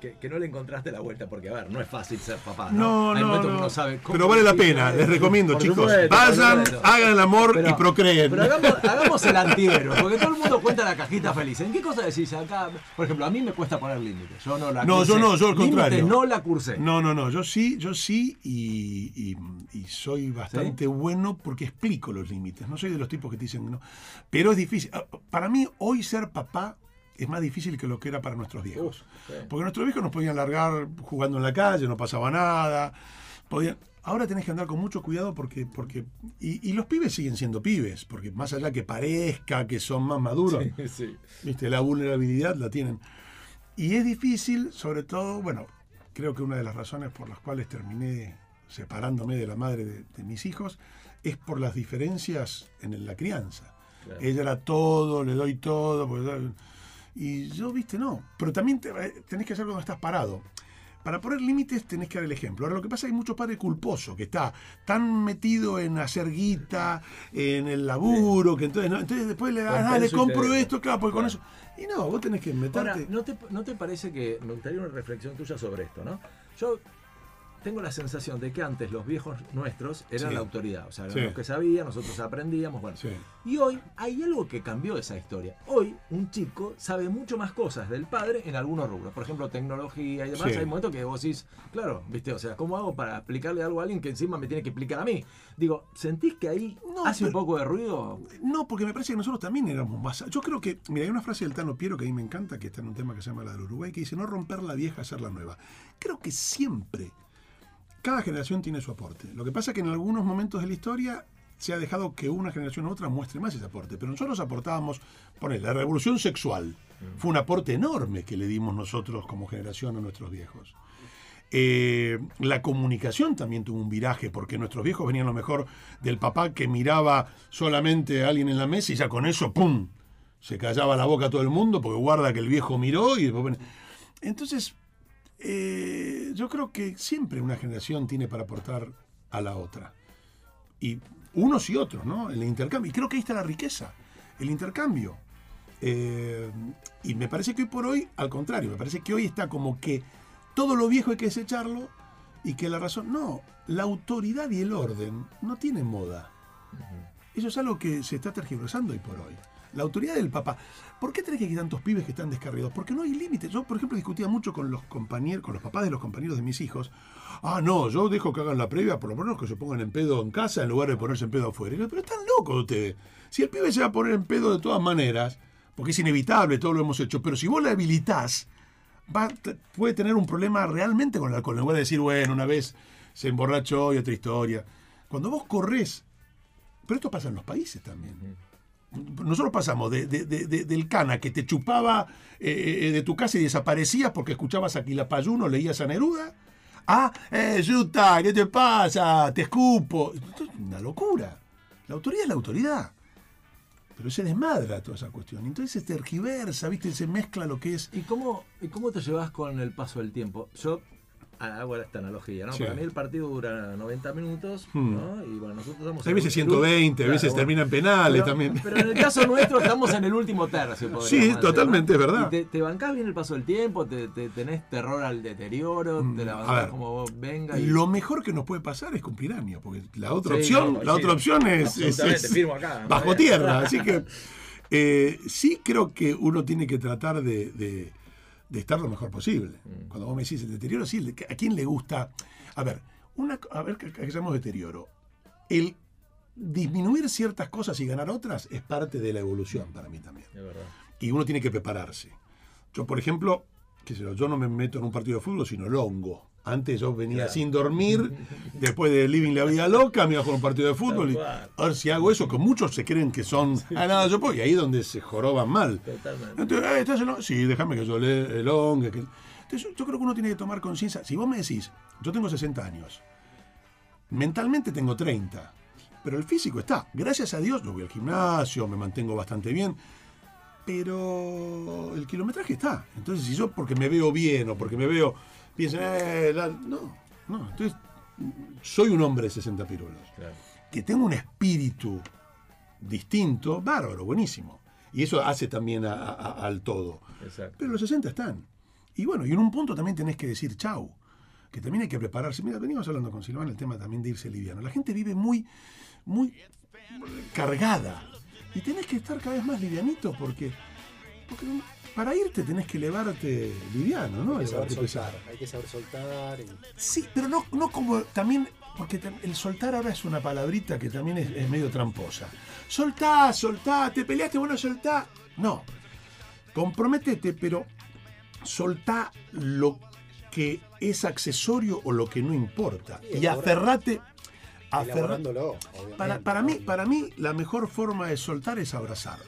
que, que- no le encontraste la vuelta? Porque, a ver, no es fácil ser papá. No, No, Hay no, momentos que no. uno sabe cómo Pero vale la pena, eh, les recomiendo, chicos. supuesto, Vayan, hagan el amor Pero- y procreen. Pero hagamos, <laughs> hagamos el antihéroe, porque todo el mundo cuenta la cajita feliz. ¿En qué cosa decís acá? Por ejemplo, a mí me cuesta poner límites. Yo no la No, cursé. yo no, yo al Límites contrario. no la cursé. No, no, no, yo sí, yo sí y, y- y soy bastante bueno porque explico los límites. No soy de los tipos que te dicen no. Pero es difícil. Ah, Para mí, hoy ser papá es más difícil que lo que era para nuestros viejos. Uf. Porque nuestros viejos nos podían largar jugando en la calle, no pasaba nada. Podían... Ahora tenés que andar con mucho cuidado porque. porque y, y los pibes siguen siendo pibes, porque más allá que parezca que son más maduros, Sí, sí. ¿viste? la vulnerabilidad la tienen. Y es difícil, sobre todo, bueno, creo que una de las razones por las cuales terminé separándome de la madre de, de mis hijos es por las diferencias en la crianza. Claro. Ella era todo, le doy todo, pues, y yo, viste, no. Pero también te- tenés que hacer cuando estás parado. Para poner límites tenés que dar el ejemplo. Ahora lo que pasa es que hay mucho padre culposo que está tan metido en hacer guita, en el laburo, que entonces, ¿no? entonces después le, Con ah, le compro esto, claro, porque con eso. Y no, vos tenés que meterte. Ahora, ¿no te, ¿no te parece que me gustaría una reflexión tuya sobre esto, no? Yo tengo la sensación de que antes los viejos nuestros eran Sí. la autoridad, o sea, eran Sí. los que sabían, nosotros aprendíamos, bueno. Sí. Y hoy hay algo que cambió esa historia. Hoy un chico sabe mucho más cosas del padre en algunos rubros. Por ejemplo, tecnología y demás. Hay momentos que vos decís, claro, ¿viste? O sea, ¿cómo hago para explicarle algo a alguien que encima me tiene que explicar a mí? Digo, ¿sentís que ahí No, hace un poco de ruido? No, porque me parece que nosotros también éramos más. Yo creo que, mira, hay una frase del Tano Piero que a mí me encanta, que está en un tema que se llama la del Uruguay, que dice: no romper la vieja, hacer la nueva. Creo que siempre, cada generación tiene su aporte. Lo que pasa es que en algunos momentos de la historia se ha dejado que una generación u otra muestre más ese aporte. Pero nosotros aportábamos, poner, la revolución sexual fue un aporte enorme que le dimos nosotros como generación a nuestros viejos. Eh, la comunicación también tuvo un viraje, porque nuestros viejos venían a lo mejor del papá que miraba solamente a alguien en la mesa y ya con eso, ¡pum! Se callaba la boca a todo el mundo porque guarda que el viejo miró y después... Entonces, eh, yo creo que siempre una generación tiene para aportar a la otra. Y unos y otros, ¿no? El intercambio. Y creo que ahí está la riqueza, el intercambio. Eh, y me parece que hoy por hoy, al contrario, me parece que hoy está como que todo lo viejo hay que desecharlo y que la razón. No, la autoridad y el orden no tienen moda. Eso es algo que se está tergiversando hoy por hoy. La autoridad del papá. ¿Por qué tenés que hay tantos pibes que están descarriados? Porque no hay límites. Yo, por ejemplo, discutía mucho con los compañeros, con los papás de los compañeros de mis hijos. Ah, no, yo dejo que hagan la previa, por lo menos que se pongan en pedo en casa en lugar de ponerse en pedo afuera. Pero están locos ustedes. Si el pibe se va a poner en pedo de todas maneras, porque es inevitable, todo lo hemos hecho, pero si vos le habilitás, va, puede tener un problema realmente con el alcohol. En lugar de decir, bueno, una vez se emborrachó y otra historia. Cuando vos corres, pero esto pasa en los países también. Nosotros pasamos de- de- de- de- del cana que te chupaba eh, eh, de tu casa y desaparecías porque escuchabas a Quilapayuno, leías a Neruda, a, eh, Yuta, ¿qué te pasa? Te escupo. Una locura. La autoridad es la autoridad. Pero se desmadra toda esa cuestión. Entonces se tergiversa, ¿viste? Se mezcla lo que es. ¿Y cómo, ¿Y cómo te llevas con el paso del tiempo? Yo hago esta analogía, ¿no? Sí. Para mí el partido dura 90 minutos, Hmm. ¿no? Y bueno, nosotros estamos A veces el- 120, a Claro, veces bueno. termina en penales Pero- también. Pero en el caso nuestro estamos en el último tercio. podríamos Sí, decir, totalmente, ¿no? es verdad. ¿Y te, te bancás bien el paso del tiempo? ¿Te, te- tenés terror al deterioro? ¿Te la bancás ver, como vos venga? Y... Lo mejor que nos puede pasar es cumplir años, porque la otra Sí, opción, no, la sí. otra opción es, es- es firmo acá, bajo tierra. <laughs> Así que eh, sí creo que uno tiene que tratar de, de- de estar lo mejor posible. Mm. Cuando vos me decís el deterioro, sí, ¿a quién le gusta? A ver, una, a ver qué llamamos deterioro. El disminuir ciertas cosas y ganar otras es parte de la evolución para mí también Es verdad. y uno tiene que prepararse. Yo, por ejemplo, sé yo, yo no me meto en un partido de fútbol, sino longo. Antes yo venía Claro. sin dormir, <laughs> después de Living la Vida Loca, me iba a jugar un partido de fútbol. Y cual. ahora si hago eso, que muchos se creen que son, ah, nada, yo puedo, y ahí es donde se joroban mal. Totalmente. Entonces, eh, ¿estás en lo- Sí, déjame que yo le el que- Entonces, yo creo que uno tiene que tomar conciencia. Si vos me decís, yo tengo 60 años, mentalmente tengo 30, pero el físico está. Gracias a Dios, yo voy al gimnasio, me mantengo bastante bien, pero el kilometraje está. Entonces, si yo porque me veo bien o porque me veo, piensan, eh, la- no, no. Entonces, soy un hombre de 60 pirulos Claro. que tenga un espíritu distinto, bárbaro, buenísimo. Y eso hace también a- a- al todo. Exacto. Pero los 60 están. Y bueno, y en un punto también tenés que decir chau. Que también hay que prepararse. Mira, venimos hablando con Silvana el tema también de irse liviano. La gente vive muy, muy cargada. Y tenés que estar cada vez más livianito porque, porque para irte tenés que elevarte liviano, ¿no? Hay que saber pesado. soltar, hay que saber soltar. y- Sí, pero no, no como también, porque el soltar ahora es una palabrita que también es, es medio tramposa. Soltá, soltá, te peleaste, bueno, soltá. No, comprométete, pero soltá lo que es accesorio o lo que no importa. Sí, Y aferrate. Para, para mí, para mí, la mejor forma de soltar es abrazar.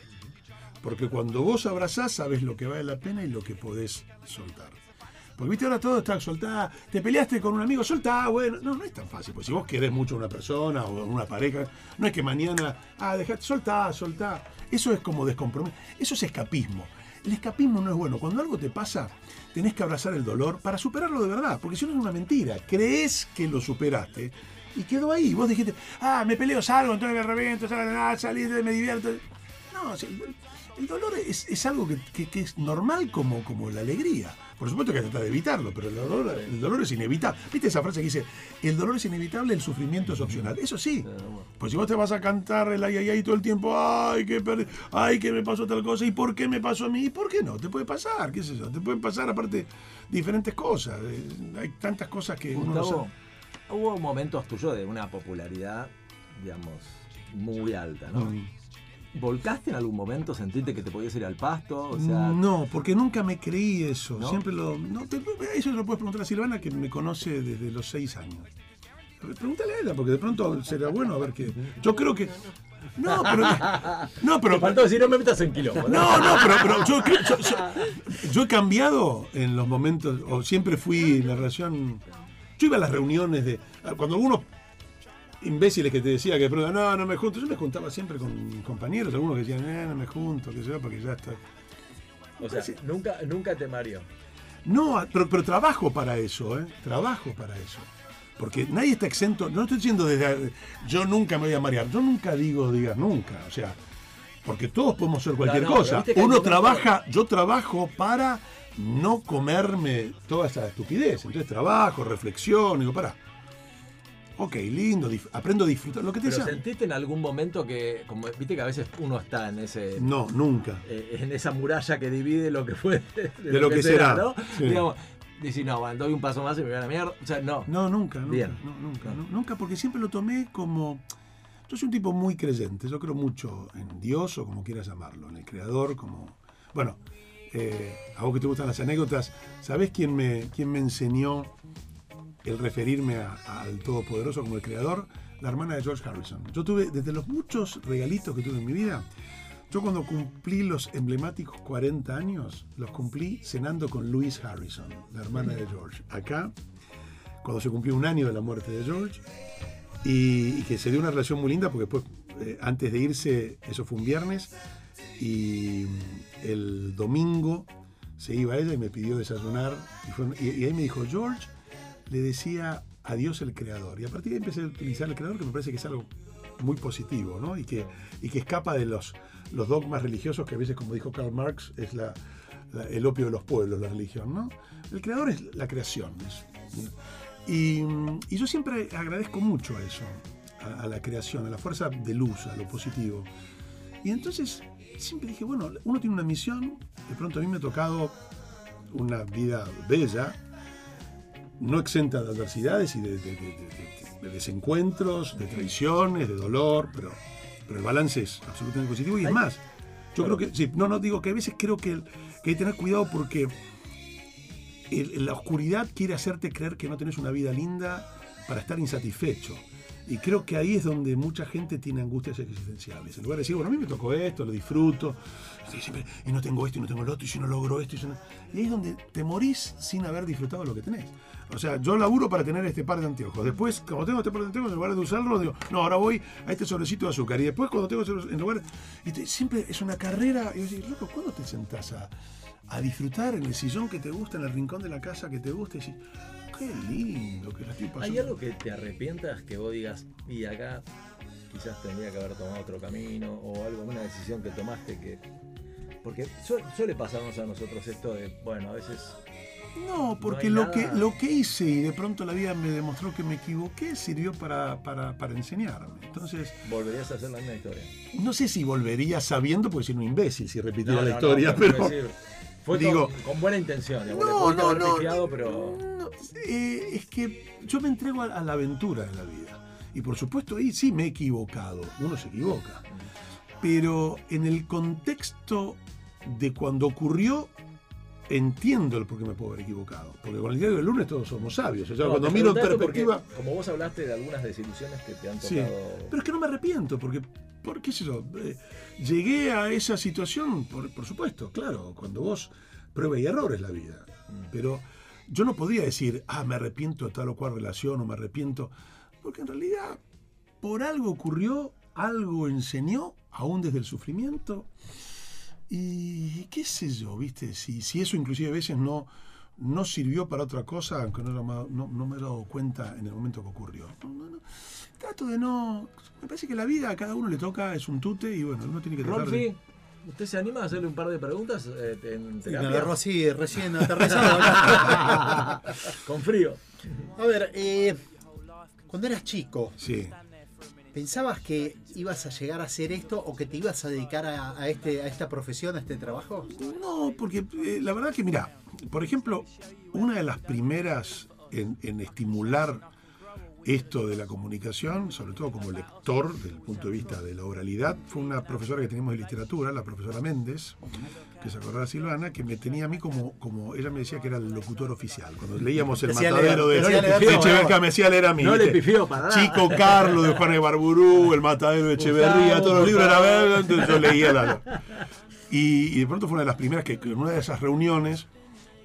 Porque cuando vos abrazás, sabes lo que vale la pena y lo que podés soltar. Porque viste, ahora todo está soltá, te peleaste con un amigo, soltá, bueno. No, no es tan fácil. Porque si vos querés mucho a una persona o a una pareja, no es que mañana, ah, dejate, soltá, soltá. Eso es como descompromiso. Eso es escapismo. El escapismo no es bueno. Cuando algo te pasa, tenés que abrazar el dolor para superarlo de verdad. Porque si no es una mentira. Crees que lo superaste y quedó ahí. Vos dijiste, ah, me peleo, salgo, entonces me reviento, salgo, ah, salí, me divierto. No, si el, dolor es, es algo que, que- que es normal como, como la alegría. Por supuesto que hay que tratar de evitarlo, pero el dolor, el dolor es inevitable. ¿Viste esa frase que dice, el dolor es inevitable, el sufrimiento es opcional? Eso sí. Pues si vos te vas a cantar el ay, ay, ay todo el tiempo, ay, que ay, que me pasó tal cosa, ¿y por qué me pasó a mí? ¿Y por qué no? Te puede pasar, qué sé yo, te pueden pasar aparte diferentes cosas. Eh, Hay tantas cosas que uno no sabe. hubo momentos tuyos de una popularidad, digamos, muy alta, ¿no? Mm. ¿Volcaste en algún momento? ¿Sentiste que te podías ir al pasto? O sea, no, porque nunca me creí eso. ¿No? Siempre lo. No, te- eso lo puedes preguntar a Silvana, que me conoce desde los seis años. Pregúntale a ella, porque de pronto será bueno a ver qué. Yo creo que. No, pero. No, pero. Te faltó decir, no me metas en quilombo. No, no, pero, pero yo, creo- yo, yo- yo he cambiado en los momentos, o siempre fui en la relación. Yo iba a las reuniones de. Cuando algunos imbéciles que te decía que pronto, no, no me junto. Yo me juntaba siempre con compañeros, algunos que decían, eh, no me junto, que sea, porque ya está. O sea, nunca, nunca te mareó. No, pero, pero trabajo para eso, ¿eh? Trabajo para eso. Porque nadie está exento, no estoy diciendo desde, yo nunca me voy a marear, yo nunca digo, digas nunca, o sea, porque todos podemos hacer cualquier No, no, pero cosa. Uno trabaja, yo trabajo para no comerme toda esa estupidez. Entonces trabajo, reflexiono, digo, para. Ok, lindo, aprendo a disfrutar. Lo que te Pero sentiste en algún momento que, como viste que a veces uno está en ese No, nunca. eh, en esa muralla que divide lo que fue <laughs> de, De lo que será, ¿no? sí. Digamos, decís, no, bueno, doy un paso más y me voy a la mierda. O sea, no. No, nunca, nunca, Bien. no, nunca, no, nunca, porque siempre lo tomé como. Yo soy un tipo muy creyente, yo creo mucho en Dios o como quieras llamarlo, en el Creador, como. Bueno, eh, a vos que te gustan las anécdotas, ¿sabés quién me, quién me enseñó el referirme a- al Todopoderoso como el Creador? La hermana de George Harrison. Yo tuve, desde los muchos regalitos que tuve en mi vida, yo cuando cumplí los emblemáticos 40 años, los cumplí cenando con Louise Harrison, la hermana de George. Acá, cuando se cumplió un año de la muerte de George, y, que se dio una relación muy linda, porque después, eh, antes de irse, eso fue un viernes, y el domingo se iba ella y me pidió desayunar, y ahí me dijo, George le decía a Dios el creador, y a partir de ahí empecé a utilizar el creador, que me parece que es algo muy positivo, ¿no? Y que, y que escapa de los, los dogmas religiosos que a veces, como dijo Karl Marx, es la, el opio de los pueblos, la religión, ¿no? El creador es la creación. y, y yo siempre agradezco mucho a eso, a, a la creación, a la fuerza de luz, a lo positivo. Y entonces siempre dije, bueno, uno tiene una misión, de pronto a mí me ha tocado una vida bella, no exenta de adversidades y de, de- de- de- de desencuentros, de traiciones, de dolor, pero, pero el balance es absolutamente positivo y es más. Yo creo que, sí, no, no, digo que a veces creo que, el- que hay que tener cuidado porque el- la oscuridad quiere hacerte creer que no tenés una vida linda para estar insatisfecho. Y creo que ahí es donde mucha gente tiene angustias existenciales. En lugar de decir, bueno, a mí me tocó esto, lo disfruto, y no tengo esto, y no tengo lo otro, y si no logro esto, y, si no- y ahí es donde te morís sin haber disfrutado lo que tenés. O sea, yo laburo para tener este par de anteojos. Después, cuando tengo este par de anteojos, en lugar de usarlo, digo, no, ahora voy a este sobrecito de azúcar. Y después, cuando tengo en lugar. Y te- siempre es una carrera. Y yo digo, loco, ¿cuándo te sentás a, a disfrutar en el sillón que te gusta, en el rincón de la casa que te gusta? Y decís, qué lindo que la estoy pasando. ¿Hay algo que te arrepientas que vos digas, y acá quizás tendría que haber tomado otro camino, o algo, una decisión que tomaste que. Porque su- suele pasarnos a nosotros esto de, bueno, a veces. No, porque No lo, que, lo que hice y de pronto la vida me demostró que me equivoqué sirvió para, para, para enseñarme. Entonces, Volverías a hacer la misma historia. no sé si volvería sabiendo, porque soy un imbécil si repitiera No, la no, historia, pero. fue digo- con, con buena intención, No, no, haber no. pifiado, pero. no, eh, es que yo me entrego a, a la aventura de la vida. Y por supuesto, ahí sí me he equivocado. Uno se equivoca. Pero en el contexto de cuando ocurrió, entiendo el por qué me puedo haber equivocado. Porque con el diario del lunes todos somos sabios. O sea, No, cuando miro en perspectiva. Como vos hablaste de algunas desilusiones que te han Sí, tocado. pero es que no me arrepiento, porque, por qué sé yo, eh, llegué a esa situación, por, por supuesto, claro, cuando vos prueba y error es la vida. Pero yo no podía decir, ah, me arrepiento de tal o cual relación o me arrepiento, porque en realidad por algo ocurrió, algo enseñó, aún desde el sufrimiento. Y qué sé yo, viste, si, si eso inclusive a veces no, no sirvió para otra cosa, aunque no, no, no- no me he dado cuenta en el momento que ocurrió. No, no, no. Trato de no. Me parece que la vida a cada uno le toca, es un tute y bueno, uno tiene que tratar de- ¿usted se anima a hacerle un par de preguntas eh, en Y me agarró así recién aterrizado. <laughs> Con frío. A ver, eh, cuando eras chico, Sí. ¿Pensabas que ibas a llegar a hacer esto o que te ibas a dedicar a, este, a esta profesión, a este trabajo? No, porque eh, la verdad que, mira, por ejemplo, una de las primeras en estimular esto de la comunicación, sobre todo como lector, desde el punto de vista de la oralidad, fue una profesora que teníamos de literatura, la profesora Méndez, que se acordará Silvana, que me tenía a mí como, como, ella me decía que era el locutor oficial. Cuando leíamos El Te hacía Matadero leer, de, leer de Echeverría, ¿no? me hacía leer a mí. No le pifió para nada. Chico Carlos de Juan Barburú, El Matadero de Echeverría, todos los libros era Gustavo. verga, entonces yo leía la... Y, y de pronto fue una de las primeras que, en una de esas reuniones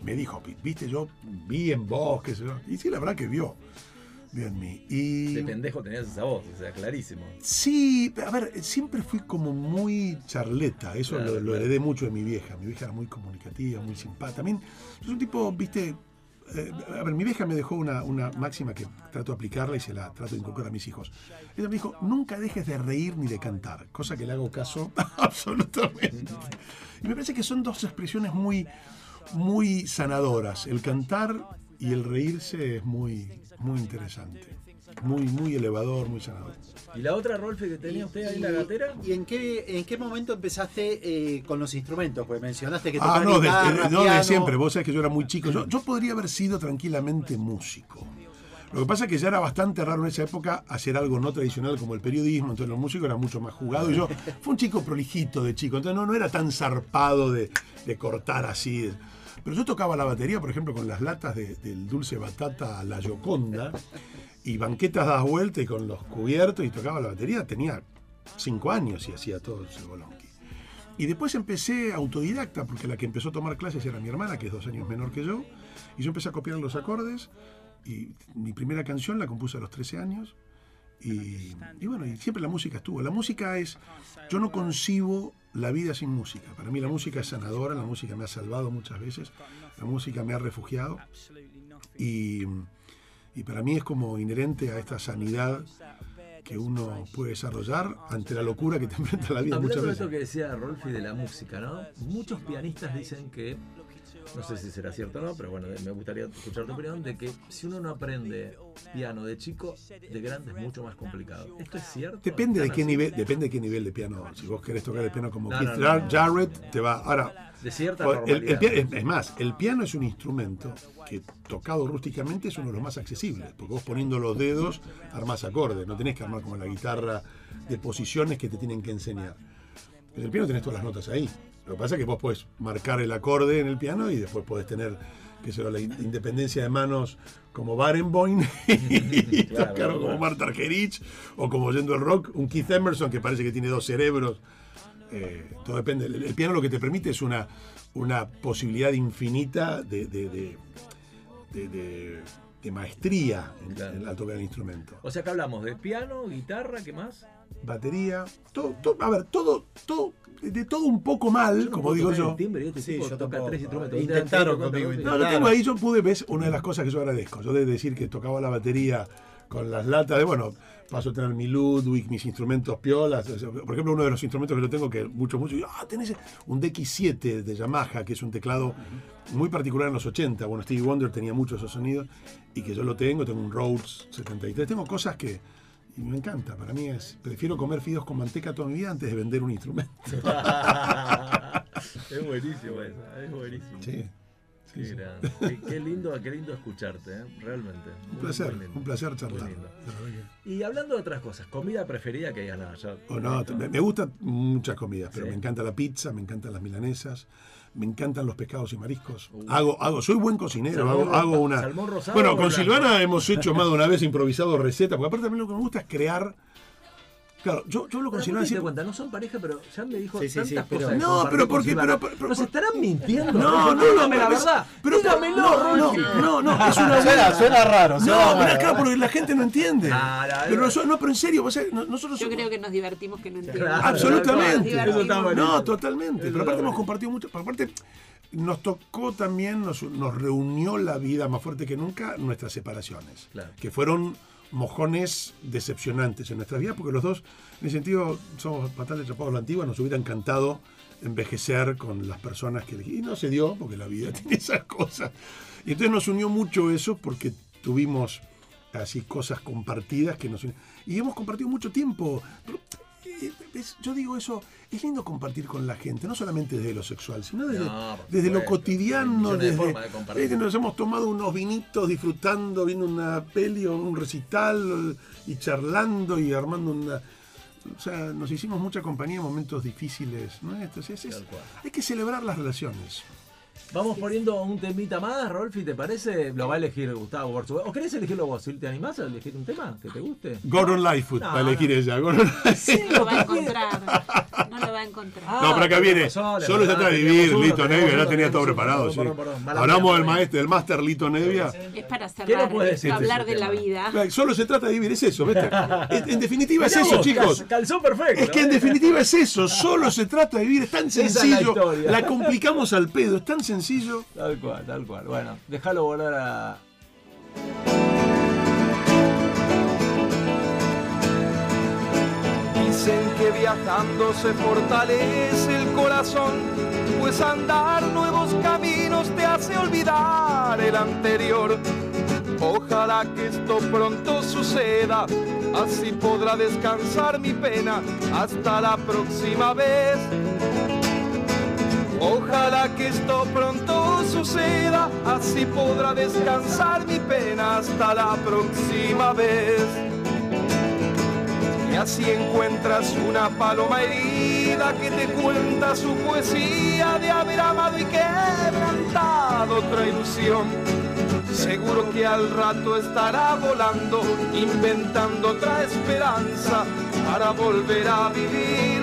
me dijo, "Vi- viste, yo vi en vos. Y sí, la verdad que vio. Vio en mí. Y De pendejo tenías esa voz, o sea, clarísimo. sí, a ver, siempre fui como muy charleta, eso Claro, lo, lo claro. heredé mucho de mi vieja. Mi vieja era muy comunicativa, muy simpática. También, es un tipo, viste, eh, a ver, mi vieja me dejó una, una máxima que trato de aplicarla y se la trato de incorporar a mis hijos. Ella me dijo, nunca dejes de reír ni de cantar, cosa que le hago caso <laughs> absolutamente. Y me parece que son dos expresiones muy, muy sanadoras. El cantar y el reírse es muy, muy interesante. Muy, muy elevador, muy sanador. ¿Y la otra Rolfe que tenía usted ahí en la gatera? ¿Y en qué, en qué momento empezaste eh, con los instrumentos? Pues mencionaste que Ah, no, de, guitarra, de- no, de siempre. Vos sabés que yo era muy chico. Yo, yo podría haber sido tranquilamente músico. Lo que pasa es que ya era bastante raro en esa época hacer algo no tradicional como el periodismo, entonces los músicos eran mucho más jugados. Y yo fue un chico prolijito de chico, entonces no, no era tan zarpado de, de cortar así. Pero yo tocaba la batería, por ejemplo, con las latas de- del dulce batata a la Yoconda y banquetas dadas vueltas y con los cubiertos y tocaba la batería. Tenía cinco años y hacía todo ese bolonqui. Y después empecé autodidacta, porque la que empezó a tomar clases era mi hermana, que es dos años menor que yo. Y yo empecé a copiar los acordes. Y mi primera canción la compuse a los 13 años. Y, y bueno, y siempre la música estuvo. La música es. Yo no concibo la vida sin música. Para mí la música es sanadora, la música me ha salvado muchas veces, la música me ha refugiado. Y, y para mí es como inherente a esta sanidad que uno puede desarrollar ante la locura que te enfrenta la vida muchas Hablando de veces. esto que decía Rolfi de la música, ¿no? Muchos pianistas dicen que, no sé si será cierto o no, pero bueno, me gustaría escuchar tu opinión, de que si uno no aprende piano de chico, de grande es mucho más complicado. ¿Esto es cierto? Depende de ¿Tan qué así? nivel, depende de qué nivel de piano. Si vos querés tocar el piano como No, Keith no, no. Jarrett, te va. Ahora, De cierta el- el, pia- es, es más, el piano es un instrumento que tocado rústicamente es uno de los más accesibles, porque vos poniendo los dedos armás acordes, no tenés que armar como la guitarra de posiciones que te tienen que enseñar. En el piano tenés todas las notas ahí. Lo que pasa es que vos podés marcar el acorde en el piano y después podés tener que sea la in- independencia de manos como Barenboim <laughs> y <laughs> Claro, tocar claro. como Marta Argerich o como yendo el rock, un Keith Emerson que parece que tiene dos cerebros. Eh, todo depende. El, el piano lo que te permite es una, una posibilidad infinita de, de, de- de- de- de maestría en, Claro. en- al tocar el instrumento. O sea que hablamos de piano, guitarra, ¿qué más? Batería, todo, todo- a ver, todo, todo, de todo un poco mal, como digo yo. timbre este Sí, tipo yo toca tampoco. tres instrumentos. Intentaron conmigo, No, lo tengo ahí, yo pude, ves, una de las cosas que yo agradezco. Yo de decir que tocaba la batería con las latas de, bueno, paso a tener mi Ludwig, mis instrumentos piolas. Por ejemplo, uno de los instrumentos que yo tengo, que muchos, muchos, digo, ah, tenés un DX7 de Yamaha, que es un teclado muy particular en los 80. Bueno, Stevie Wonder tenía mucho esos sonidos y que yo lo tengo, tengo un Rhodes 73. Tengo cosas que y me encanta. Para mí es, prefiero comer fideos con manteca toda mi vida antes de vender un instrumento. <laughs> es buenísimo eso, es buenísimo. Sí. Qué, grande. Qué- qué lindo, qué lindo escucharte, ¿eh? realmente. Un placer, un placer charlar. Y hablando de otras cosas, comida preferida que digas nada, ya. Oh, no, me, me gustan muchas comidas, pero Sí. me encanta la pizza, me encantan las milanesas, me encantan los pescados y mariscos. Uh. Hago, hago, soy buen cocinero, hago, hago una. salmón rosado bueno, con. Silvana hemos hecho más de una vez improvisado recetas, porque aparte a mí lo que me gusta es crear. Claro, yo, yo hablo con Pero Silvana ¿por qué te siempre- cuenta? No son pareja, pero ya me dijo Sí, sí, tantas sí, cosas. No, pero porque- pero- pero- ¿Nos estarán mintiendo? No, no, dígame no, la pero- verdad. pero- dígamelo, no, no, no, no, es una <laughs> Suena, suena raro. No, suena pero raro. claro, porque la gente no entiende. Ah, no, pero no. nosotros- no, pero en serio, vos nosotros Yo somos- creo que nos divertimos que no entienden. Claro, Absolutamente. No, totalmente. Pero aparte hemos compartido mucho. pero Aparte, nos tocó también, nos, nos reunió la vida más fuerte que nunca nuestras separaciones. Claro. Que fueron mojones decepcionantes en nuestras vidas, porque los dos, en ese sentido, somos bastante chapados a la antigua, nos hubiera encantado envejecer con las personas que elegí. Y no se dio, porque la vida <laughs> tiene esas cosas. Y entonces nos unió mucho eso, porque tuvimos así cosas compartidas que nos unían. Y hemos compartido mucho tiempo. Es- yo digo eso, es lindo compartir con la gente, no solamente desde lo sexual, sino desde, No, desde lo cotidiano, de desde de eh, nos hemos tomado unos vinitos disfrutando, viendo una peli o un recital y charlando y armando una... O sea, nos hicimos mucha compañía en momentos difíciles nuestros. Es- es- hay que celebrar las relaciones. Vamos poniendo un temita más, Rolfi, ¿te parece? Lo va a elegir Gustavo, por supuesto. ¿O querés elegirlo vos? ¿Te animás a elegir un tema que te guste? Gordon Lightfoot, No, para elegir ella. Gordon Sí, No lo va a encontrar. No lo va a encontrar. Ah, No, pero acá viene. razón, es Solo trata de vivir, uno, Lito Nevia, ya tenía todo preparado. sí. perdón, perdón, mala Hablamos del maestro, del máster Lito Nevia. Es para ¿Qué cerrar, de hablar de la vida. Solo se trata de vivir, es eso, ¿viste? <laughs> En, definitiva es eso, chicos. cal- Calzó perfecto. Es que en ¿eh? definitiva es eso, solo se trata de vivir, es tan Esa es la sencillo. historia. La complicamos al pedo, es tan sencillo. Tal cual, tal cual. Bueno, déjalo volver a. Dicen que viajando se fortalece el corazón, pues andar nuevos caminos te hace olvidar el anterior. Ojalá que esto pronto suceda, así podrá descansar mi pena hasta la próxima vez. Ojalá que esto pronto suceda, así podrá descansar mi pena hasta la próxima vez. Y así encuentras una paloma herida que te cuenta su poesía de haber amado y quebrantado otra ilusión. Seguro que al rato estará volando, inventando otra esperanza para volver a vivir.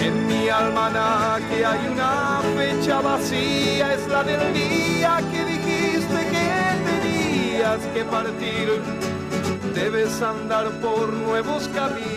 En mi almanaque hay una fecha vacía, es la del día que dijiste que tenías que partir. Debes andar por nuevos caminos.